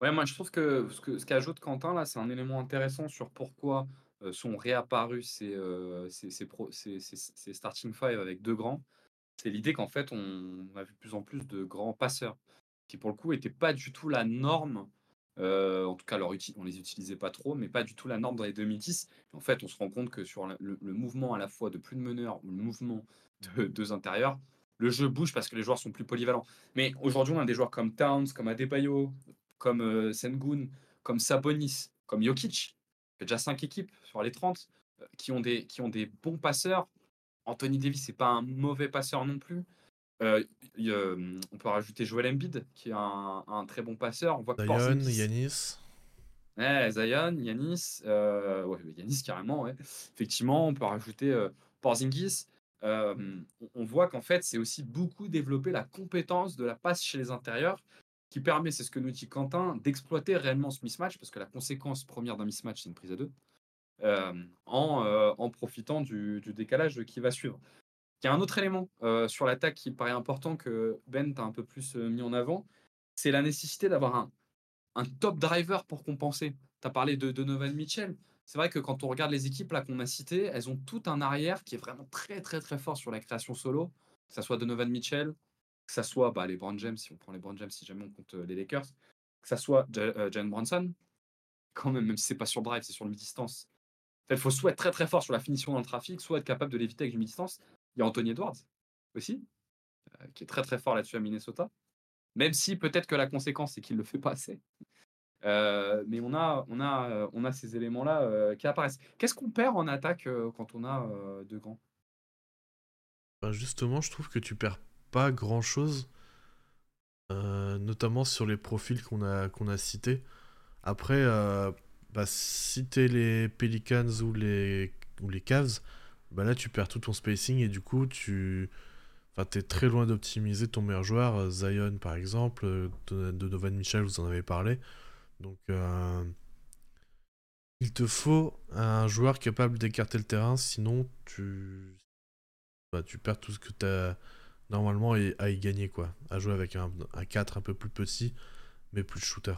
Ouais, moi je trouve que ce qu'ajoute Quentin là, c'est un élément intéressant sur pourquoi sont réapparus ces, euh, ces, ces, starting five avec deux grands. C'est l'idée qu'en fait on a vu de plus en plus de grands passeurs qui pour le coup n'étaient pas du tout la norme Euh, en tout cas, leur on les utilisait pas trop, mais pas du tout la norme dans les 2010. en fait, on se rend compte que sur le, mouvement à la fois de plus de meneurs ou le mouvement de deux intérieurs, le jeu bouge parce que les joueurs sont plus polyvalents. Mais aujourd'hui, on a des joueurs comme Towns, comme Adebayo, comme euh, Sengun, comme Sabonis, comme Jokic, y a déjà cinq équipes sur les 30 euh, qui, ont des, qui ont des bons passeurs. Anthony Davis, c'est pas un mauvais passeur non plus. Euh, on peut rajouter Joel Embiid, qui est un, très bon passeur. On voit que Zion, Yanis. Ouais, Zion, Yanis. Euh, ouais, Yanis carrément, ouais. Effectivement, on peut rajouter euh, Porzingis. on voit qu'en fait, c'est aussi beaucoup développer la compétence de la passe chez les intérieurs qui permet, c'est ce que nous dit Quentin, d'exploiter réellement ce mismatch, parce que la conséquence première d'un mismatch, c'est une prise à deux, en, en, profitant du, décalage qui va suivre. Il y a un autre élément euh, sur l'attaque qui paraît important que Ben t'a un peu plus euh, mis en avant, c'est la nécessité d'avoir un, un, top driver pour compenser. Tu as parlé de Donovan Mitchell. C'est vrai que quand on regarde les équipes là qu'on a citées, elles ont tout un arrière qui est vraiment très très très fort sur la création solo, que ce soit Donovan Mitchell, que ce soit bah, les Brown James, si on prend les Brown James, si jamais on compte euh, les Lakers, que ce soit Jalen Bronson, quand même, même si c'est pas sur drive, c'est sur le mi-distance. Il faut soit être très très fort sur la finition dans le trafic, soit être capable de l'éviter avec du mi-distance. Il y a Anthony Edwards aussi, euh, qui est très très fort là-dessus à Minnesota. Même si peut-être que la conséquence, c'est qu'il ne le fait pas assez. Euh, mais on a, on a, euh, on a ces éléments-là qui apparaissent. Qu'est-ce qu'on perd en attaque quand on a deux grands bah, Justement, je trouve que tu perds pas grand-chose, notamment sur les profils qu'on a, qu'on a cités. Après, bah, si les Pelicans ou les, ou les Cavs, bah là tu perds tout ton spacing et du coup tu enfin t'es très loin d'optimiser ton meilleur joueur euh, Zion par exemple euh, de Donovan Mitchell vous en avez parlé donc euh, il te faut un joueur capable d'écarter le terrain sinon tu bah, tu perds tout ce que tu as normalement à y gagner quoi. À jouer avec un, 4 un peu plus petit mais plus shooter.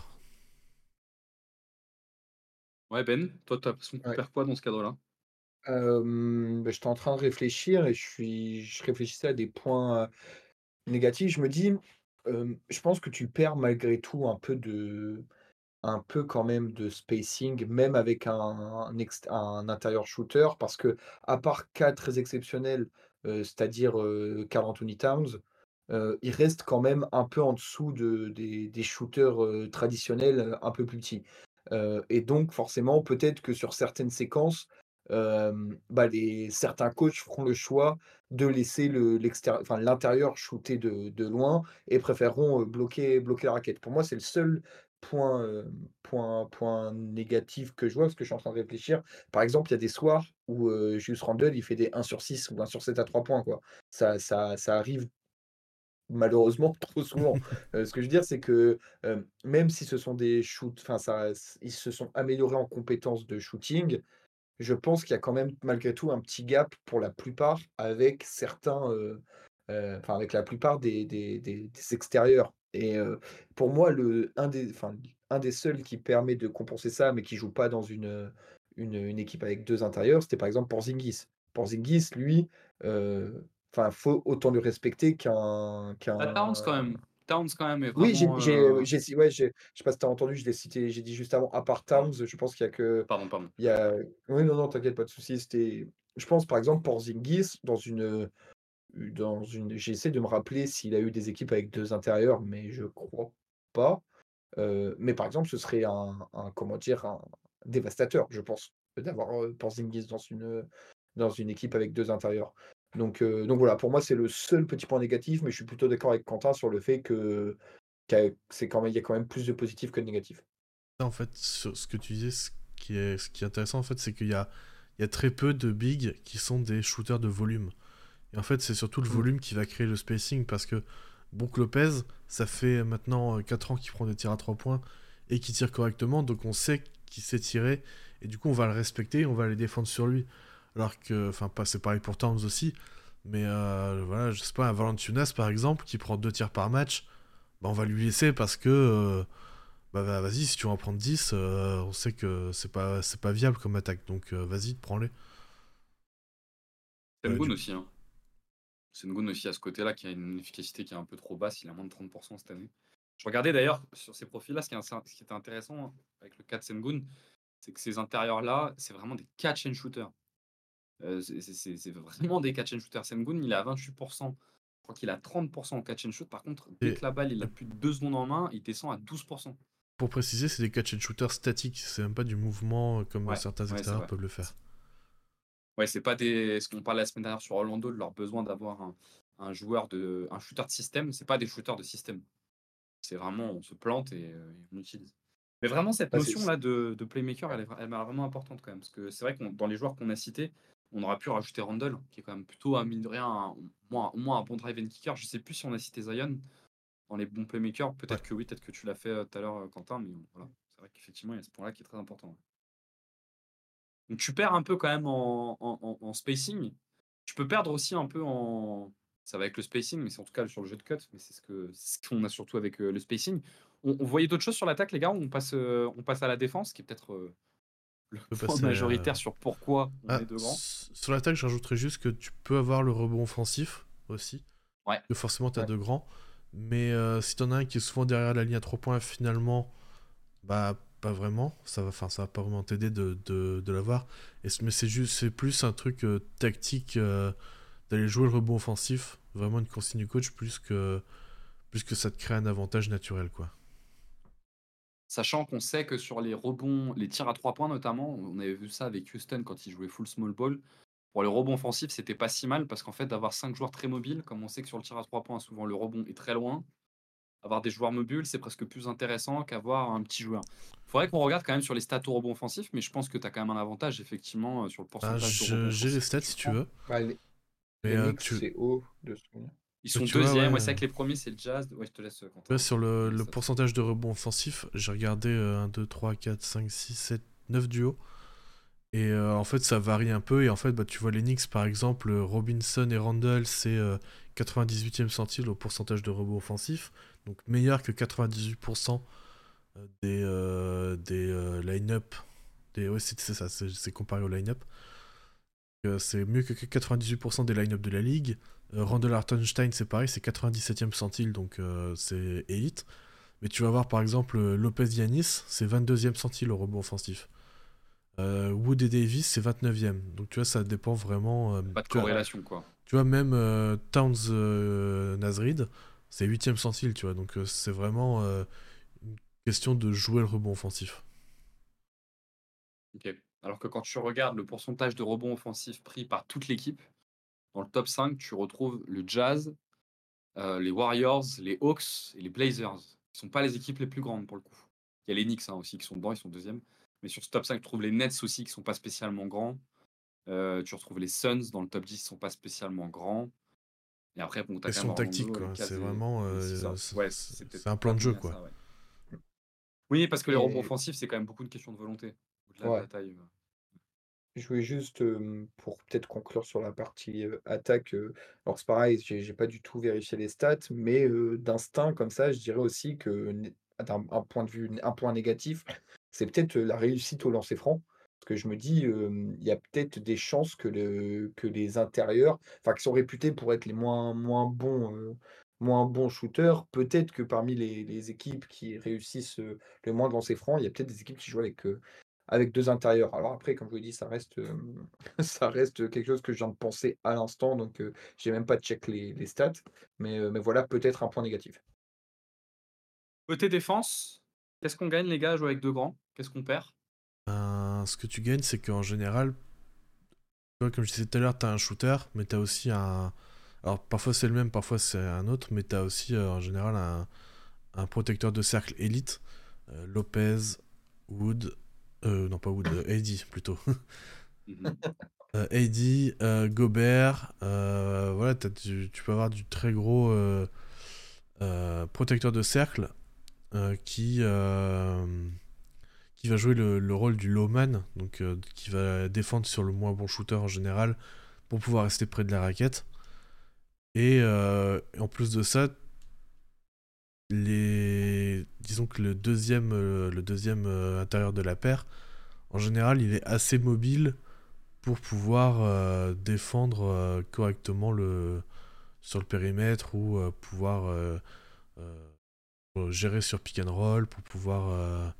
Ouais Ben toi tu as l'impression qu'on perd quoi dans ce cadre là bah, j'étais en train de réfléchir et je suis je réfléchissais à des points, négatifs. Je me dis, je pense que tu perds malgré tout un peu de un peu quand même de spacing, même avec un un intérieur shooter parce que à part cas très exceptionnels, c'est-à-dire, euh, Karl Anthony Towns, il reste quand même un peu en dessous de des des shooters, traditionnels, un peu plus petits. et donc forcément, peut-être que sur certaines séquences bah, certains coachs feront le choix de laisser l'intérieur shooter de, de, loin et préféreront bloquer, bloquer la raquette. Pour moi, c'est le seul point, point, point négatif que je vois, parce que je suis en train de réfléchir. Par exemple, il y a des soirs où euh, Julius Randle, il fait des 1 sur 6 ou 1 sur 7 à 3 points. Quoi. Ça, ça, ça arrive malheureusement trop souvent. ce que je veux dire, c'est que même si ce sont des shoots, enfin, ils se sont améliorés en compétences de shooting, je pense qu'il y a quand même malgré tout un petit gap pour la plupart avec certains, enfin avec la plupart des, des, extérieurs. Et pour moi, le, un, des, un des seuls qui permet de compenser ça, mais qui joue pas dans une, une, équipe avec deux intérieurs, c'était par exemple Porzingis. Porzingis, lui, enfin, faut autant le respecter qu'un. qu'un quand même. Towns quand même est Oui, j'ai, j'ai, euh ouais, j'ai, je sais pas si tu as entendu, je l'ai cité, j'ai dit juste avant, à part Towns, je pense qu'il y a que. Pardon, pardon. Il y a... Oui, non, non, t'inquiète, pas de souci. C'était, je pense par exemple pour Zingis dans une, dans une, j'essaie de me rappeler s'il a eu des équipes avec deux intérieurs, mais je crois pas. Euh, mais par exemple, ce serait un, comment dire, un dévastateur, je pense, d'avoir euh, Porzingis dans une, dans une équipe avec deux intérieurs. Donc, euh, donc voilà, pour moi, c'est le seul petit point négatif, mais je suis plutôt d'accord avec Quentin sur le fait que c'est quand même, il y a quand même plus de positifs que de négatifs. En fait, ce que tu disais, ce qui est, ce qui est intéressant, en fait, c'est qu'il y a, il y a très peu de bigs qui sont des shooters de volume. Et en fait, c'est surtout le mmh. volume qui va créer le spacing parce que Brook Lopez, ça fait maintenant 4 ans qu'il prend des tirs à 3 points et qu'il tire correctement, donc on sait qu'il sait tirer et du coup on va le respecter, on va les défendre sur lui. Alors que, enfin, c'est pareil pour Towns aussi. Mais euh, voilà, je sais pas, un Valanciunas par exemple, qui prend deux tirs par match, bah, on va lui laisser parce que, euh, bah, vas-y, si tu veux en prendre 10, euh, on sait que c'est pas, c'est pas viable comme attaque. Donc vas-y, prends-les. Aussi. Hein. Une aussi à ce côté-là qui a une efficacité qui est un peu trop basse. Il a moins de 30% cette année. Je regardais d'ailleurs sur ces profils-là, ce, qui est- ce qui était intéressant avec le 4 Sengun, c'est que ces intérieurs-là, c'est vraiment des catch and shooters. Euh, c'est- vraiment des catch and shooters. Sengun, il est à 28%. Je crois qu'il a 30% en catch and shoot. Par contre, dès que la balle, il a plus de 2 secondes en main, il descend à 12%. Pour préciser, c'est des catch and shooters statiques, c'est même pas du mouvement euh, comme Ouais, certains ouais, extérieurs peuvent le faire. Ouais, c'est pas des. Ce qu'on parlait la semaine dernière sur Orlando, de leur besoin d'avoir un, un joueur de. un shooter de système. C'est pas des shooters de système. C'est vraiment, on se plante et euh, on utilise. Mais vraiment, cette Ah, notion-là de, de playmaker, elle est, vra- elle est vraiment importante quand même. Parce que c'est vrai que dans les joueurs qu'on a cités, on aurait pu rajouter Randall, qui est quand même plutôt, à mine de rien, un, au moins, au moins un bon drive and kicker. Je sais plus si on a cité Zion dans les bons playmakers. Peut-être que oui, peut-être que tu l'as fait euh, tout à l'heure, euh, Quentin. Mais voilà, c'est vrai qu'effectivement, il y a ce point-là qui est très important. Donc tu perds un peu quand même en, en- en- en spacing. Tu peux perdre aussi un peu en. Ça va avec le spacing, mais c'est en tout cas sur le jeu de cut. Mais c'est ce que c'est ce qu'on a surtout avec euh, le spacing. On, on voyait d'autres choses sur l'attaque, les gars, on passe, euh, on passe à la défense, qui est peut-être euh, le point majoritaire sur pourquoi on Ah, est de grands. s- sur l'attaque, je rajouterais juste que tu peux avoir le rebond offensif aussi. Ouais. Que forcément, tu as Ouais. deux grands. Mais euh, si t'en as un qui est souvent derrière la ligne à 3 points, finalement, bah, pas vraiment. Ça va, enfin, ça va pas vraiment t'aider de, de, de l'avoir. Et Mais c'est juste, c'est plus un truc euh, tactique euh, d'aller jouer le rebond offensif. Vraiment une consigne du coach, plus que, plus que ça te crée un avantage naturel, quoi. Sachant qu'on sait que sur les rebonds, les tirs à trois points notamment, on avait vu ça avec Houston quand il jouait full small ball. Pour les rebonds offensifs, c'était pas si mal parce qu'en fait, d'avoir cinq joueurs très mobiles, comme on sait que sur le tir à trois points, souvent le rebond est très loin, avoir des joueurs mobiles, c'est presque plus intéressant qu'avoir un petit joueur. Il faudrait qu'on regarde quand même sur les stats au rebond offensif, mais je pense que tu as quand même un avantage effectivement euh, sur le Ah, pourcentage rebonds J'ai les offensifs stats si tu veux. Bah, les, Mais les euh, tu- c'est haut de souvenir. Ils sont deuxièmes, ouais, ouais, c'est vrai que les premiers c'est le Jazz. Ouais, je te laisse euh, sur le, pourcentage de rebond offensif, j'ai regardé euh, 1, 2, 3, 4, 5, 6, 7, 9 duos. Et euh, en fait, ça varie un peu. Et en fait, bah, tu vois, les Knicks, par exemple, euh, Robinson et Randall, c'est euh, 98e centile au pourcentage de rebond offensif. Donc meilleur que 98% des, euh, des euh, line-up. Des... Ouais, c'est ça, c'est comparé au line-up. Euh, c'est mieux que 98% des line-up de la ligue. Euh, Randall Hartenstein, c'est pareil, c'est 97e centile, donc euh, c'est élite. Mais tu vas voir par exemple euh, Lopez Yanis, c'est 22e centile au rebond offensif. Euh, Wood et Davis, c'est 29e. Donc tu vois, ça dépend vraiment. euh, Pas de vois, corrélation quoi. tu vois, même euh, Towns Nasrid, c'est 8ème centile, tu vois. Donc c'est vraiment une question de jouer le rebond offensif. Ok. Alors que quand tu regardes le pourcentage de rebonds offensifs pris par toute l'équipe, dans le top 5, tu retrouves le Jazz, euh, les Warriors, les Hawks et les Blazers. Qui sont pas les équipes les plus grandes pour le coup. Il y a les Knicks hein, aussi qui sont dedans, ils sont deuxièmes. Mais sur ce top 5, tu trouves les Nets aussi qui sont pas spécialement grands. Euh, tu retrouves les Suns dans le top 10 qui sont pas spécialement grands. Et après, bon, t'as quand Question même Orlando, tactique, les quoi. Cavs C'est vraiment, euh, c'est- Ouais, c'est peut-être c'est un plan de jeu, quoi. ça, ouais. Oui, parce que les rebonds offensifs, c'est quand même beaucoup une question de volonté. Au-delà de la taille. euh. Je voulais juste, pour peut-être conclure sur la partie, attaque, alors c'est pareil, j'ai pas du tout vérifié les stats, mais d'instinct comme ça, je dirais aussi que d'un un point de vue un point négatif, c'est peut-être, la réussite au lancer franc. Parce que je me dis, il y a peut-être des chances que le que les intérieurs, enfin qui sont réputés pour être les moins bons, moins bons shooters, peut-être que parmi les équipes qui réussissent, le moins de lancers francs, il y a peut-être des équipes qui jouent avec, 2 intérieurs. Alors après, comme je vous dit, ça reste, ça reste quelque chose que je viens de penser à l'instant, donc heu, j'ai même pas check les stats, mais mais voilà peut-être un point négatif. Côté défense, qu'est-ce qu'on gagne les gars à jouer avec deux grands? Qu'est-ce qu'on perd? Ben, ce que tu gagnes, c'est qu'en général, tu vois, comme je disais tout à l'heure, tu as un shooter, mais tu as aussi un. Alors parfois c'est le même, parfois c'est un autre, mais tu as aussi euh, en général un, un protecteur de cercle élite. Euh, Lopez, Wood. euh, non, pas Wood, AD plutôt. Mhm. Euh, Gobert, voilà, du- tu peux avoir du très gros protecteur de cercle qui, qui va jouer le, le rôle du lowman, donc euh, qui va défendre sur le moins bon shooter en général pour pouvoir rester près de la raquette. Et euh, en plus de ça, les... disons que le deuxième, euh, le deuxième intérieur de la paire, en général, il est assez mobile pour pouvoir défendre correctement le sur le périmètre ou pouvoir gérer sur pick and roll, pour pouvoir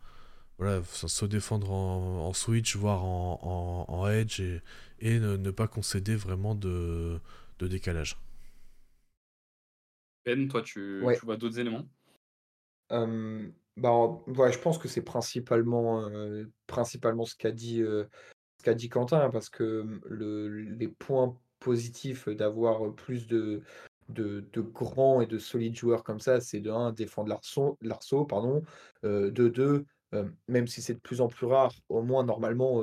voilà, se défendre en, switch, voire en, edge, et, ne, pas concéder vraiment de, décalage. Ben, toi, tu, vois d'autres éléments? Bah, je pense que c'est principalement, principalement ce qu'a dit, ce qu'a dit Quentin, parce que le, les points positifs d'avoir plus de, de, grands et de solides joueurs comme ça, c'est de 1, défendre l'arceau, pardon, de 2, même si c'est de plus en plus rare, au moins normalement,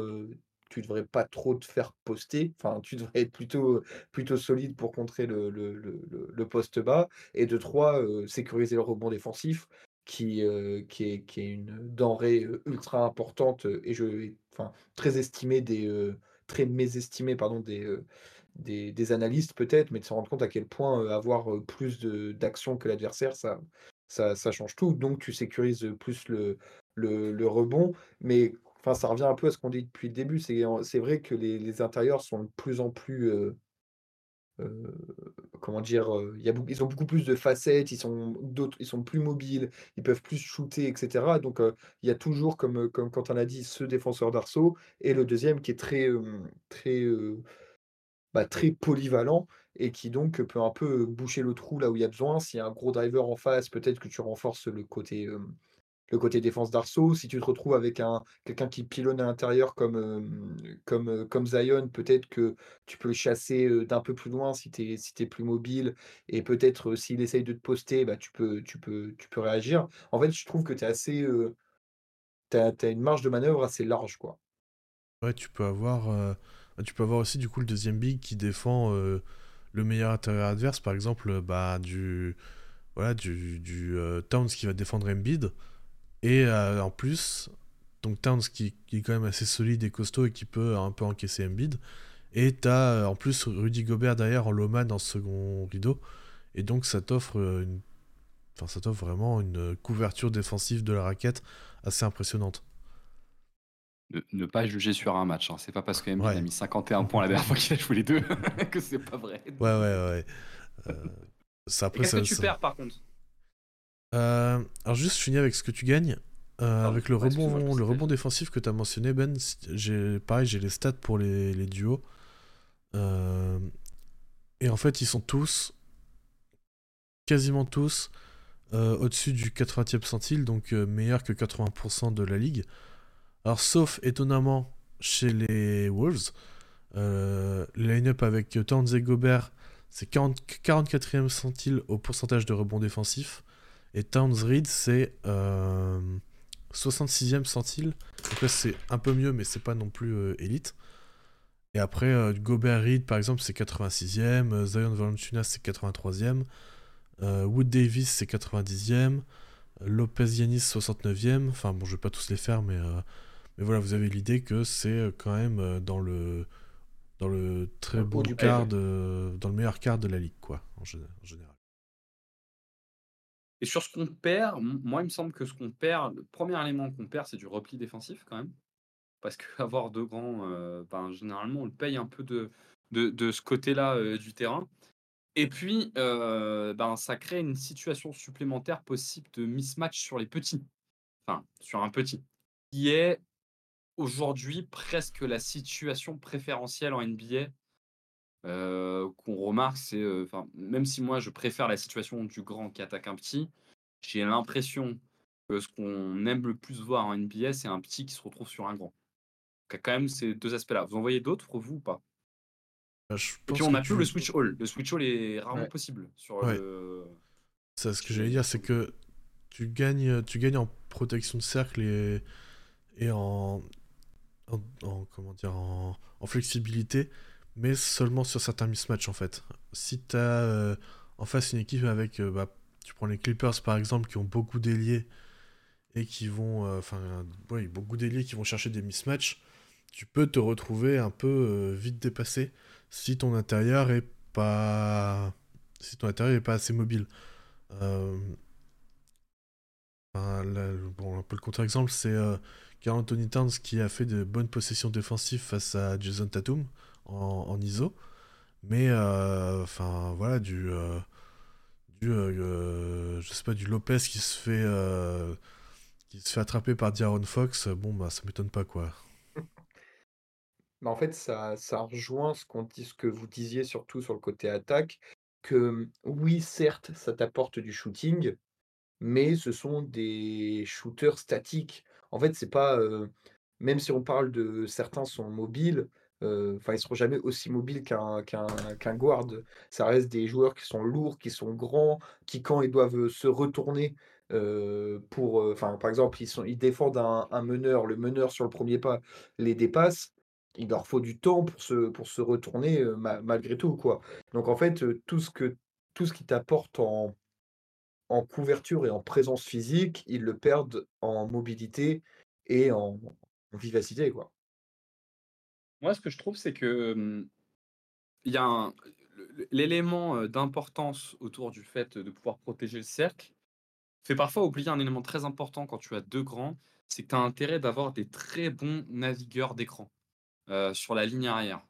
tu devrais pas trop te faire poster. Enfin, tu devrais être plutôt, plutôt solide pour contrer le, le, poste bas. Et de 3, sécuriser le rebond défensif, qui, qui, est, qui est une denrée ultra importante et je, enfin, très estimée des, très mésestimée pardon, des, des, analystes peut-être, mais de se rendre compte à quel point avoir plus d'actions que l'adversaire, ça, ça, change tout. Donc tu sécurises plus le, le, rebond, mais enfin, ça revient un peu à ce qu'on dit depuis le début. C'est vrai que les, intérieurs sont de plus en plus. comment dire, ils ont beaucoup plus de facettes, ils sont, ils sont plus mobiles, ils peuvent plus shooter, etc. Donc il y a toujours, comme, comme quand on a dit, ce défenseur d'arceau, et le deuxième qui est très, très bah, très polyvalent et qui donc peut un peu boucher le trou là où il y a besoin. S'il y a un gros driver en face, peut-être que tu renforces le côté, le côté défense d'Arceau. Si tu te retrouves avec un, quelqu'un qui pilonne à l'intérieur comme, comme, comme Zion, peut-être que tu peux le chasser d'un peu plus loin si tu es, si plus mobile. Et peut-être s'il essaye de te poster, bah, tu, peux, tu, peux, tu peux réagir. En fait, je trouve que tu tu as, une marge de manœuvre assez large. quoi. Ouais, tu peux avoir. Tu peux avoir aussi du coup le deuxième big qui défend euh, le meilleur intérieur adverse, par exemple bah, du, voilà, du, du euh, Towns qui va défendre Embiid. Et euh, en plus, donc Towns qui, est quand même assez solide et costaud et qui peut un peu encaisser Embiid. Et tu as en plus Rudy Gobert derrière en Loman dans second rideau. Et donc ça t'offre. Enfin, ça t'offre vraiment une couverture défensive de la raquette assez impressionnante ne, pas juger sur un match. Hein. C'est pas parce que ouais. a mis 51 points la dernière fois qu'il a joué les deux que c'est pas vrai. Ouais, ouais, ouais. Euh, Qu'est-ce que tu perds par contre? Euh, Alors, juste, je finis avec ce que tu gagnes. Euh, avec le rebond, le rebond défensif que tu as mentionné, Ben, j'ai pareil, j'ai les stats pour les, les duos. et en fait, ils sont tous, quasiment tous, au-dessus du 80e centile, donc meilleur que 80% de la ligue. Alors, sauf étonnamment chez les Wolves, euh, le line-up avec Towns et Gobert, c'est 44e centile au pourcentage de rebond défensif. Et Towns Reed, c'est 66e euh, centile. Donc là, c'est un peu mieux, mais c'est pas non plus euh, élite. Et après, Gobert Reed, par exemple, c'est 86e. Zion Valanciunas, c'est 83e. Wood Davis, c'est 90e. Lopez Yanis, 69e. Enfin, bon, je vais pas tous les faire, mais mais voilà, vous avez l'idée que c'est euh, quand même euh, dans le, dans le très bon quart, de, dans le meilleur quart de la ligue, quoi, en, général. Et sur ce qu'on perd, moi, il me semble que ce qu'on perd, le premier élément qu'on perd, c'est du repli défensif quand même. Parce qu'avoir deux grands, euh, ben, généralement, on le paye un peu de, de, de ce côté-là du terrain. Et puis, ben, ça crée une situation supplémentaire possible de mismatch sur les petits. Enfin, sur un petit. Qui est aujourd'hui presque la situation préférentielle en NBA euh, qu'on remarque, c'est, euh, même si moi je préfère la situation du grand qui attaque un petit, j'ai l'impression que ce qu'on aime le plus voir en NBA, c'est un petit qui se retrouve sur un grand. Donc, quand même ces deux aspects-là. Vous en voyez d'autres, vous ou pas? Bah, Et puis on a plus le switch all. Le switch all est rarement possible sur Ça, ce que j'allais dire, c'est que tu gagnes, tu gagnes en protection de cercle et, et en, en, comment dire, en, flexibilité, mais seulement sur certains mismatchs en fait. Si tu as euh, en face une équipe avec, euh, bah, tu prends les Clippers par exemple, qui ont beaucoup d'ailiers et qui vont, euh, enfin, oui, beaucoup d'ailiers qui vont chercher des mismatchs, tu peux te retrouver un peu vite dépassé si ton intérieur est pas, si ton intérieur est pas assez mobile. bon, un peu le contre-exemple, c'est car Anthony Towns qui a fait de bonnes possessions défensives face à Jason Tatum en, ISO. Mais euh, enfin voilà, du, euh, euh, je sais pas, du Lopez qui se fait, qui se fait attraper par Diaron Fox, bon, bah, ça m'étonne pas, en fait, ça, ça rejoint ce qu'on dit, ce que vous disiez surtout sur le côté attaque, que oui, certes, ça t'apporte du shooting, mais ce sont des shooters statiques. En fait, c'est pas, même si on parle de certains sont mobiles, enfin, ils seront jamais aussi mobiles qu'un qu'un guard. Ça reste des joueurs qui sont lourds, qui sont grands, qui quand ils doivent se retourner pour, par exemple, ils sont, ils défendent un, un meneur, le meneur sur le premier pas les dépasse. Il leur faut du temps pour se, pour se retourner ma- malgré tout, quoi. Donc en fait, tout ce que, tout ce qui t'apporte en, en couverture et en présence physique, ils le perdent en mobilité et en, vivacité, quoi. Moi, ce que je trouve, c'est que il l'élément d'importance autour du fait de pouvoir protéger le cercle fait parfois oublier un élément très important quand tu as deux grands, c'est que tu as intérêt d'avoir des très bons navigueurs d'écran sur la ligne arrière.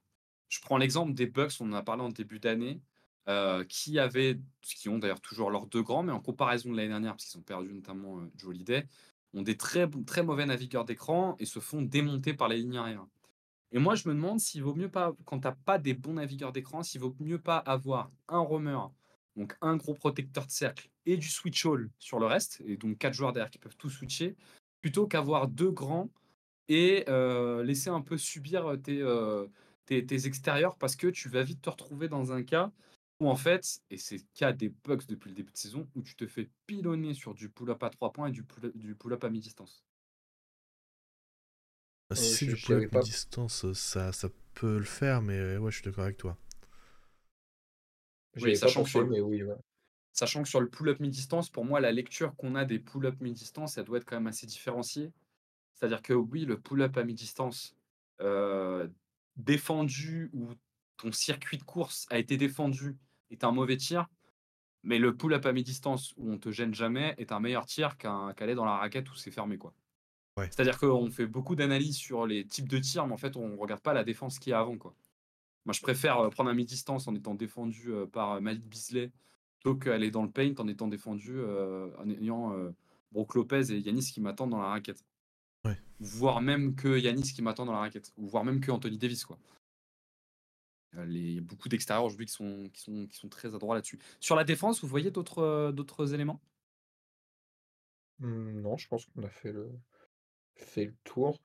Je prends l'exemple des Bucks, on en a parlé en début d'année, euh, qui avaient, qui ont d'ailleurs toujours leurs deux grands, mais en comparaison de l'année dernière, parce qu'ils ont perdu notamment euh, Joe Holiday, ont des très, très mauvais navigueurs d'écran et se font démonter par les lignes arrière. Et moi, je me demande s'il vaut mieux pas, quand t'as pas des bons navigueurs d'écran, s'il vaut mieux pas avoir un roamer, donc un gros protecteur de cercle et du switch all sur le reste, et donc quatre joueurs derrière qui peuvent tout switcher, plutôt qu'avoir deux grands et euh, laisser un peu subir euh, tes, tes extérieurs parce que tu vas vite te retrouver dans un cas où en fait, et c'est le cas des Bucks depuis le début de saison, où tu te fais pilonner sur du pull-up à 3 points et du pull- du pull-up à mi-distance. Bah, si Euh, c'est je- du pull-up pas- distance, ça, ça peut le faire, mais euh, ouais, je suis d'accord avec toi. Oui, sachant que pensé, sur le- mais oui, ouais. Sachant que sur le pull-up mi-distance, pour moi, la lecture qu'on a des pull-up mi-distance, ça doit être quand même assez différencié. C'est-à-dire que oui, le pull-up à mi-distance euh, défendu ou ton circuit de course a été défendu est un mauvais tir, mais le pull-up à mi-distance où on te gêne jamais est un meilleur tir qu'un qu'aller dans la raquette où c'est fermé. quoi. Ouais. C'est-à-dire qu'on fait beaucoup d'analyses sur les types de tirs, mais en fait, on regarde pas la défense qu'il y a avant. Quoi. Moi, je préfère euh, prendre un mi-distance en étant défendu euh, par euh, Malik Beasley plutôt qu'aller dans le paint en étant défendu euh, en ayant euh, Brook Lopez et Yanis qui m'attendent dans la raquette. Ouais. Voire même que Yanis qui m'attend dans la raquette. Ou voire même que Anthony Davis. Quoi. Euh, Il y a beaucoup d'extérieurs aujourd'hui qui sont, qui, sont, qui sont très adroits là-dessus. Sur la défense, vous voyez d'autres euh, éléments? Mmh, non, je pense qu'on a fait le, fait le tour.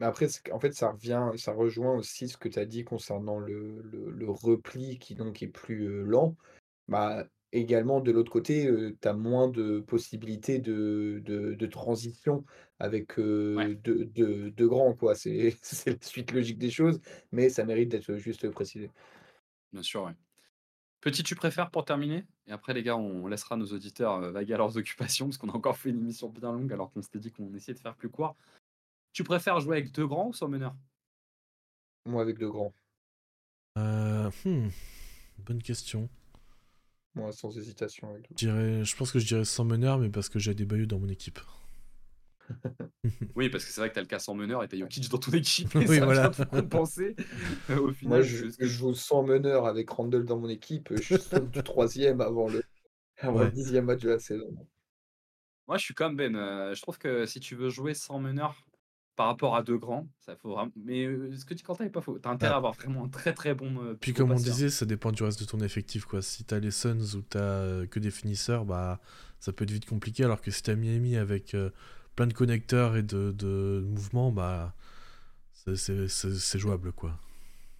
Après, en fait, ça revient, ça rejoint aussi ce que tu as dit concernant le, le, le repli qui donc est plus lent. Bah, également, de l'autre côté, tu as moins de possibilités de, de, de transition avec euh, Ouais. deux, deux- deux grands, quoi. C'est c'est la suite logique des choses, mais ça mérite d'être juste précisé. Bien sûr, ouais. Petit tu préfères pour terminer? Et après, les gars, on laissera nos auditeurs euh, vaguer à leurs occupations parce qu'on a encore fait une émission bien longue alors qu'on s'était dit qu'on essayait de faire plus court. Tu préfères jouer avec deux grands ou sans meneur? Moi, avec deux grands. Euh, hmm, bonne question. Moi, sans hésitation, Je, dirais, je pense que je dirais sans meneur, mais parce que j'ai des Bayeux dans mon équipe. Oui, parce que c'est vrai que tu as le cas sans meneur et tu as Jokic dans ton équipe. Et Oui, ça voilà. vient compenser. Euh, Au final, Moi, je, joue sans meneur avec Randall dans mon équipe. Je saute du troisième avant le, avant le Ouais. dixième match de la saison. Moi, je suis comme Ben. euh, je trouve que si tu veux jouer sans meneur par rapport à deux grands, ça faut vraiment. Mais euh, ce que dit Quentin est pas faux. T'as intérêt Ah. à avoir vraiment un très très bon. euh, Puis comme on disait, ça dépend du reste de ton effectif. quoi. Si t'as les Suns ou t'as que des finisseurs, bah ça peut être vite compliqué. Alors que si t'as Miami avec euh, plein de connecteurs et de, de mouvements, bah c'est- jouable quoi.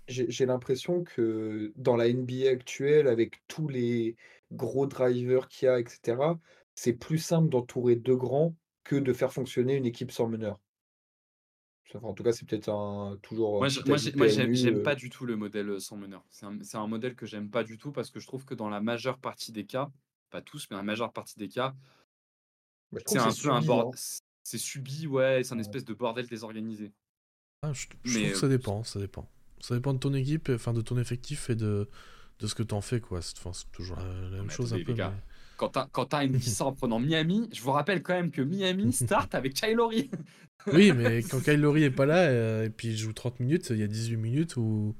J'ai j'ai l'impression que dans la NBA actuelle, avec tous les gros drivers qu'il y a, etc., c'est plus simple d'entourer deux grands que de faire fonctionner une équipe sans meneur. Enfin, en tout cas, c'est peut-être un, toujours Moi, moi, j'aime euh, pas du tout le modèle euh, sans meneur. C'est un, c'est un modèle que j'aime pas du tout parce que je trouve que dans la majeure partie des cas, pas tous, mais la majeure partie des cas, bah, c'est un peu un bordel. hein. C'est subi, ouais, c'est un Ouais. espèce de bordel désorganisé. Ah, je, je Mais, trouve que ça euh, dépend, ça dépend. Ça dépend de ton équipe, enfin de ton effectif et de, de ce que t'en fais quoi. C'est enfin, c'est toujours la, la même mais chose un peu. les gars. mais- Quand t'as une licence en prenant Miami, je vous rappelle quand même que Miami start avec Kylori. Oui, mais quand Kyle Lowry est pas là euh, et puis il joue 30 minutes, il y a 18 minutes où,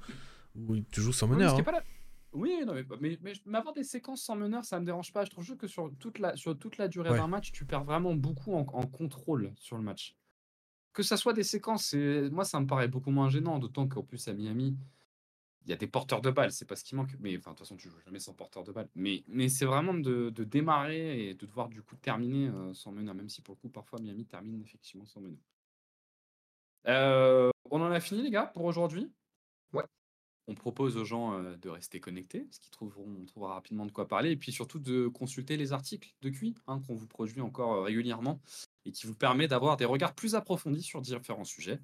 où tu joues sans Oui, meneur. parce qu'il hein. est pas là. Oui, non, mais, mais, mais, mais avoir des séquences sans meneur, ça me dérange pas. Je trouve juste que sur toute la, sur toute la durée Ouais. d'un match, tu perds vraiment beaucoup en, en contrôle sur le match. Que ça soit des séquences, moi, ça me paraît beaucoup moins gênant, d'autant qu'en plus, à Miami, il y a des porteurs de balles, c'est pas ce qui manque. Mais enfin, de toute façon, tu joues jamais sans porteur de balle. Mais, mais c'est vraiment de, de démarrer et de devoir du coup terminer euh, sans meneur, même si pour le coup, parfois, Miami termine effectivement sans meneur. Euh, on en a fini, les gars, pour aujourd'hui? Ouais. On propose aux gens euh, de rester connectés, parce qu'ils trouveront, on trouvera rapidement de quoi parler, et puis surtout de consulter les articles de QI hein, qu'on vous produit encore euh, régulièrement et qui vous permet d'avoir des regards plus approfondis sur différents sujets.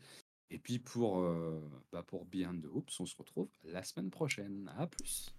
Et puis pour, euh, bah pour Beyond the Hoops, on se retrouve la semaine prochaine. À plus.